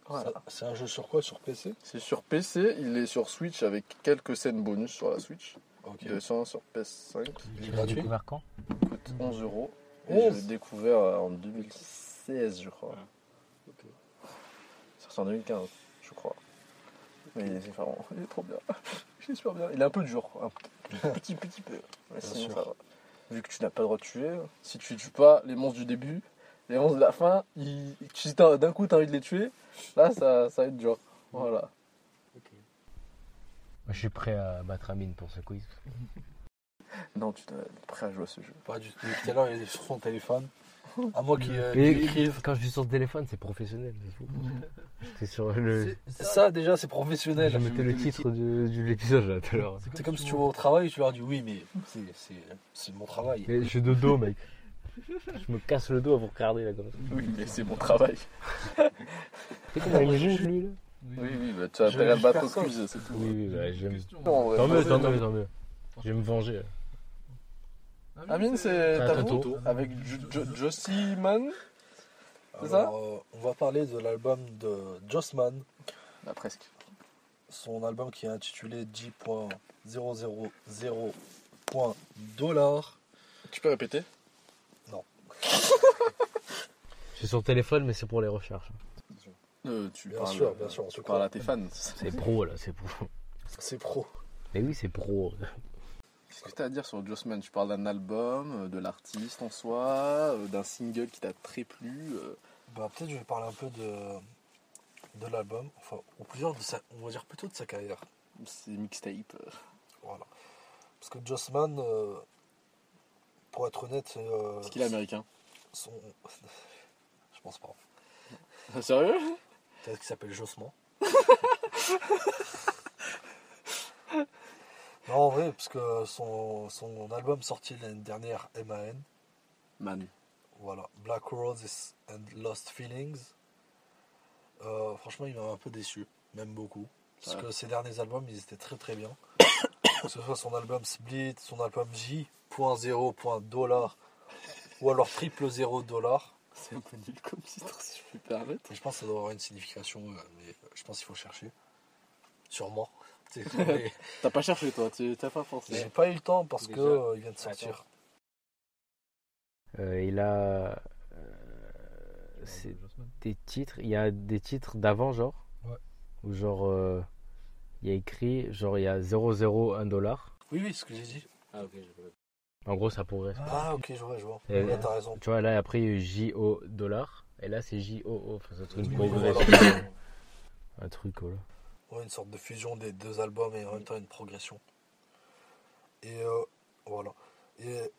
S3: Voilà.
S2: C'est un jeu sur quoi? Sur PC
S3: C'est sur PC, il est sur Switch avec quelques scènes bonus sur la Switch.
S2: Ok.
S3: Il est sur sur PS5.
S2: Il est
S1: Tu l'as
S2: gratuit
S1: découvert quand?
S3: Coûte 11 euros. Et
S2: 11?
S3: je l'ai découvert euh, en 2016, je crois.
S2: Ok.
S3: C'est sorti en 2015, je crois. Mais il est, vraiment, il est trop bien. Il est super bien. Il est un peu dur, un petit petit peu. Mais sinon,
S2: sûr.
S3: ça va. Vu que tu n'as pas le droit de tuer, si tu tues pas les monstres du début, les monstres de la fin, ils- si t'as- d'un coup tu as envie de les tuer, là ça, ça va être dur. Voilà.
S1: Je suis prêt à battre Amine pour ce quiz.
S3: Non, tu es prêt à jouer à ce jeu.
S2: Pas du tout. Tout à l'heure, il est sur son téléphone. À moi qui, euh, qui écrive.
S1: quand je suis sur le téléphone, c'est professionnel. c'est fou. C'est sur le.
S2: Ça, déjà, c'est professionnel.
S1: Je mettais le titre de, de l'épisode là tout à l'heure.
S2: C'est comme si tu vas au travail et tu leur dis oui, mais c'est- c'est c'est mon travail.
S1: Mais Je suis de dos, mec. Je me casse le dos à vous regarder là comme ça.
S3: Oui, mais c'est mon travail.
S1: C'est comment il juge lui là
S3: Oui, oui, bah, tu as
S2: Je
S3: intérêt à
S2: juge
S3: battre quiz, c'est tout.
S1: Oui, oui, bah, j'aime. Tant mieux,
S3: non,
S1: tant
S3: non.
S1: mieux, tant mieux. Je vais me venger.
S3: Amine, c'est
S1: C'est à
S3: ta
S1: ton
S3: vous
S1: tour.
S3: Avec Jo- Jo- Josie Man C'est ça
S2: euh, On va parler de l'album de Jossman,
S3: Bah, presque.
S2: son album qui est intitulé J.000.dollar.
S3: Tu peux répéter?
S1: Je suis sur le téléphone, mais c'est pour les recherches.
S3: euh, Tu
S2: Bien
S3: parles,
S2: sûr, bien sûr, on
S3: Tu
S2: se
S3: parles à tes fans.
S1: C'est pro là, c'est pro.
S2: C'est pro.
S1: Mais oui, c'est pro.
S3: Qu'est-ce que tu as à dire sur Jossman? Tu parles d'un album, euh, de l'artiste en soi, euh, d'un single qui t'a très plu euh,
S2: Bah, peut-être je vais parler un peu de, de l'album, enfin, ou plusieurs de sa, on va dire plutôt de sa carrière.
S3: C'est mixtape.
S2: Voilà. Parce que Jossman, euh, pour être honnête, euh,
S3: Est-ce qu'il est américain
S2: son... je pense pas.
S3: Ah, Sérieux?
S2: Peut-être qu'il s'appelle Jossman. non, en vrai, parce que son, son album sorti l'année dernière, MAN,
S3: Man.
S2: voilà, Black Roses and Lost Feelings, euh, franchement, il m'a un peu déçu, même beaucoup. Parce
S3: Ouais.
S2: que ses derniers albums, ils étaient très très bien. que ce soit son album Split, son album J.0.dollar, ou alors triple 0 dollar.
S3: C'est un peu nul comme titre, si je puis me permettre.
S2: Et je pense que ça doit avoir une signification, euh, mais je pense qu'il faut chercher. Sûrement. C'est-
S3: T'as pas cherché toi, tu t'as pas pensé.
S2: J'ai pas eu le temps parce que
S4: Déjà.
S2: euh, il vient de sortir.
S1: Euh, il a. euh, c'est des titres. Il y a des titres d'avant, genre.
S2: Ouais.
S1: Ou genre. euh, il y a écrit, genre, il y a 001 dollar.
S2: Oui, oui, ce que j'ai dit.
S4: Ah, ok, j'ai pas
S1: En gros, ça pourrait.
S2: Ah, ok, je vois, je vois.
S1: Et-
S2: Ouais, t'as raison.
S1: Tu vois, là, après, il y a eu JO dollar. Et là, c'est JOO. Enfin, c'est un truc,
S2: Oui, voilà.
S1: un truc, voilà.
S2: Ouais, une sorte de fusion des deux albums et en même temps une progression. Et euh, voilà. Et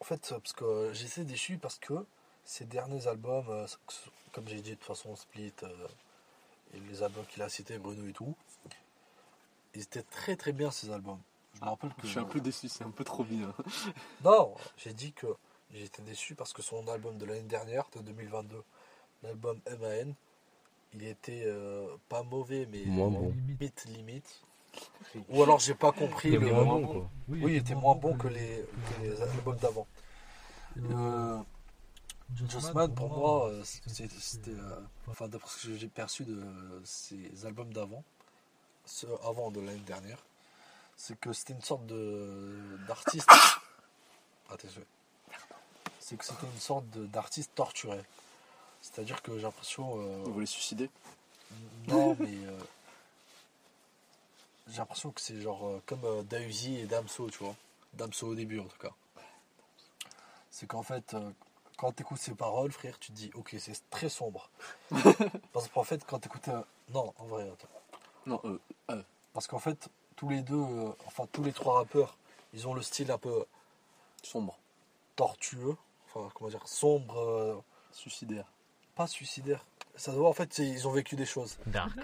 S2: en fait, parce que j'essaie déçu parce que ces derniers albums, euh, comme j'ai dit de toute façon, Split euh, et les albums qu'il a cités, Bruno et tout, ils étaient très très bien ces albums. Je me rappelle que.
S3: Je suis un peu déçu, c'est un peu trop bien.
S2: Non, j'ai dit que j'étais déçu parce que son album de l'année dernière, de 2022, l'album MAN, il était euh, pas mauvais, mais
S1: Moins bon.
S2: limite, limite. Ou alors j'ai pas compris
S1: Il
S2: le.
S1: moins bon, quoi.
S2: Oui, il était moins bon que les, que les albums d'avant. Euh, Jossman, pour moi, euh, c'était. euh, enfin, d'après ce que j'ai perçu de ces albums d'avant, ceux avant de l'année dernière, c'est que c'était une sorte de d'artiste. Attention. C'est que c'était une sorte d'artiste torturé. C'est-à-dire que j'ai l'impression. euh,
S3: Vous voulez suicider?
S2: Non, mais euh, j'ai l'impression que c'est genre euh, comme Dausi et Damso, tu vois. Damso au début, en tout cas. C'est qu'en fait, quand tu écoutes ces paroles, frère, tu te dis, ok, c'est très sombre. Parce qu'en fait, quand tu écoutes. non, en vrai, attends.
S3: Non, euh,
S2: Parce qu'en fait, tous les deux, enfin, tous les trois rappeurs, ils ont le style un peu
S3: sombre,
S2: tortueux. Enfin, comment dire, sombre,
S3: suicidaire.
S2: Pas suicidaire. Ça se voit, en fait, ils ont vécu des choses.
S1: Dark.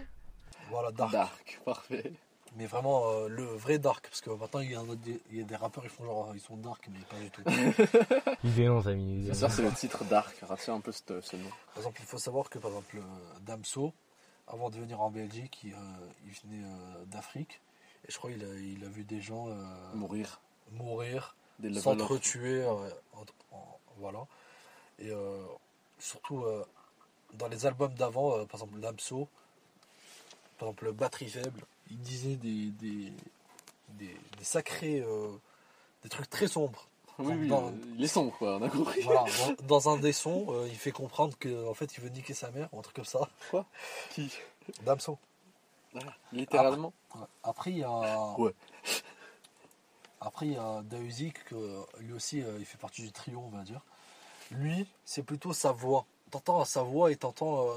S2: Voilà, dark.
S3: Dark, parfait.
S2: Mais vraiment euh, le vrai dark, parce que maintenant il y, a un autre- il y a des rappeurs qui font genre ils sont dark, mais pas du tout. Par
S1: Il dénonce, ami. il
S3: C'est ça, c'est le titre Dark. Retiens un peu ce, ce nom.
S2: exemple, il faut savoir que par exemple euh, Damso, avant de venir en Belgique, il, euh, il venait euh, d'Afrique, et je crois qu'il a, il a vu des gens euh,
S3: Mourir.
S2: mourir, s'entretuer, euh, en- en- voilà. Et euh, surtout euh, dans les albums d'avant, euh, par exemple Damso, par exemple Batterie Faible, il disait des, des, des, des sacrés, euh, des trucs très sombres.
S3: Oui, oui,
S2: Dans-
S3: euh, il est sombre, quoi, on a compris.
S2: Voilà, dans, dans un des sons, euh, il fait comprendre que en fait il veut niquer sa mère ou un truc comme ça.
S3: Qui?
S2: Damso.
S3: Littéralement.
S2: Après il y a.
S3: Ouais.
S2: Après il y a Dahuzik, que lui aussi il fait partie du trio on va dire. Lui, c'est plutôt sa voix. T'entends à sa voix et t'entends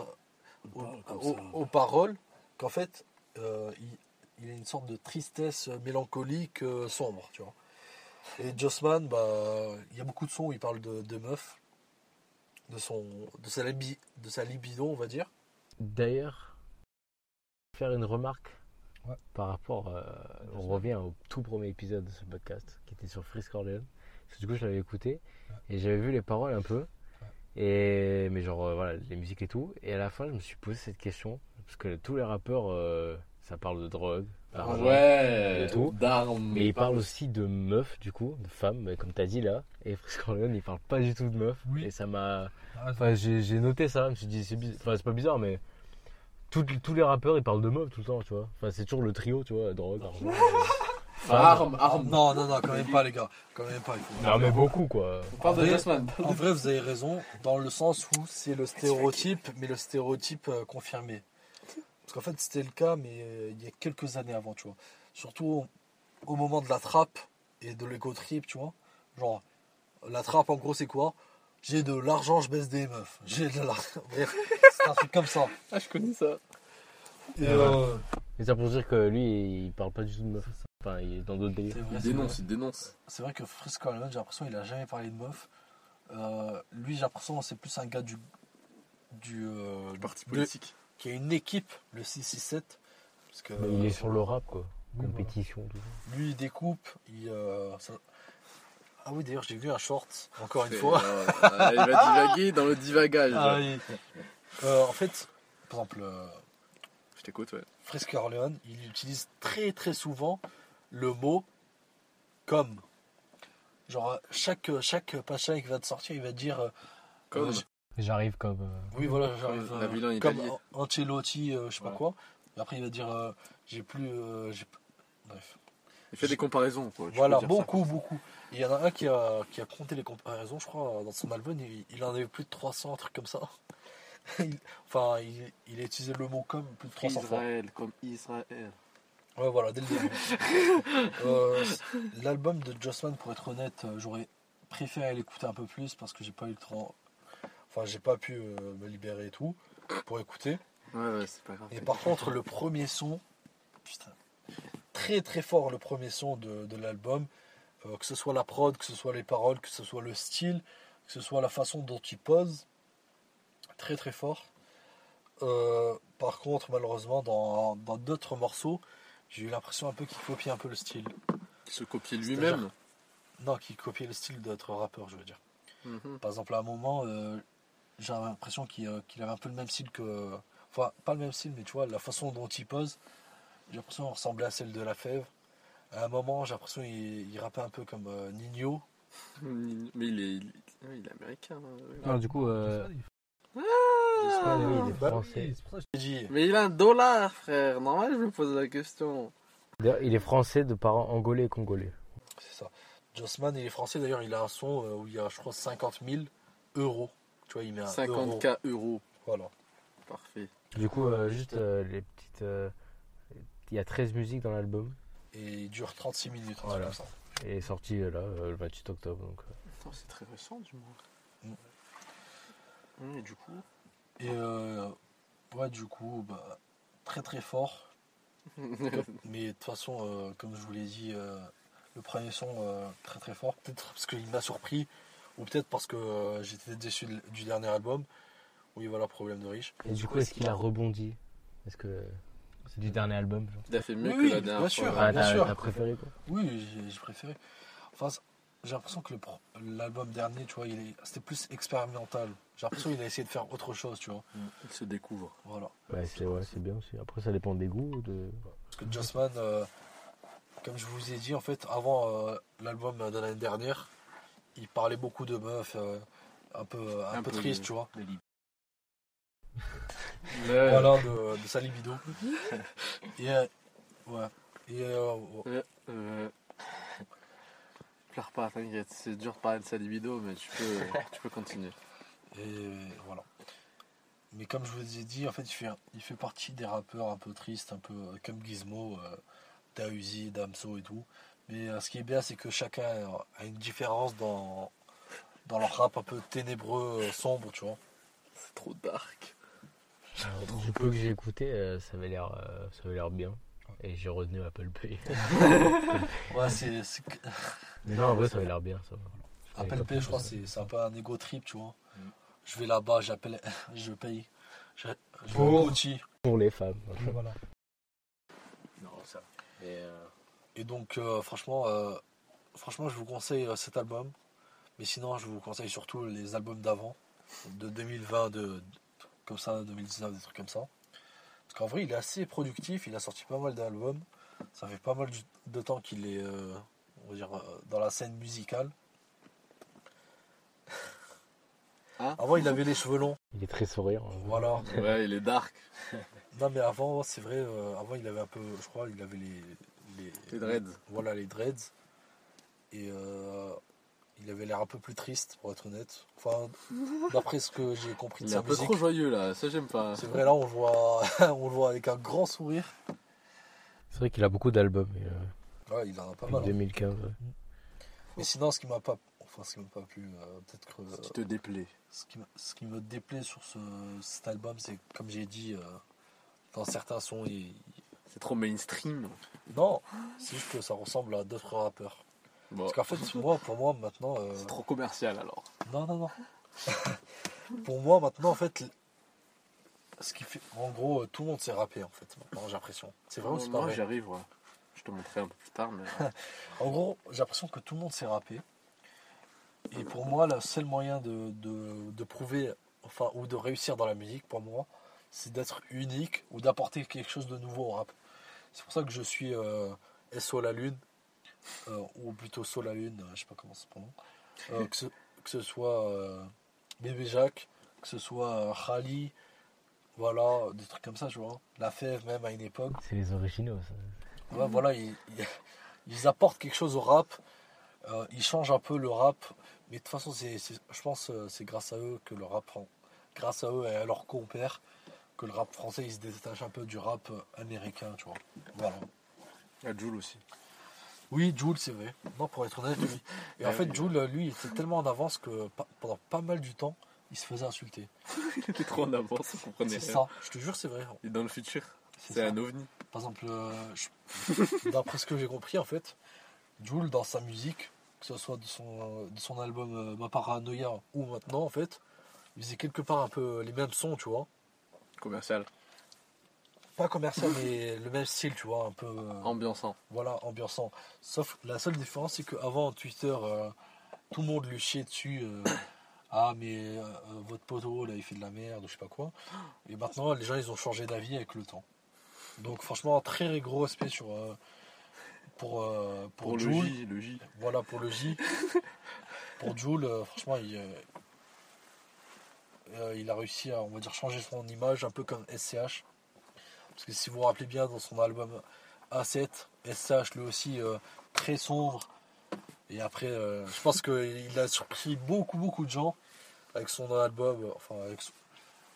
S2: euh, aux, paroles qu'en fait euh, il, il a une sorte de tristesse mélancolique euh, sombre, tu vois. Et Jossman, bah, il y a beaucoup de sons où il parle de, de meufs, de, son, de, sa libi- de sa libido, on va dire.
S1: D'ailleurs, faire une remarque
S2: Ouais.
S1: par rapport. euh, on revient au tout premier épisode de ce podcast qui était sur Frisk Orleans. Parce que du coup, je l'avais écouté et j'avais vu les paroles un peu. Et, mais genre, euh, voilà, les musiques et tout. Et à la fin, je me suis posé cette question. Parce que tous les rappeurs, euh, ça parle de drogue. d'argent.
S3: Ouais,
S1: et tout.
S3: d'armes.
S1: Mais il parle aussi de meufs, du coup, de femmes, comme tu as dit là. Et Frisk Orleans, il parle pas du tout de meufs.
S2: Oui.
S1: Et ça m'a. Enfin, j'ai j'ai noté ça, je me suis dit, c'est. Enfin, c'est pas bizarre, mais tout- tous les rappeurs ils parlent de meufs tout le temps, tu vois. Enfin, c'est toujours le trio, tu vois, drogue, argent.
S3: Armes, armes.
S2: Non, non, non, quand même pas, les gars. Quand même pas. il faut-
S1: Non, mais beaucoup quoi.
S3: On parle de Jasmine.
S2: En vrai, vous avez raison, dans le sens où c'est le stéréotype, mais le stéréotype euh, confirmé. Parce qu'en fait, c'était le cas, mais euh, il y a quelques années avant, tu vois. Surtout au, moment de la trappe et de l'ego trip, tu vois. Genre, la trappe, en gros, c'est quoi? J'ai de l'argent, je baisse des meufs. J'ai de l'argent. C'est un truc comme ça.
S3: Ah, je connais ça.
S2: Et, euh,
S1: Et ça pour dire que lui il parle pas du tout de meufs. Enfin, il est dans d'autres délires.
S2: vrai,
S3: Il dénonce, il dénonce.
S2: C'est vrai que Frisk Orleans, j'ai l'impression qu'il a jamais parlé de meuf. Euh, lui, j'ai l'impression que c'est plus un gars du. du euh,
S3: Parti
S2: de-
S3: politique.
S2: qui a une équipe, le 667. Parce que
S1: Mais il est sur le rap quoi.
S2: oui,
S1: Compétition, tout ça.
S2: lui, il découpe. Il, euh, ça- Ah oui, d'ailleurs, j'ai vu un short, encore une fois.
S3: euh, il va divaguer dans le divagage.
S2: Ah oui. Euh, en fait, par exemple, euh,
S3: Je t'écoute, ouais.
S2: Frisk Orleans, il utilise très très souvent le mot comme. Genre, chaque, chaque qui va te sortir, il va dire. euh,
S3: Comme.
S2: euh, j-
S1: J'arrive comme. euh,
S2: Oui, voilà, j'arrive. Euh, comme Ancelotti, euh, je sais pas quoi. Et après, il va dire euh, j'ai plus. euh, Bref.
S3: Il fait des comparaisons, quoi. tu peux
S2: Voilà,
S3: ça.
S2: beaucoup, beaucoup. Il y en a un qui a, qui a compté les comparaisons, je crois, dans son album. Il, il en avait plus de 300, un truc comme ça. Il- enfin, il, il a utilisé le mot comme plus de 300 fois.
S3: Israël, comme Israël.
S2: Ouais, voilà, dès le début. Euh, L'album de Jossman, pour être honnête, euh, j'aurais préféré l'écouter un peu plus parce que j'ai pas eu le temps. Enfin, j'ai pas pu euh, me libérer et tout pour écouter.
S3: Ouais, ouais, c'est pas grave.
S2: Et par contre, le premier son, putain, très très fort le premier son de, de l'album, Euh, que ce soit la prod, que ce soit les paroles, que ce soit le style, que ce soit la façon dont il pose, très très fort. Euh, par contre, malheureusement, dans dans d'autres morceaux, j'ai eu l'impression un peu qu'il copiait un peu le style.
S3: Il se copiait lui-même?
S2: Non, qu'il copiait le style d'autres rappeurs, je veux dire.
S3: Mhm.
S2: Par exemple, à un moment, euh, j'ai l'impression qu'il euh, qu'il avait un peu le même style que. Enfin, pas le même style, mais tu vois, la façon dont il pose, j'ai l'impression qu'il ressemblait à celle de La Fève. À un moment, j'ai l'impression qu'il il rappait un peu comme euh, Nino.
S3: Mais il est, il est, ouais, il est américain. hein.
S1: Non, du coup, euh,
S2: Ah,
S1: oui, il est
S2: bah
S1: français.
S3: Mais il a un dollar, frère. Normal, je me pose la question.
S1: D'ailleurs, il est français de parents angolais et congolais.
S2: C'est ça. Jossman, il est français, d'ailleurs, il a un son euh, où il y a, je crois, 50 000 euros. Tu vois, il met un euro.
S3: 50k euros.
S2: Voilà.
S3: Parfait.
S1: Du coup, euh, juste euh, les petites. euh, Il y a 13 musiques dans l'album
S2: Et il dure 36 minutes,
S1: Voilà.
S2: comme ça.
S1: et est sorti là euh, le 28 octobre. Donc, euh.
S3: Attends, c'est très récent, du moins.
S2: Mm.
S3: Et du coup.
S2: Et euh, ouais, du coup, bah, très très fort. Mais de toute façon, euh, comme je vous l'ai dit, euh, le premier son, euh, très très fort. Peut-être parce qu'il m'a surpris, ou peut-être parce que euh, j'étais déçu de- du dernier album. Oui, voilà, problème de riche.
S1: Et du coup, est-ce qu'il a rebondi? Est-ce que c'est du dernier album genre?
S3: Il a fait mieux
S2: Oui,
S3: que la
S2: bien
S3: dernière
S2: sûr.
S1: Ah,
S2: bien sûr.
S1: t'as préféré quoi?
S2: Oui, j'ai- préféré. Enfin, j'ai l'impression que l'album dernier, tu vois, il est- c'était plus expérimental. J'ai l'impression qu'il a essayé de faire autre chose, tu vois.
S3: Il se découvre.
S2: Voilà.
S1: Ouais, c'est ouais, bien aussi. Après, ça dépend des goûts. De...
S2: Parce que Jossman, euh, comme je vous ai dit, en fait, avant euh, l'album de l'année dernière, il parlait beaucoup de meufs, euh, un peu, un
S3: Un
S2: peu
S3: peu
S2: triste,
S3: de-
S2: tu vois.
S3: Ouais.
S2: Voilà, de, de sa libido. Et, euh, ouais. Et, euh,
S3: pleure pas, t'inquiète. C'est dur de parler de sa libido, mais tu peux, tu peux continuer.
S2: Et voilà. Mais comme je vous ai dit, en fait, il fait, il fait partie des rappeurs un peu tristes, un peu euh, comme Gizmo, euh, Dausi, Damso et tout. Mais euh, ce qui est bien, c'est que chacun a une différence dans, dans leur rap un peu ténébreux, euh, sombre, tu vois.
S3: C'est trop dark.
S1: Alors, du peu que j'ai écouté, euh, ça avait l'air euh, ça avait l'air bien. Et j'ai retenu Apple Pay.
S2: Ouais, c'est.
S1: non, en vrai, ça avait l'air bien. Ça.
S2: Apple Pay, je crois, c'est c'est un peu un ego trip, tu vois. Je vais là-bas, j'appelle, je paye. Je, je
S1: Pour-. Pour les femmes.
S2: Voilà.
S1: Non, ça. Et, euh,
S2: Et donc, euh, franchement, euh, franchement, je vous conseille cet album. Mais sinon, je vous conseille surtout les albums d'avant, de 2020, de, de- comme ça, 2019, des trucs comme ça. Qu'en vrai, il est assez productif. Il a sorti pas mal d'albums. Ça fait pas mal de temps qu'il est, euh, on va dire, euh, dans la scène musicale.
S3: Hein
S2: Avant, il avait les cheveux longs.
S1: il est très souriant. hein.
S2: Voilà.
S3: Ouais, il est dark.
S2: Non, mais avant, c'est vrai, euh, avant, il avait un peu, je crois, il avait les. Les,
S3: Les dreads.
S2: Voilà, les dreads. Et euh, il avait l'air un peu plus triste, pour être honnête. Enfin, d'après ce que j'ai compris de
S3: Il est
S2: sa
S3: un peu
S2: musique.
S3: trop joyeux là, ça j'aime pas.
S2: C'est vrai, là, on le voit, on le voit avec un grand sourire.
S1: C'est vrai qu'il a beaucoup d'albums. et, euh,
S2: Ouais, il en a pas mal. hein.
S1: 2015. ouais.
S2: Mais sinon, ce qui m'a pas. Enfin, ce qui m'a pas plu, euh, peut-être que.
S3: Ce qui te déplaît.
S2: ce, qui, m'a- ce qui me déplaît sur ce, cet album, c'est comme j'ai dit, euh, dans certains sons, il-
S3: C'est trop mainstream.
S2: Non, c'est juste que ça ressemble à d'autres rappeurs.
S3: Bon,
S2: Parce qu'en fait, moi, pour moi, maintenant. euh,
S3: c'est trop commercial alors.
S2: Non, non, non. pour moi, maintenant, en fait, ce qui fait. En gros, euh, tout le monde s'est rappé, en fait, maintenant, j'ai l'impression. C'est vrai ou c'est pas
S3: Moi j'arrive, ouais. Je te montrerai un peu plus tard, mais.
S2: En gros, j'ai l'impression que tout le monde s'est rappé. Et pour moi, le seul moyen de, de, de prouver, enfin, ou de réussir dans la musique, pour moi, c'est d'être unique ou d'apporter quelque chose de nouveau au rap. C'est pour ça que je suis euh, SO La Lune, ou plutôt So La Lune, euh, je sais pas comment c'est nom. Euh, que, ce, que ce soit euh, Bébé Jacques, que ce soit euh, Khali, voilà, des trucs comme ça, tu vois. La Fève, même à une époque.
S1: C'est les originaux. ça.
S2: Ouais, voilà, ils, ils- apportent quelque chose au rap. euh, ils changent un peu le rap. Mais de toute façon, c'est, c'est- je pense que c'est grâce à eux que le rap prend. Grâce à eux et à leurs compères que le rap français il se détache un peu du rap euh, américain, tu vois. Voilà.
S3: Il y a Jules aussi.
S2: Oui, Jules, c'est vrai. Non, pour être honnête, oui. Et en
S3: Ouais,
S2: fait. Jules, lui, il était tellement en avance que pendant pas mal du temps, il se faisait insulter.
S3: Il était trop en avance, on comprenait
S2: C'est ça, je te jure, c'est vrai.
S3: Et dans le futur,
S2: C'est
S3: un ovni.
S2: Par exemple, euh, je- d'après ce que j'ai compris, en fait, Jules, dans sa musique, que ce soit de son, de son album euh, Ma Paranoia ou maintenant, en fait, il faisait quelque part un peu les mêmes sons, tu vois.
S3: Commercial.
S2: Pas commercial, mais le même style, tu vois, un peu. euh,
S3: Ambiançant.
S2: Voilà, ambiançant. Sauf la seule différence, c'est qu'avant, Twitter, euh, tout le monde lui chiait dessus. euh, ah, mais euh, votre poteau, là, il fait de la merde, ou je sais pas quoi. Et maintenant, les gens, ils ont changé d'avis avec le temps. Donc, franchement, très gros respect sur, pour, pour,
S3: le. J, le J.
S2: Voilà, pour le J. pour Jules, euh, franchement, il, il a réussi à, on va dire, changer son image, un peu comme SCH. Parce que si vous vous rappelez bien, dans son album A7, SCH, lui aussi, euh, très sombre. Et après, euh, je pense qu'il a surpris beaucoup, beaucoup de gens avec son album, enfin, avec son,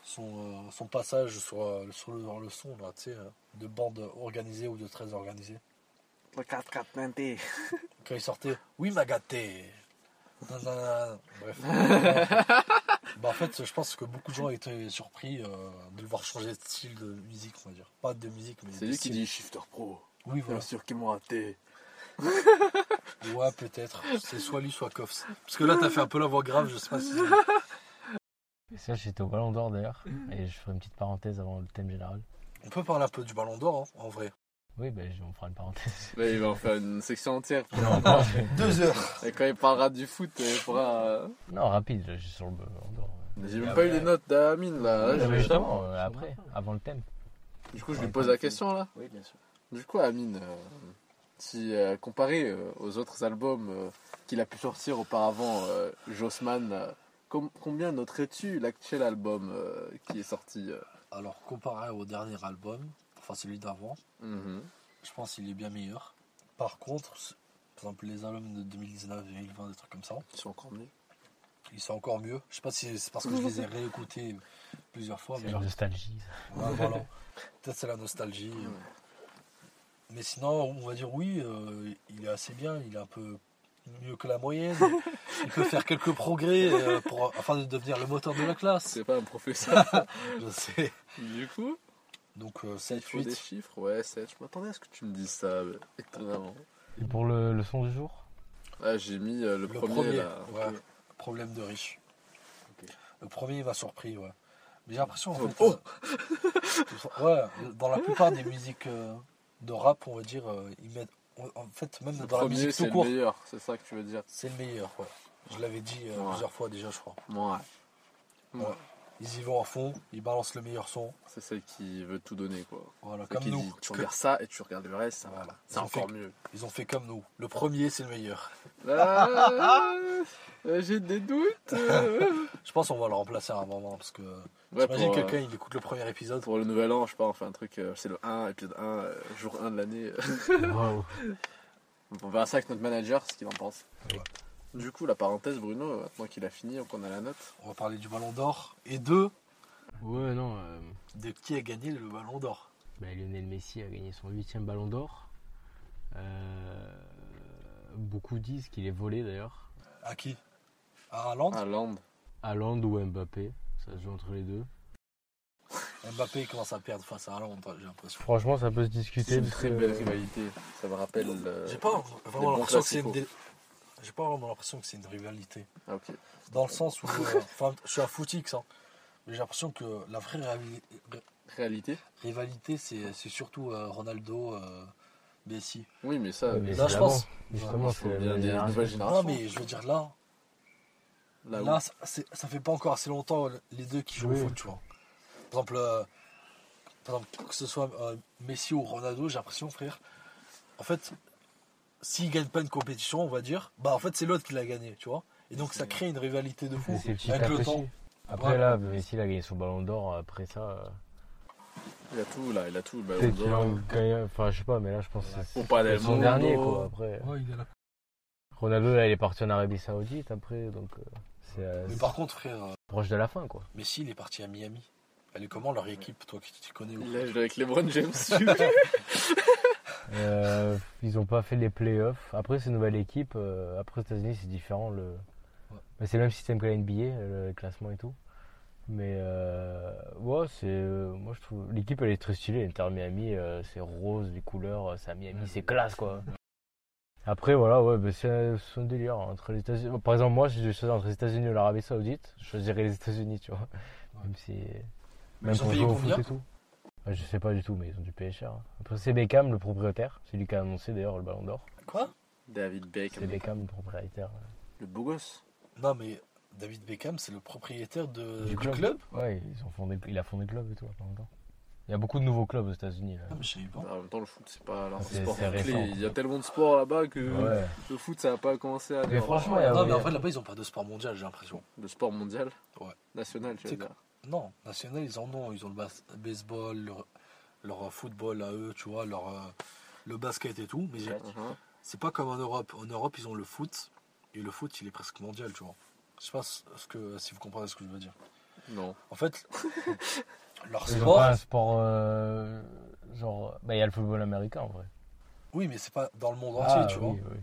S2: son, euh, son passage sur, sur le, le son, là, tu sais, euh, de bande organisée ou de très organisée.
S3: Le 4-4 Nantais.
S2: Quand il sortait, oui, m'a gâté. Bref. bah, en fait, je pense que beaucoup de gens étaient surpris euh, de le voir changer de style de musique, on va dire. Pas de musique, mais
S3: C'est lui qui
S2: style.
S3: dit Shifter Pro.
S2: Oui,
S3: Bien
S2: voilà.
S3: sûr qu'ils m'ont raté.
S2: Ouais, peut-être. C'est soit lui, soit Koffs. Parce que là, t'as fait un peu la voix grave, je sais pas si.
S1: Et ça, j'étais au Ballon d'Or d'ailleurs. Et je ferai une petite parenthèse avant le thème général.
S2: On peut parler un peu du ballon d'or, hein, en vrai.
S1: Oui, ben, on fera une parenthèse.
S3: Il va en faire une section entière.
S2: Deux heures.
S3: Et quand il parlera du foot, il pourra. euh,
S1: non, rapide, je suis sur le
S3: J'ai
S2: Ah
S3: même pas eu les notes d'Amine là.
S1: Justement, euh, après, avant le thème.
S3: Du coup, je lui pose la question là.
S4: Oui, bien sûr.
S3: Du coup, Amine, euh, si euh, comparé euh, aux autres albums euh, qu'il a pu sortir auparavant, euh, Jossman, euh, com- combien noterais-tu l'actuel album euh, qui est sorti euh?
S2: Alors, comparé au dernier album, enfin celui d'avant,
S3: mhm.
S2: je pense qu'il est bien meilleur. Par contre, c- exemple les albums de 2019, 2020, des trucs comme ça.
S3: Ils sont encore mieux.
S2: Ils sont encore mieux. Je sais pas si c'est parce que je les ai réécoutés plusieurs fois,
S1: C'est la nostalgie. ça.
S2: Ouais, voilà. Peut-être c'est la nostalgie. Mais sinon, on va dire oui, euh, il est assez bien, il est un peu mieux que la moyenne. Il peut faire quelques progrès euh, pour, afin de devenir le moteur de la classe.
S3: C'est pas un professeur.
S2: Je sais.
S3: du coup,
S2: Donc euh,
S3: il
S2: 7,
S3: faut des
S2: 8.
S3: chiffres. Ouais, 7. Je m'attendais à ce que tu me dises ça, étonnamment.
S1: Et pour le, le son du jour?
S3: Ah, j'ai mis euh, le,
S2: Le
S3: premier,
S2: premier,
S3: là.
S2: ouais.
S3: Ok.
S2: Problème de riche. Le premier il m'a surpris, ouais. Mais j'ai l'impression en
S3: Oh,
S2: fait. euh, ouais, dans la plupart des musiques euh, de rap, on va dire, euh, ils mettent. En fait, même
S3: Le
S2: dans la musique
S3: c'est
S2: tout
S3: le
S2: court,
S3: meilleur, c'est ça que tu veux dire.
S2: c'est le meilleur, ouais. Je l'avais dit euh,
S3: Ouais.
S2: plusieurs fois déjà, je crois.
S3: Ouais.
S2: Ouais. Ils y vont à fond, ils balancent le meilleur son.
S3: C'est celle qui veut tout donner, quoi.
S2: Voilà, comme nous.
S3: dit, tu
S2: Que-
S3: regardes ça et tu regardes le reste, ça va.
S2: Voilà.
S3: C'est encore
S2: fait-
S3: mieux.
S2: Ils ont fait comme nous. Le premier, c'est le meilleur.
S3: Ah, euh, j'ai des doutes. euh.
S2: Je pense qu'on va le remplacer à un moment parce que
S3: Ouais,
S2: j'imagine
S3: euh,
S2: quelqu'un il écoute le premier épisode.
S3: pour le nouvel an, je sais pas, on fait un truc, euh, c'est le 1, épisode 1, euh, jour 1 de l'année.
S1: Waouh.
S3: on verra ça avec notre manager, ce qu'il en pense.
S2: Ouais.
S3: Du coup, la parenthèse, Bruno, maintenant qu'il a fini, qu'on a la note.
S2: On va parler du ballon d'or et de,
S1: Ouais, non. euh,
S2: de qui a gagné le ballon d'or.
S1: bah, Lionel Messi a gagné son huitième ballon d'or. Euh, beaucoup disent qu'il est volé d'ailleurs.
S2: À qui? À Haaland?
S3: À Land.
S1: Haaland ou Mbappé, ça se joue entre les deux.
S2: Mbappé commence à perdre face à Haaland, j'ai l'impression.
S1: Franchement, ça peut se
S3: C'est
S1: discuter.
S3: une
S1: parce
S3: très belle rivalité. Ça me rappelle. euh,
S2: J'ai pas vraiment l'impression que c'est une.
S3: classicos.
S2: J'ai pas vraiment l'impression que c'est une rivalité. Dans le sens où. euh, Enfin, je suis à footix, hein. Mais j'ai l'impression que la vraie ravi-
S3: Réalité
S2: rivalité, c'est c'est surtout euh, Ronaldo, euh, Messi.
S3: Oui, mais ça.
S1: Mais
S2: Là,
S1: c'est
S2: je pense-
S1: Justement, c'est
S3: bien des
S2: Non, mais je veux dire là,
S3: Là
S2: ça, c'est- ça fait pas encore assez longtemps les deux qui jouent
S1: Oui.
S2: au foot, tu vois. Par exemple, euh, par exemple, que ce soit euh, Messi ou Ronaldo, j'ai l'impression, frère, en fait, s'ils gagnent pas une compétition, on va dire, bah en fait c'est l'autre qui l'a gagné, tu vois. Et donc ça crée une rivalité de fou
S1: Mais c'est petit
S2: avec le temps.
S1: Après
S2: Ouais.
S1: là, Messi il a gagné son ballon d'or. Après ça, euh,
S3: Il a tout, là, il a tout. le ballon
S1: en
S3: d'or.
S1: gagne. Enfin, je sais pas, mais là, je pense que c'est son dernier quoi. Après,
S2: Ouais, il est là.
S1: Ronaldo là, il est parti en Arabie Saoudite après, donc euh, c'est euh,
S2: Mais par contre, frère,
S1: proche de la fin quoi.
S2: Messi, il est parti à Miami. Elle est comment leur équipe, toi qui tu connais
S3: Il a joué avec LeBron James.
S1: Euh, ils ont pas fait les playoffs. Après, c'est une nouvelle équipe. euh, après, aux États-Unis, c'est différent. Le... Mais c'est le même système que la NBA, le classement et tout. Mais euh, ouais, c'est. euh, moi, je trouve. L'équipe, elle est très stylée. Inter Miami, c'est rose, les couleurs. C'est à Miami, c'est classe quoi. Après, voilà, ouais, bah, c'est un délire. Entre les États-Unis. Par exemple, moi, si je choisir entre les États-Unis ou l'Arabie Saoudite, je choisirais les États-Unis, tu vois. Même si. Même pour jouer au foot et tout. Ouais, je sais pas du tout, mais ils ont dû payer cher. hein. Après, c'est Beckham, le propriétaire. C'est lui qui a annoncé d'ailleurs le ballon d'or.
S2: Quoi?
S3: David
S1: C'est
S3: Beckham.
S1: Beckham, le propriétaire.
S3: Le beau gosse.
S2: Non, mais David Beckham, c'est le propriétaire de,
S1: Du
S2: du,
S1: club. Ouais, ils ont fondé, il a fondé le club et tout, il y a pas longtemps. Il y a beaucoup de nouveaux clubs aux États-Unis. là.
S2: Ah, mais je savais pas.
S3: En même temps, le foot, c'est pas leur
S1: C'est-
S3: sport
S1: c'est
S3: clé.
S1: récent.
S3: Il y a tellement de sports là-bas que
S1: Ouais.
S3: le foot, ça n'a pas commencé à.
S1: Mais franchement, il y a-
S2: Non, mais en fait, là-bas, ils ont pas de sport mondial, j'ai l'impression.
S3: Le sport mondial
S2: Ouais.
S3: National, tu veux
S2: C'est
S3: dire.
S2: Non, national, ils en ont. Ils ont le bas- baseball, leur, leur football à eux, tu vois, leur, euh, le basket et tout. Mais
S3: Mhm.
S2: c'est pas comme en Europe. En Europe, ils ont le foot. Et le foot, il est presque mondial, tu vois. Je sais pas ce que, si vous comprenez ce que je veux dire.
S3: Non.
S2: En fait, leur
S1: Ils ont
S2: sport.
S1: pas un sport euh, genre. Bah, il y a le football américain en vrai.
S2: Oui, mais c'est pas dans le monde entier,
S1: Ah,
S2: tu vois.
S1: oui, oui.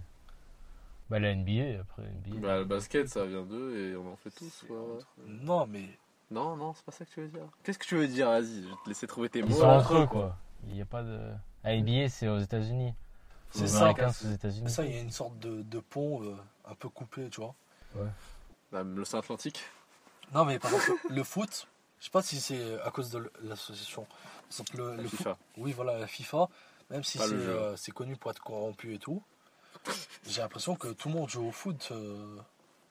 S1: Bah, la NBA, après la NBA.
S3: Bah, le basket, ça vient d'eux et on en fait tous. quoi.
S2: Non, mais
S3: Non, non, c'est pas ça que tu veux dire. Qu'est-ce que tu veux dire? Vas-y, je vais te laisser trouver tes
S1: Ils
S3: mots.
S1: sont entre eux quoi. Il n'y a pas de. La NBA, c'est aux États-Unis.
S2: C'est ça.
S1: Aux États-Unis.
S2: ça, il y a une sorte de, de pont euh, un peu coupé, tu vois.
S3: Bah, L'océan Atlantique.
S2: Non, mais par exemple, le foot, je sais pas si c'est à cause de l'association. Par exemple, le,
S3: La
S2: le foot-
S3: FIFA.
S2: oui, voilà, la FIFA, même si c'est euh, c'est connu pour être corrompu et tout, j'ai l'impression que tout le monde joue au foot euh,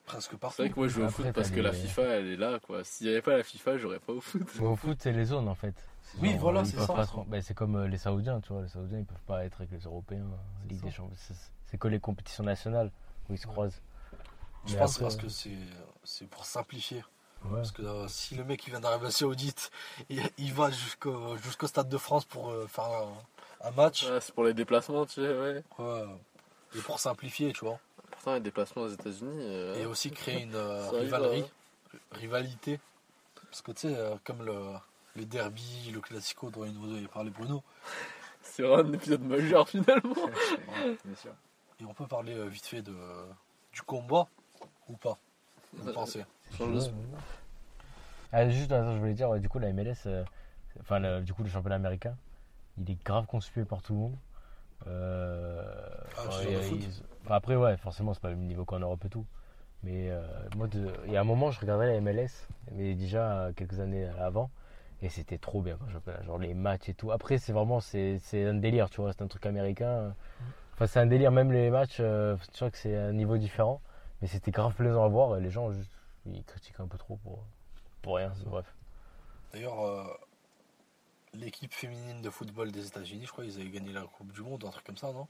S2: presque partout.
S3: C'est vrai que moi je joue au
S1: Après,
S3: foot parce que la FIFA elle est là quoi. S'il n'y avait pas la FIFA, j'aurais pas au foot.
S1: Mais au foot, c'est les zones en fait.
S2: Oui,
S1: Genre,
S2: voilà, c'est ça.
S1: pas bah, c'est comme euh, les Saoudiens, tu vois. Les Saoudiens, ils peuvent pas être avec les Européens. Ligue des Champions. C'est- que les compétitions nationales où ils se croisent.
S2: Je
S1: Mais
S2: pense
S1: après,
S2: parce que c'est c'est pour simplifier.
S1: Ouais.
S2: Parce que euh, si le mec il vient d'Arabie Saoudite, il, il va jusqu'au jusqu'au Stade de France pour euh, faire un, un match,
S3: Ouais, c'est pour les déplacements, tu sais, ouais.
S2: ouais, Et pour simplifier, tu vois.
S3: Pourtant, les déplacements aux États-Unis. euh,
S2: Et aussi créer une euh, rivalerie,
S3: hein.
S2: rivalité. Parce que tu sais, euh, comme le, le derby, le classico dont il nous avait parlé Bruno,
S3: C'est vraiment un épisode majeur finalement.
S4: Bien sûr.
S2: et on peut parler euh, vite fait de, du combat ou pas? Vous pensez?
S1: Ah, juste, attends, je voulais dire, ouais, du coup, la MLS, euh, enfin, le- du coup, le championnat américain, il est grave conspué par tout le monde. Euh,
S2: Ah,
S1: enfin, enfin, après, ouais, forcément, c'est pas le même niveau qu'en Europe et tout. Mais euh, moi, de- il y a un moment, je regardais la MLS, mais déjà euh, quelques années avant, et c'était trop bien championnat. Genre les matchs et tout. Après, c'est vraiment, c'est c'est un délire, tu vois, c'est un truc américain. Enfin, c'est un délire, même les matchs, euh, tu vois que c'est un niveau différent. Mais c'était grave plaisant à voir, et les gens, juste, ils critiquent un peu trop pour, pour rien, bref.
S2: D'ailleurs, euh, l'équipe féminine de football des États-Unis, je crois qu'ils avaient gagné la Coupe du Monde, un truc comme ça, non?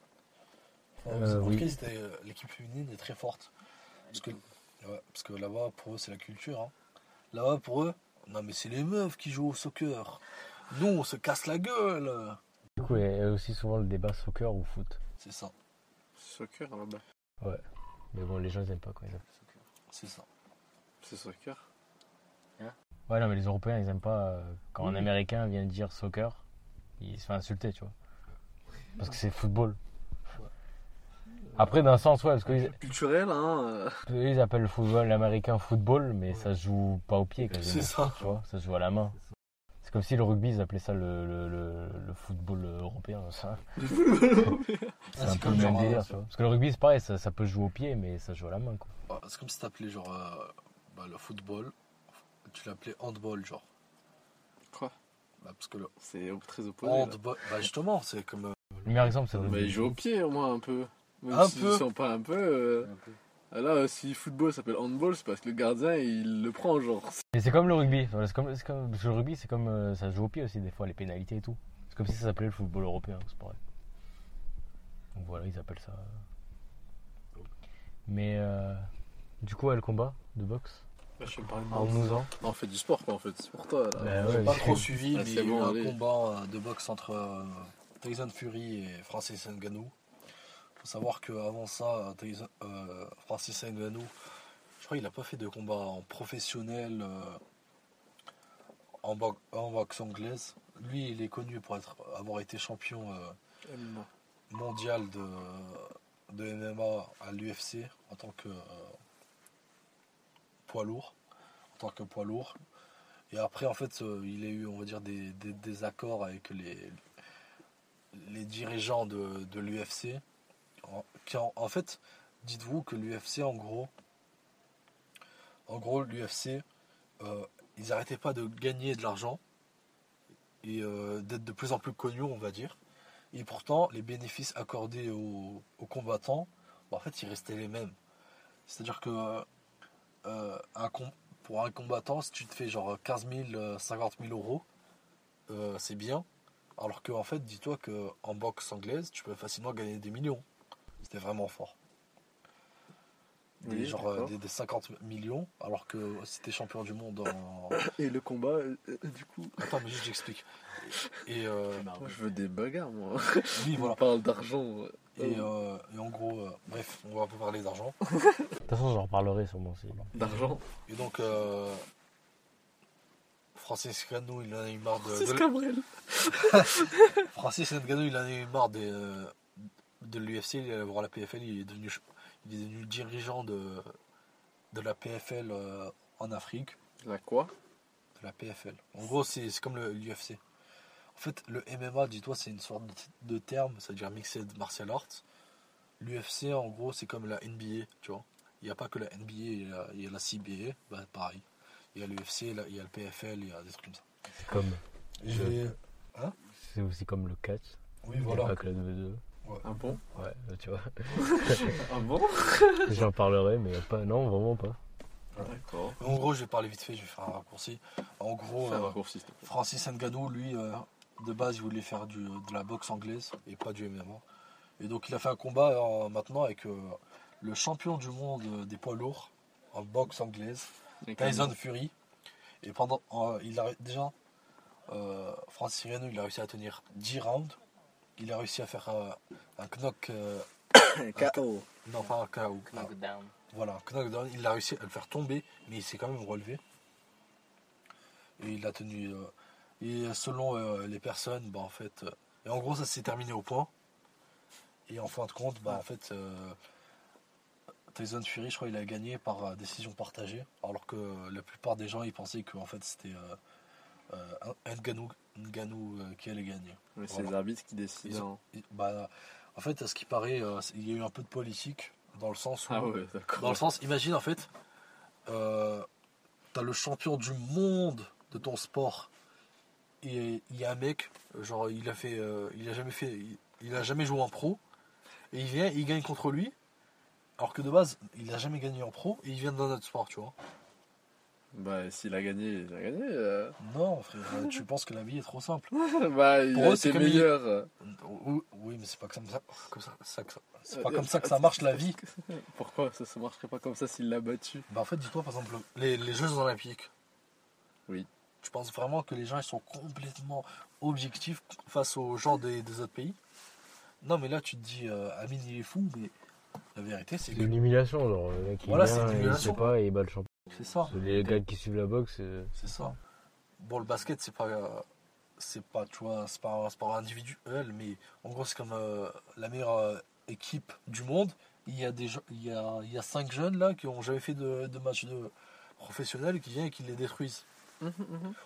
S1: Euh,
S2: en tout
S1: oui.
S2: cas, c'était, euh, l'équipe féminine est très forte. Parce que, ouais, parce que là-bas, pour eux, c'est la culture. hein. Là-bas, pour eux, non mais c'est les meufs qui jouent au soccer. Nous, on se casse la gueule.
S1: Du coup, il y a aussi souvent le débat soccer ou foot.
S2: C'est ça,
S3: Soccer là-bas.
S1: Mais bon, les gens ils aiment pas quoi. Ils aiment.
S2: c'est ça.
S3: C'est soccer.
S1: Ouais, non, mais les Européens ils aiment pas euh, quand un. Américain vient dire soccer, il se fait insulter, tu vois. Parce que c'est football. Après, d'un sens, ouais, parce qu'ils
S3: Culturel, hein. euh,
S1: ils appellent le football américain football, mais ça se joue pas au pied quasiment.
S2: C'est ça.
S1: Tu vois, ça se joue à la main. C'est comme si le rugby ils appelaient ça le, le, le, le football européen. Ça. C'est
S2: Ah,
S1: un
S2: c'est
S1: peu
S2: comme
S1: le même délire,
S2: euh,
S1: tu vois. Parce que le rugby c'est pareil, ça, ça peut se jouer au pied, mais ça se joue à la main, quoi.
S2: Ah, C'est comme si t'appelais genre euh, bah, le football, tu l'appelais handball, genre.
S3: Quoi?
S2: Bah, parce que le
S3: C'est très opposé.
S2: handball, bah justement, c'est comme. euh,
S1: Le meilleur exemple, c'est rugby.
S3: ils jouent au pied au moins un peu. Même
S2: Un
S3: s'ils
S2: peu.
S3: sont pas un peu. euh,
S4: Un peu.
S3: ah Là, si football s'appelle handball, c'est parce que le gardien il le prend, genre.
S1: Mais c'est comme le rugby. C'est comme, c'est comme- parce que le rugby, c'est comme euh, ça se joue au pied aussi, des fois, les pénalités et tout. C'est comme si ça s'appelait le football européen, c'est pareil. Donc voilà, ils appellent ça. Mais euh, du coup, ouais, le combat de boxe,
S3: Bah, je parler de
S1: en en.
S3: On fait du sport, quoi, en fait. C'est pour toi, là.
S1: Bah
S2: J'ai
S1: ouais,
S2: pas trop suivi,
S3: Ah,
S2: mais il y a eu un combat euh, de boxe entre euh, Tyson Fury et Francis Ngannou. Faut savoir qu'avant ça, euh, Tyson- euh, Francis Ngannou, je crois qu'il a pas fait de combat en professionnel euh, en, bo- en boxe anglaise. Lui, il est connu pour être, avoir été champion euh, mondial de, de MMA à l'UFC en tant que euh, poids lourd. En tant que poids lourd. Et après, en fait, euh, il a eu, on va dire, des, des, des accords avec les, dirigeants de, l'UFC. En, en, fait, dites-vous que l'UFC, en gros, en gros, l'UFC, euh, ils n'arrêtaient pas de gagner de l'argent et euh, d'être de plus en plus connus, on va dire. Et pourtant, les bénéfices accordés aux, aux combattants, bah, en fait, ils restaient les mêmes. C'est-à-dire que euh, un pour un combattant, si tu te fais genre 15 000, euh, 50 000 euros, euh, c'est bien. Alors que, en fait, dis-toi qu'en boxe anglaise, tu peux facilement gagner des millions. C'était vraiment fort. Des,
S3: Oui,
S2: genre euh, des, des 50 millions, alors que si t'es champion du monde en.
S3: Et le combat, euh, euh, du coup.
S2: Attends, mais juste j'explique. Et euh,
S3: Moi, je veux des bagarres, moi.
S2: oui,
S3: On
S2: voilà.
S3: parle d'argent.
S2: Et, euh, et en gros, euh, bref, on va pas parler d'argent.
S1: De toute façon, j'en reparlerai sûrement aussi.
S3: D'argent.
S2: Et donc, euh, Francis Ngannou, il en a eu marre de.
S3: C'est
S2: de-
S3: Cabrel.
S2: Francis Ngannou, il en a eu marre euh, de l'UFC, il est allé voir la PFL, il est devenu, ch- il est devenu dirigeant de, de la PFL euh, en Afrique.
S3: La quoi?
S2: De la PFL. En gros, c'est c'est comme le- l'UFC. En fait, le MMA, dis-toi, c'est une sorte de, de terme, c'est-à-dire Mixed Martial Arts. L'UFC, en gros, c'est comme la NBA, tu vois. Il n'y a pas que la NBA, il y a, il y a la CBA, bah, pareil. Il y a l'UFC, il y a le PFL, il y a des trucs comme ça.
S1: C'est comme,
S2: Et-
S1: c'est aussi comme le catch.
S2: Oui,
S1: Il
S2: voilà.
S1: Pas que la 2
S3: Un bon
S1: Ouais, euh, tu vois.
S3: Un bon
S1: J'en parlerai, mais pas, non, vraiment pas.
S3: D'accord.
S2: En gros, je vais parler vite fait, je vais faire un raccourci. En gros, euh,
S3: raccourci.
S2: Francis Ngannou, lui, euh, de base, il voulait faire du, de la boxe anglaise et pas du MMA. Et donc, il a fait un combat euh, maintenant avec euh, le champion du monde euh, des poids lourds en boxe anglaise, Tyson Fury. Et pendant, euh, il a déjà, euh, Francis Ngannou, il a réussi à tenir 10 rounds. Il a réussi à faire un knock, euh,
S3: KO.
S2: Non, pas un KO. Ah,
S1: Knockdown.
S2: Voilà, Knockdown, il a réussi à le faire tomber, mais il s'est quand même relevé. Et il a tenu. euh, et selon euh, les personnes, bah en fait. euh, et en gros, ça s'est terminé au point. Et en fin de compte, bah en fait. euh, Tyson Fury, je crois, il a gagné par décision partagée. Alors que la plupart des gens, ils pensaient que en fait, c'était euh, Ngannou, euh, qui allait gagner.
S3: Mais c'est les arbitres qui décident.
S2: ils- bah, en fait, à ce qui paraît, euh, il y a eu un peu de politique dans le sens où.
S3: Ah ouais,
S2: Dans le sens, imagine en fait, euh, t'as le champion du monde de ton sport et il y a un mec, genre il a fait, il a jamais fait, il, il a jamais joué en pro et il vient, il gagne contre lui, alors que de base il a jamais gagné en pro et il vient dans notre sport, tu vois.
S3: Bah, s'il a gagné, il a gagné. euh.
S2: Non, frère, euh, tu penses que la vie est trop simple.
S3: bah, il
S2: Pour
S3: a
S2: eux, c'est
S3: été
S2: comme il-
S3: meilleur.
S2: Oui, mais c'est pas comme ça, comme ça, ça que ça- c'est pas
S3: euh,
S2: comme ça que ça marche la vie.
S3: Pourquoi ça ne marcherait pas comme ça s'il l'a battu?
S2: Bah en fait, dis-toi par exemple, les, les Jeux Olympiques.
S3: Oui.
S2: Tu penses vraiment que les gens ils sont complètement objectifs face aux gens des, des autres pays? Non, mais là tu te dis, euh, Amine il est fou, mais la vérité c'est
S1: C'est
S2: que
S1: une humiliation, genre le mec il
S2: Voilà,
S1: vient,
S2: c'est une
S1: il sait
S2: humiliation.
S1: pas et il bat le champion.
S2: C'est ça.
S1: Les gars qui suivent la boxe, euh,
S2: C'est ça. Bon, le basket c'est pas, c'est pas, tu vois, c'est pas un sport individuel, mais en gros c'est comme euh, la meilleure euh, équipe du monde. Il y a des, il y a, il y a cinq jeunes là qui ont jamais fait de, de match de professionnel et qui viennent et qui les détruisent.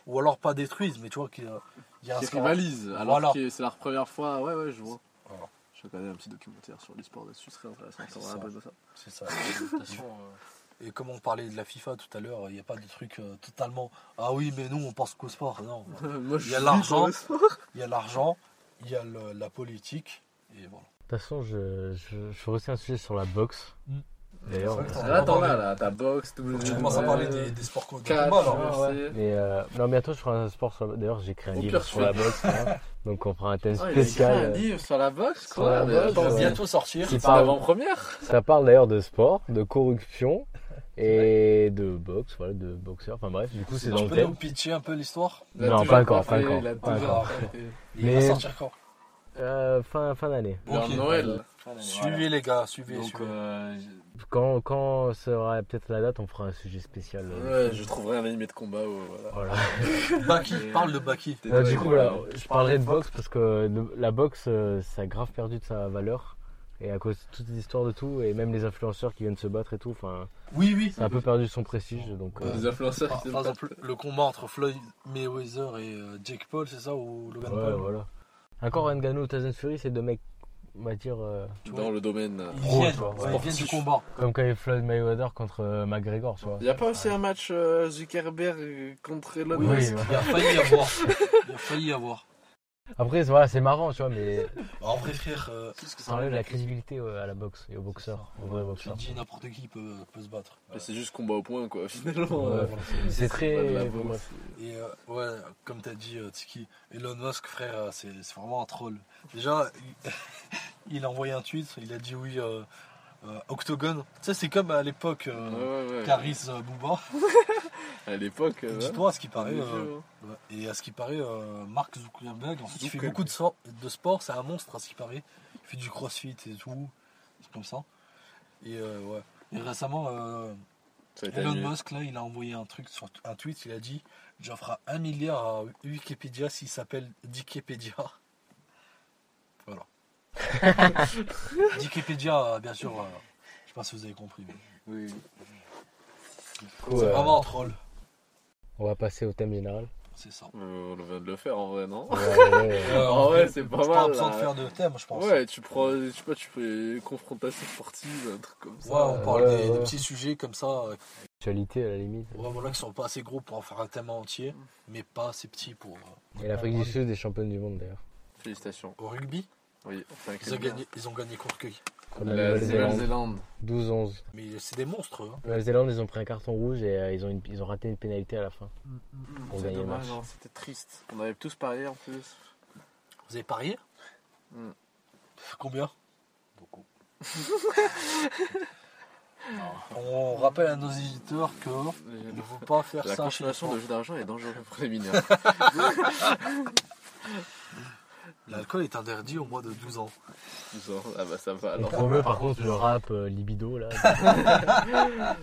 S2: Ou alors pas détruisent, mais tu vois qu'il y a, un
S3: Qui
S2: score-
S3: rivalise, alors
S2: Voilà.
S3: que c'est leur première fois. Ouais, ouais, je vois.
S2: Voilà.
S3: Je vais regarder un petit documentaire sur l'e-sport là-dessus, ce serait intéressant.
S2: C'est
S3: ça.
S2: C'est ça. Et comme on parlait de la FIFA tout à l'heure, il n'y a pas de truc euh, totalement. Ah oui, mais nous on pense qu'au sport. Non.
S3: Moi, je
S2: Il y a l'argent. Il y a l'argent, il y a le- la politique, et voilà.
S1: De toute façon, je, je, je ferai aussi un sujet sur la boxe.
S2: Mm.
S1: D'ailleurs,
S3: Là, t'en as là, ta boxe, tout
S2: Tu commences à parler des, des sports de combat là.
S3: ouais.
S1: mais, euh, non, bientôt je ferai un sport sur la... D'ailleurs, j'ai écrit un
S3: Au
S1: livre
S3: pire,
S1: sur la boxe. hein. Donc on fera un thème
S3: il a écrit
S1: spécial.
S3: un
S1: euh,
S3: livre sur la boxe,
S1: sur
S3: quoi.
S1: la
S3: mais
S1: boxe,
S2: Il va
S3: attends,
S1: ouais.
S2: bientôt sortir.
S3: C'est l'avant-première
S1: Ça parle d'ailleurs de sport, de corruption et de boxe, voilà, de boxeur. Enfin bref, du coup c'est dans
S2: Tu
S1: le
S2: peux
S1: thème.
S2: nous pitcher un peu l'histoire
S1: Non, pas encore, pas encore,
S3: il
S1: pas
S2: encore. va sortir quand?
S1: Euh, fin, fin d'année.
S3: Vers
S2: Ok.
S3: Noël.
S2: Suivez les gars, suivez.
S3: Donc,
S2: suivez.
S3: euh,
S1: Quand, quand sera peut-être la date, on fera un sujet spécial. euh,
S3: ouais, je trouverai un animé de combat. ouais, voilà.
S1: Voilà.
S2: Baki, parle de Baki.
S1: Euh, du coup, voilà, je parlerai de boxe parce que le- la boxe, euh, ça a grave perdu de sa valeur. Et à cause de toutes les histoires de tout, et même les influenceurs qui viennent se battre et tout, enfin,
S2: Oui, oui.
S1: ça a un peu perdu son prestige. Donc, euh,
S3: Les influenceurs
S2: Par,
S3: qui
S2: par exemple, le combat entre Floyd Mayweather et euh, Jake Paul, c'est ça Ou Logan
S1: ouais,
S2: Paul?
S1: voilà. Encore Ngannou, Tyson Fury, c'est deux mecs, on va dire, euh,
S3: dans le domaine.
S2: Ils
S1: Pro,
S2: viennent,
S1: tu vois,
S2: ouais,
S1: ouais.
S2: ils viennent du combat.
S1: comme quand il y avait Floyd Mayweather contre euh, McGregor, tu vois.
S3: Il n'y a pas aussi un match euh, Zuckerberg contre Elon
S2: Oui,
S3: Musk?
S1: ouais.
S2: il a failli y avoir. Il a failli y avoir.
S1: Après, voilà, c'est marrant, tu vois, mais
S2: En vrai, frère, euh,
S1: ça enlève la crédibilité à la boxe et aux boxeurs, aux vrais
S2: tu dis n'importe qui peut, peut se battre.
S3: Mais C'est juste combat au point, quoi, finalement.
S1: Ouais. C'est
S3: pas de
S1: très.
S3: la
S1: bon,
S3: boxe.
S1: bref.
S2: Et euh, ouais, comme t'as dit, euh, Tiki, Elon Musk, frère, euh, c'est c'est vraiment un troll. Déjà, il, il a envoyé un tweet, il a dit oui, euh, euh, Octogone. Tu sais, c'est comme à l'époque, euh,
S3: Ouais, ouais, ouais.
S2: Caris euh, Booba.
S3: À l'époque, euh.
S2: Dis-toi, à ce qui paraît, euh,
S3: hein.
S2: et à ce qui paraît, euh, Mark Zuckerberg, en fait, il fait beaucoup de, so- de sport, c'est un monstre, à ce qui paraît. Il fait du crossfit et tout, c'est comme ça. Et euh, ouais. Et récemment, euh, Elon
S3: annulé.
S2: Musk, là, il a envoyé un truc sur un tweet, il a dit J'offre un milliard à Wikipédia s'il s'appelle Dikipédia. Voilà. Dikipédia, bien sûr, euh, je sais pas si vous avez compris, mais
S3: Oui.
S2: C'est vraiment un troll,
S1: on va passer au thème général.
S2: c'est ça.
S3: Euh, on vient de le faire en vrai, non
S1: Ouais, ouais,
S2: Euh, en
S3: ouais,
S2: vrai,
S3: c'est pas
S2: Pas
S3: mal.
S2: besoin de
S3: là.
S2: faire de thème, je pense.
S3: Ouais, tu prends, je sais pas, tu fais confrontation sportive, un truc comme ça.
S2: Ouais, on parle
S1: ouais,
S2: des,
S1: ouais.
S2: des petits sujets comme ça, euh,
S1: Actualité à la limite.
S2: ouais, voilà, qui sont pas assez gros pour en faire un thème entier, mais pas assez petits pour.
S1: Et l'Afrique du Sud est championne du monde d'ailleurs.
S3: Félicitations.
S2: Au rugby,
S3: Oui, enfin,
S2: ils ont gagné, ils ont gagné contre
S1: la
S3: La
S1: Nouvelle-Zélande.
S3: Nouvelle-Zélande.
S1: 12-11.
S2: Mais c'est des monstres, hein.
S1: La Nouvelle-Zélande, ils ont pris un carton rouge et euh, ils, ont une- ils ont raté une pénalité à la fin. Pour
S3: C'est
S1: gagner le
S3: dommage,
S1: match.
S3: hein, c'était triste. On avait tous parié en plus.
S2: Vous avez parié
S3: Hmm.
S2: Combien Beaucoup. On rappelle à nos éditeurs que il ne faut pas faire
S3: La
S2: ça chez les
S3: consommation de jus d'argent est dangereuse pour les mineurs.
S2: L'alcool est interdit au moins de 12 ans.
S3: Genre, ah bah ça va
S1: On
S3: alors.
S1: promeut par contre le rap euh, libido là.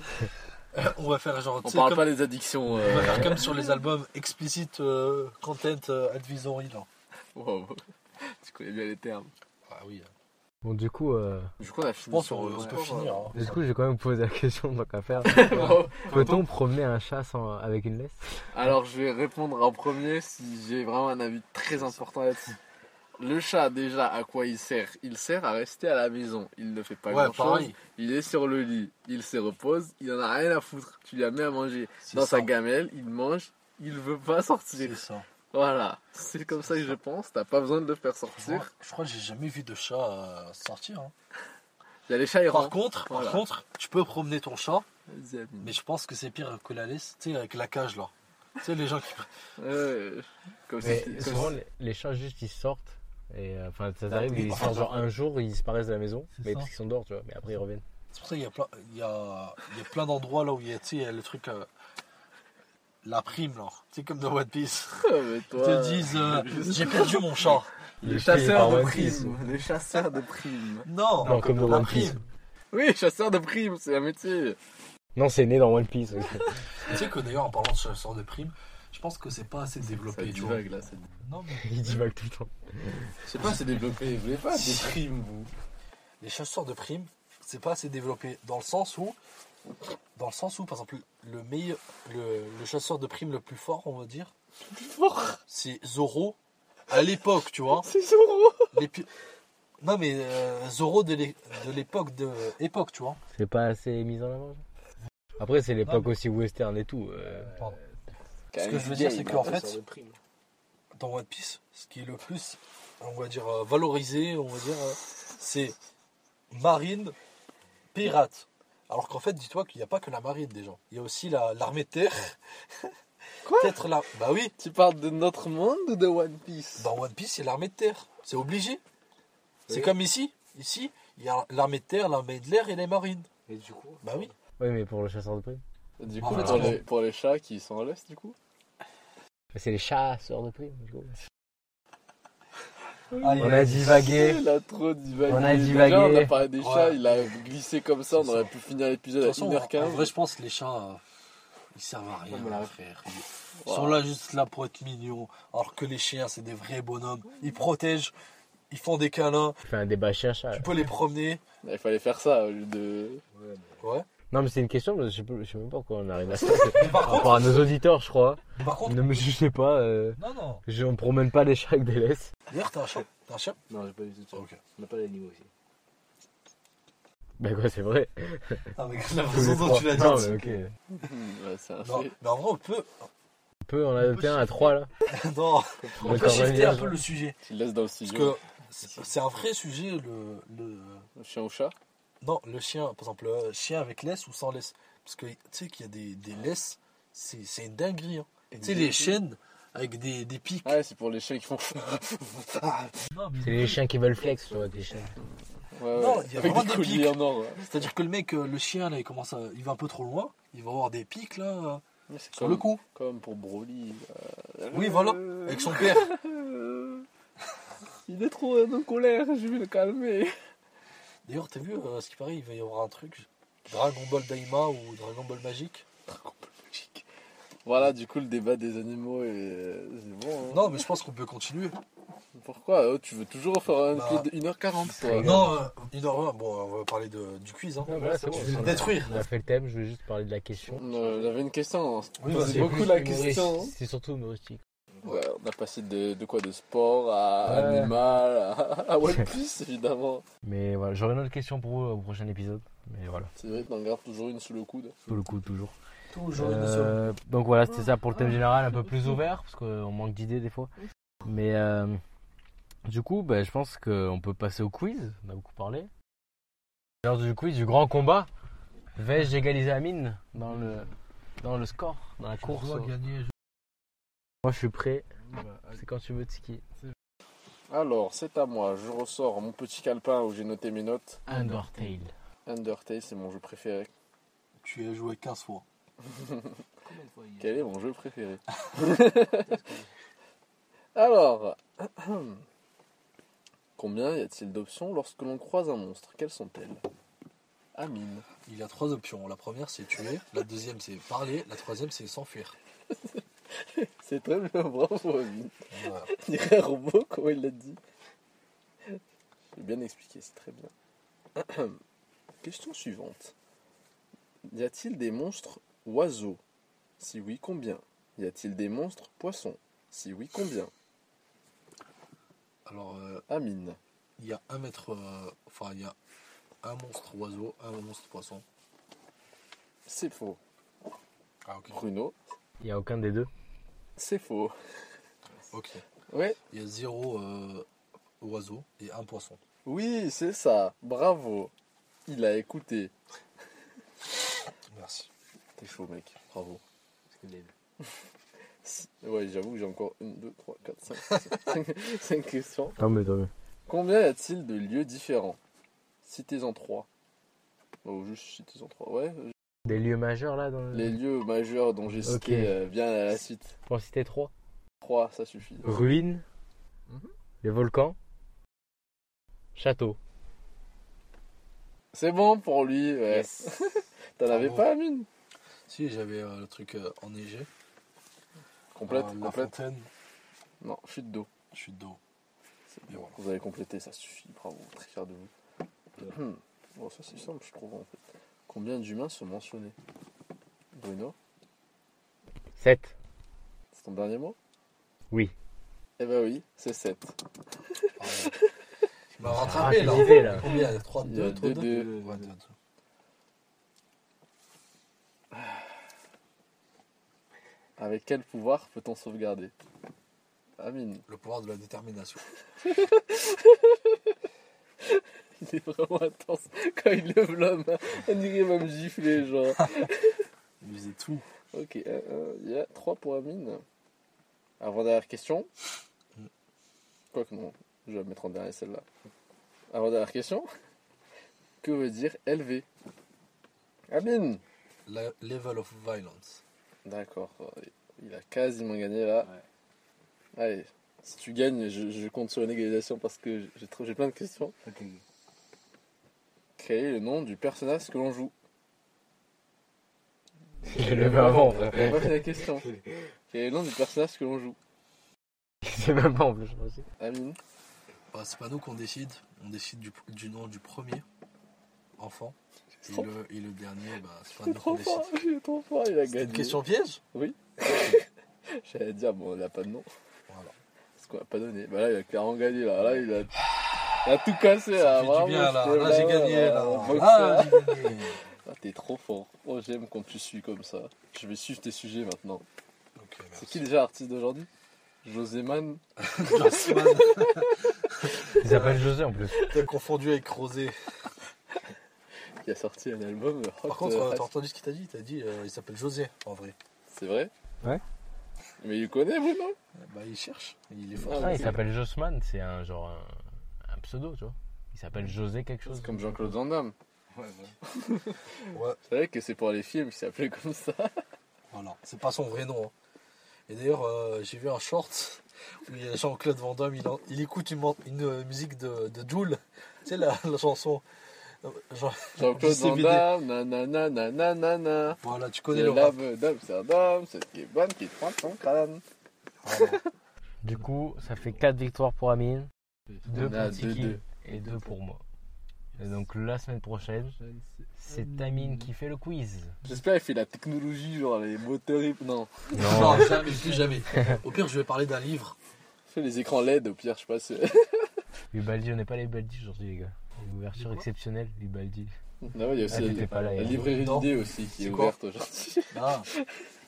S2: On va faire genre,
S3: On parle
S2: comme,
S3: pas des addictions.
S2: on va
S3: euh,
S2: faire comme sur les albums explicit euh, content euh, advisory là.
S3: wow. Tu connais bien les termes.
S2: Ah oui.
S1: Bon du coup, euh,
S3: Du coup, on a
S2: Je
S3: fini
S2: pense qu'on on peut finir. hein.
S1: du coup, j'ai quand même posé la question tant qu'à faire.
S3: euh.
S1: Peut-on promener un chat sans, avec une laisse?
S3: Alors, je vais répondre en premier si j'ai vraiment un avis très important là-dessus. Le chat, déjà, à quoi il sert? Il sert à rester à la maison. Il ne fait pas
S2: Ouais,
S3: grand-chose.
S2: pareil.
S3: Il est sur le lit. Il se repose. Il en a rien à foutre. Tu lui as mis à manger
S2: C'est
S3: dans
S2: ça.
S3: sa gamelle. Il mange. Il veut pas sortir.
S2: C'est ça.
S3: Voilà. C'est comme ça que je pense. T'as pas besoin de le faire
S2: Je crois,
S3: sortir.
S2: je crois que j'ai jamais vu de chat euh, sortir. hein.
S3: Il y a les chats
S2: Par
S3: errants.
S2: contre,
S3: Voilà.
S2: par contre, tu peux promener ton chat, mais je pense que c'est pire que la laisse, tu sais, avec la cage là. Tu sais, les gens qui.
S3: Comme
S1: Mais
S3: si- comme
S1: souvent,
S3: si-
S1: les, les chats juste ils sortent. Et euh, enfin, ça t'arrive,
S3: oui.
S1: ils sortent genre un jour, ils disparaissent de la maison. Mais
S2: ça.
S1: parce qu'ils sont dehors, tu vois. Mais après ils reviennent.
S2: C'est pour ça qu'il y a plein, il y a, il y a plein d'endroits là où il y a, tu sais, le truc. euh, la prime là. Tu sais, comme dans One Piece. Ils te disent euh, J'ai perdu mon chat.
S3: les chasseurs de primes. Les chasseurs de primes.
S2: Non,
S1: Non, comme dans One Piece.
S2: prime.
S3: Oui, chasseurs de primes, c'est un métier.
S1: Non, c'est né dans One Piece.
S2: Tu sais que d'ailleurs, en parlant de chasseurs de primes, je pense que c'est pas assez
S3: Ça
S2: développé, tu vois.
S3: divague là. ça-
S2: Non, mais
S1: il divague tout le temps.
S3: Je sais pas, c'est développé. Vous voulez pas des primes, vous?
S2: Les chasseurs de primes, c'est pas assez développé dans le sens où, dans le sens où, par exemple, le meilleur, le, le chasseur de primes le plus fort, on va dire, c'est Zoro. À l'époque, tu vois.
S3: C'est Zoro
S2: Non, mais euh, Zoro de l'é- de l'époque de époque, tu vois.
S1: C'est pas assez mis en avant. ça Après, c'est l'époque aussi western et tout. euh,
S2: Pardon. Ce que je veux dire, c'est qu'en fait, dans One Piece, ce qui est le plus, on va dire, euh, valorisé, on va dire, euh, c'est marine, pirate. Alors qu'en fait, dis-toi qu'il n'y a pas que la marine déjà. Il y a aussi la- l'armée de terre.
S3: Quoi?
S2: Peut-être la. Bah oui,
S3: Tu parles de notre monde ou de One Piece?
S2: Dans One Piece, il y a l'armée de terre. C'est obligé. C'est comme ici. Ici, il y a l'armée de terre, l'armée de l'air et les marines.
S3: Et du coup?
S2: Bah oui.
S1: Oui, mais pour le chasseur de primes.
S3: Du coup, pour, les, pour les chats qui sont à l'est, du coup
S1: C'est les chasseurs de primes. du coup.
S2: Ah,
S1: On a divagué.
S3: Il a trop divagué.
S1: On a
S3: Déjà,
S1: divagué.
S3: on a parlé des
S2: Ouais.
S3: chats, il a glissé comme ça, on aurait
S2: ça.
S3: pu finir l'épisode
S2: De
S3: à
S2: toute façon, en
S3: 1h15.
S2: vrai, je pense que les chats, euh, ils servent à rien, frère. Ils
S3: Wow.
S2: sont là juste là pour être mignons. Alors que les chiens, c'est des vrais bonhommes. Ils protègent, ils font des câlins.
S1: Tu fais un débat chien-chat.
S2: Tu peux les promener.
S3: Il fallait faire ça au lieu de.
S2: Ouais.
S1: Non, mais c'est une question, mais je sais, je sais même pas pourquoi on arrive à ça.
S2: Mais par
S1: rapport à nos auditeurs, je crois.
S2: Par contre,
S1: Ne me jugez pas. euh,
S2: non, non.
S1: je, on promène pas les chats avec des laisses.
S2: D'ailleurs, t'as un chat. T'as un chien
S4: Non, j'ai pas du tout de ça.
S2: Ok.
S4: On n'a pas d'animaux aussi.
S1: Bah quoi, c'est vrai.
S2: Avec
S1: Tous
S2: la façon dont tu l'as dit.
S1: Non, mais ok.
S3: Ouais, c'est un
S2: Non, mais en vrai, on peut.
S1: On peut en adopter un à trois là.
S2: non, on peut shifter un peu le sujet.
S3: Tu le laisses dans le
S2: Parce
S3: studio.
S2: que c'est un vrai sujet, le, le.
S3: Le chien ou chat
S2: Non, le chien, par exemple, le chien avec laisse ou sans laisse. Parce que tu sais qu'il y a des, des laisses, c'est c'est une dinguerie. hein. Tu sais, les chaînes avec des, des pics.
S3: Ah, ouais, c'est pour les chiens qui font.
S1: C'est les chiens qui veulent flex, tu vois, des chiens.
S3: Ouais, ouais.
S2: Non, il y a
S3: Avec
S2: vraiment
S3: des
S2: des pics.
S3: en or. ouais.
S2: C'est-à-dire que le mec, euh, le chien, là, il commence à. Il va un peu trop loin. Il va avoir des pics, là, euh, sur
S3: comme,
S2: le coup.
S3: Comme pour Broly. euh,
S2: Oui, voilà.
S3: euh,
S2: Avec son père.
S3: euh, Il est trop en colère, je vais le calmer.
S2: D'ailleurs, t'as vu, euh, ce qui paraît, il va y avoir un truc. Dragon Ball Daima ou Dragon Ball Magique.
S3: Voilà, du coup, le débat des animaux, est... c'est bon. hein.
S2: Non, mais je pense qu'on peut continuer.
S3: Pourquoi oh, Tu veux toujours faire un
S2: Bah,
S3: épisode de 1h40 toi
S2: Non, euh, une heure vingt. Bon, on va parler de, du quiz. Hein.
S1: voilà, c'est bon.
S2: Je vais le
S1: On a-
S2: détruire.
S1: On a fait le thème, je veux juste parler de la question.
S3: Euh, J'avais une question.
S2: Oui,
S3: C'est
S2: vas-y.
S3: beaucoup
S1: plus
S3: la question.
S1: C'est surtout humoristique.
S3: Ouais, on a passé de, de quoi De sport à
S1: Ouais.
S3: animal à, à One Piece, évidemment.
S1: Mais voilà, j'aurai une autre question pour vous au prochain épisode. Mais voilà,
S3: C'est vrai que t'en gardes toujours une sous le coude.
S1: sous le coup, toujours.
S2: Toujours une seule.
S1: Euh, donc voilà, c'était ça pour le thème général, un peu plus ouvert, parce qu'on manque d'idées des fois. Mais euh, du coup, bah, je pense qu'on peut passer au quiz. On a beaucoup parlé. L'heure du quiz, du grand combat. Vais-je égaliser Amine dans le, dans le score, dans la course?
S2: gagner.
S1: Moi, je suis prêt. C'est quand tu veux, Tiki.
S3: Alors, c'est à moi. Je ressors mon petit calepin où j'ai noté mes notes.
S1: Undertale.
S3: Undertale, c'est mon jeu préféré.
S2: Tu as joué 15 fois.
S4: Combien de fois il y a
S3: Quel est mon jeu préféré? Alors, Combien y a-t-il d'options lorsque l'on croise un monstre? Quelles sont-elles? Amine.
S2: Il y a trois options. La première, c'est tuer. La deuxième, c'est parler. La troisième, c'est s'enfuir.
S3: C'est très bien, bravo. Il dirait un robot, comment il l'a dit J'ai bien expliqué, c'est très bien. Question suivante. Y a-t-il des monstres oiseaux? Si oui, combien? Y a-t-il des monstres poissons? Si oui, combien?
S2: Alors, euh,
S3: Amine.
S2: il y a un mètre. euh, enfin, il y a un monstre oiseau, un monstre poisson.
S3: C'est faux.
S2: Ah, ok.
S3: Bruno.
S1: Il n'y a aucun des deux?
S3: C'est faux.
S2: Ok.
S3: Ouais.
S2: Il y a zéro euh, oiseau et un poisson.
S3: Oui, c'est ça. Bravo. Il a écouté.
S2: Merci.
S3: T'es chaud, mec. Bravo. Ouais, j'avoue que j'ai encore 1, 2, 3, 4, 5, 5, questions.
S1: Tant mieux.
S3: Combien y a-t-il de lieux différents? Citez-en trois. Oh, juste citez-en trois. Ouais,
S1: Des lieux majeurs là dans le...
S3: les lieux majeurs dont j'ai cité
S1: Ok.
S3: euh, bien à la suite.
S1: Pour en citer trois.
S3: Trois, ça suffit.
S1: Ruines,
S3: Mhm.
S1: les volcans, château.
S3: C'est bon pour lui. Ouais.
S4: Yes.
S3: T'en avais pas, Amine
S2: Si, j'avais euh, le truc euh, enneigé.
S3: Complète,
S2: Euh, la
S3: complète.
S2: fontaine,
S3: Non, chute d'eau.
S2: chute d'eau.
S3: C'est bien.
S2: voilà.
S3: Vous avez complété, ça suffit. Bravo, très fier de vous. Hum. Bon, ça c'est simple, je trouve en fait. Combien d'humains sont mentionnés? Bruno?
S1: 7.
S3: C'est ton dernier mot?
S1: Oui.
S3: Eh ben oui, c'est 7.
S2: Ah, ouais. Il m'a rattrapé là.
S1: Là.
S2: Combien? Il y a 3,
S3: Il y a
S2: 2, 3,
S3: deux,
S2: 2.
S3: deux.
S2: Ouais, deux, deux.
S3: Avec quel pouvoir peut-on sauvegarder? Amine.
S2: Le pouvoir de la détermination.
S3: Il est vraiment intense. Quand il lève la main, on dirait va me gifler, genre.
S2: Il faisait tout.
S3: Ok, un, un, il y a 3 pour Amine. Avant-dernière question. Quoique non, je vais la mettre en dernier celle-là. Avant-dernière question. Que veut dire élevé Amine
S2: La- level of violence.
S3: D'accord, il a quasiment gagné là. Allez, si tu gagnes, je, je compte sur une égalisation parce que j'ai plein de questions.
S4: Ok.
S3: Quel est le nom du personnage que l'on joue
S1: Je l'ai pas avant,
S3: pas fait la question. Quel est le nom du personnage que l'on joue
S1: C'est même pas en plus, je crois aussi.
S3: Amine
S2: Bah, c'est pas nous qu'on décide. On décide du, du nom du premier enfant. Et
S3: trop-
S2: le, et le dernier, bah, c'est pas
S3: C'est
S2: nous qu'on
S3: trop
S2: décide.
S3: fort, j'ai trop fort, il a
S2: C'est
S3: gagné.
S2: une question piège?
S3: J'allais dire, bon, il a pas de nom.
S2: Voilà.
S3: Parce qu'on a pas donné. Bah là, il a clairement gagné là. Là, il a, il a tout cassé
S2: Ça
S3: là.
S2: fait
S3: Bravo,
S2: du bien là.
S3: c'était
S2: Là, j'ai
S3: bravo,
S2: gagné là. j'ai gagné.
S3: Ah, t'es trop fort. Oh, j'aime quand tu suis comme ça. Je vais suivre tes sujets maintenant. C'est qui déjà l'artiste d'aujourd'hui? Joséman
S2: Jossman.
S1: Il s'appelle José en plus.
S2: T'as confondu avec Rosé.
S3: qui a sorti un album.
S2: Par
S3: Hot,
S2: contre,
S3: euh,
S2: euh, t'as entendu ce qu'il t'a dit? Il t'a dit euh, il s'appelle José en vrai.
S3: C'est vrai?
S1: Ouais.
S3: Mais il connaît, vous, non?
S2: Bah, il cherche. Il est fort.
S3: Ah,
S1: Ah, il s'appelle Josman, c'est un genre un, un pseudo, tu vois. Il s'appelle José quelque chose.
S3: C'est comme Jean-Claude Van Damme.
S4: Ouais, ouais.
S2: Ouais,
S3: C'est vrai que c'est pour les films qui s'appelait comme ça.
S2: voilà. C'est pas son vrai nom. hein. Et d'ailleurs, euh, j'ai vu un short où il y a Jean-Claude Van Damme, il, en- il écoute une, euh, musique de, de Joule. Tu sais, la, la chanson. euh, Jean-
S3: Jean-Claude Van. Damme, nanana, nanana.
S2: Voilà, tu
S3: C'est
S2: connais le rap.
S3: d'Amsterdam, cette qui est bonne qui prend ton crâne.
S2: Voilà.
S1: Du coup, ça fait 4 victoires pour Amine, 2
S3: On a
S1: pour Tiki
S3: deux, deux.
S1: et 2 pour moi. Et donc la semaine prochaine, c'est Amine qui fait le quiz.
S3: J'espère qu'il fait la technologie, genre les moteurs. hip- Non,
S2: Non, jamais, plus jamais. Au pire, je vais parler d'un livre.
S3: fais les écrans LED au pire, je sais pas si.
S1: Ubaldi, on n'est pas les Ubaldi aujourd'hui, les gars. Une ouverture exceptionnelle, Ubaldi.
S3: Ah ouais, il y a
S1: Ah,
S3: aussi
S1: t'étais pas là.
S3: la librairie
S2: Non.
S3: d'idées aussi qui est,
S2: C'est quoi
S3: ouverte aujourd'hui.
S2: Ah,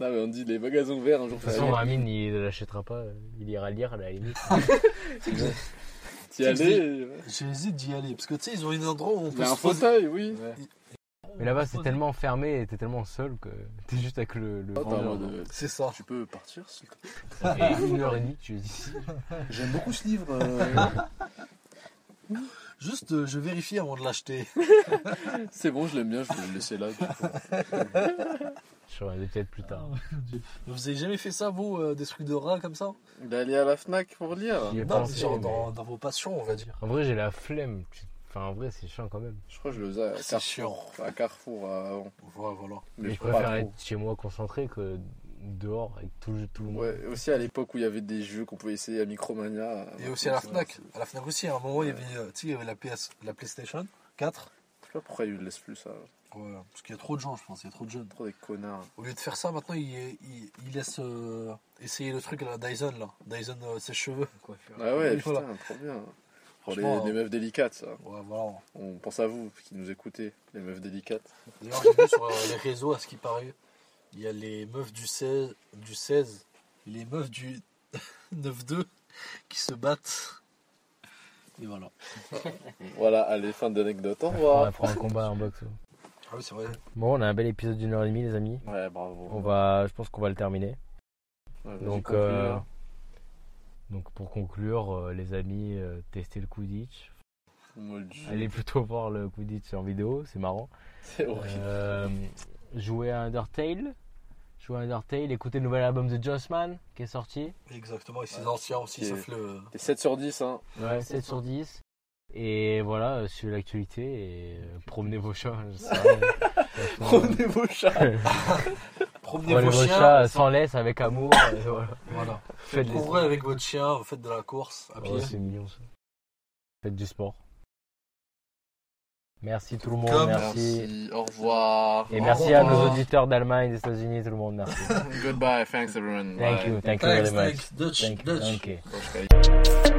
S3: non, mais on dit les magasins ouverts un jour.
S1: De toute façon, Amine, il ne l'achètera pas. Il ira lire à la limite.
S3: t'y allais. ouais.
S2: j'hésite d'y aller. Parce que tu sais, ils ont un endroit où on
S3: Il
S2: peut
S3: y a
S2: se
S3: un
S2: poser.
S3: fauteuil, oui.
S1: Mais là-bas, c'est tellement fermé et t'es tellement seul que t'es juste avec le,
S3: euh,
S2: C'est ça.
S3: tu peux partir s'il te plaît
S1: Ça fait une heure et demie que tu es ici.
S3: J'aime beaucoup ce livre. euh.
S2: Juste, euh, je vérifie avant de l'acheter.
S3: C'est bon, je l'aime bien, je vais le laisser là.
S1: Peut-être plus tard.
S2: Vous avez jamais fait ça, vous, euh, des trucs de rats comme ça?
S3: D'aller à la Fnac pour lire.
S2: Non,
S1: pensé,
S2: genre
S1: mais-
S2: dans, dans vos passions, on va dire.
S1: En vrai, j'ai la flemme. Enfin, en vrai, c'est chiant quand même.
S3: Je crois que je le faisais à
S2: C'est
S3: Carrefour. À Carrefour avant.
S2: Ouais, voilà.
S3: Mais
S1: Mais
S3: je
S1: préfère être chez moi concentré que dehors avec tout, le- tout le monde.
S3: Ouais, aussi à l'époque où il y avait des jeux qu'on pouvait essayer à Micromania.
S2: Et aussi à la Fnac. À la Fnac aussi, à un moment, il y avait, euh, tu sais, il y avait la, PS, la PlayStation 4.
S3: Je sais pas pourquoi ils laissent plus ça.
S2: Ouais, parce qu'il y a trop de gens, je pense, il y a trop de jeunes.
S3: Trop des connards.
S2: Au lieu de faire ça, maintenant, il, il, il laisse euh, essayer le truc à la Dyson, là. Dyson, euh, ses cheveux.
S3: Ah ouais, putain,
S2: voilà.
S3: trop bien. Pour les, meufs délicates, ça.
S2: Ouais, voilà.
S3: On pense à vous qui nous écoutez, les meufs délicates.
S2: D'ailleurs, j'ai vu sur euh, les réseaux, à ce qui paraît, il y a les meufs du 16, du 16 et les meufs du 9-2 qui se battent. Et voilà.
S3: Voilà, allez, fin d'anecdote. Au
S1: On
S3: revoir.
S1: va prendre un combat en boxe.
S2: Ah oui, c'est vrai.
S1: Bon, on a un bel épisode d'une heure et demie, les amis.
S3: Ouais, bravo.
S1: On va, je pense qu'on va le terminer.
S3: Ouais, vas-y,
S1: Donc, euh, donc pour conclure, euh, les amis, euh, testez le.
S3: Moldu.
S1: Allez plutôt voir le Quidditch en vidéo, c'est marrant.
S3: C'est horrible.
S1: Euh, jouez à Undertale. Jouez à Undertale. Écoutez le nouvel album de Jossman qui est sorti.
S2: Exactement, et ses anciens aussi, sauf le.
S3: Et 7 sur 10, hein.
S1: Ouais, 7 sur 10. Et voilà, euh, suivez l'actualité et euh, promenez vos chats.
S3: Prenez vos chats.
S2: Promenez
S1: Promenez
S2: vos
S1: vos
S2: chiens.
S1: sans laisse, avec amour. et voilà.
S2: Voilà.
S1: Faites
S2: Couvrez avec votre chien, faites de la course à pied.
S1: Ouais, c'est mignon ça. Faites du sport. Merci tout le monde, merci.
S3: Merci. Au revoir.
S1: Et
S2: Au
S1: merci à nos
S2: revoir.
S1: auditeurs d'Allemagne, des États-Unis, tout le monde, merci.
S3: Goodbye. Thanks everyone.
S1: Thank
S3: Bye.
S1: you, thank you
S2: Thanks,
S1: very much.
S2: thanks. Dutch,
S1: Thank-
S2: Dutch.
S1: okay.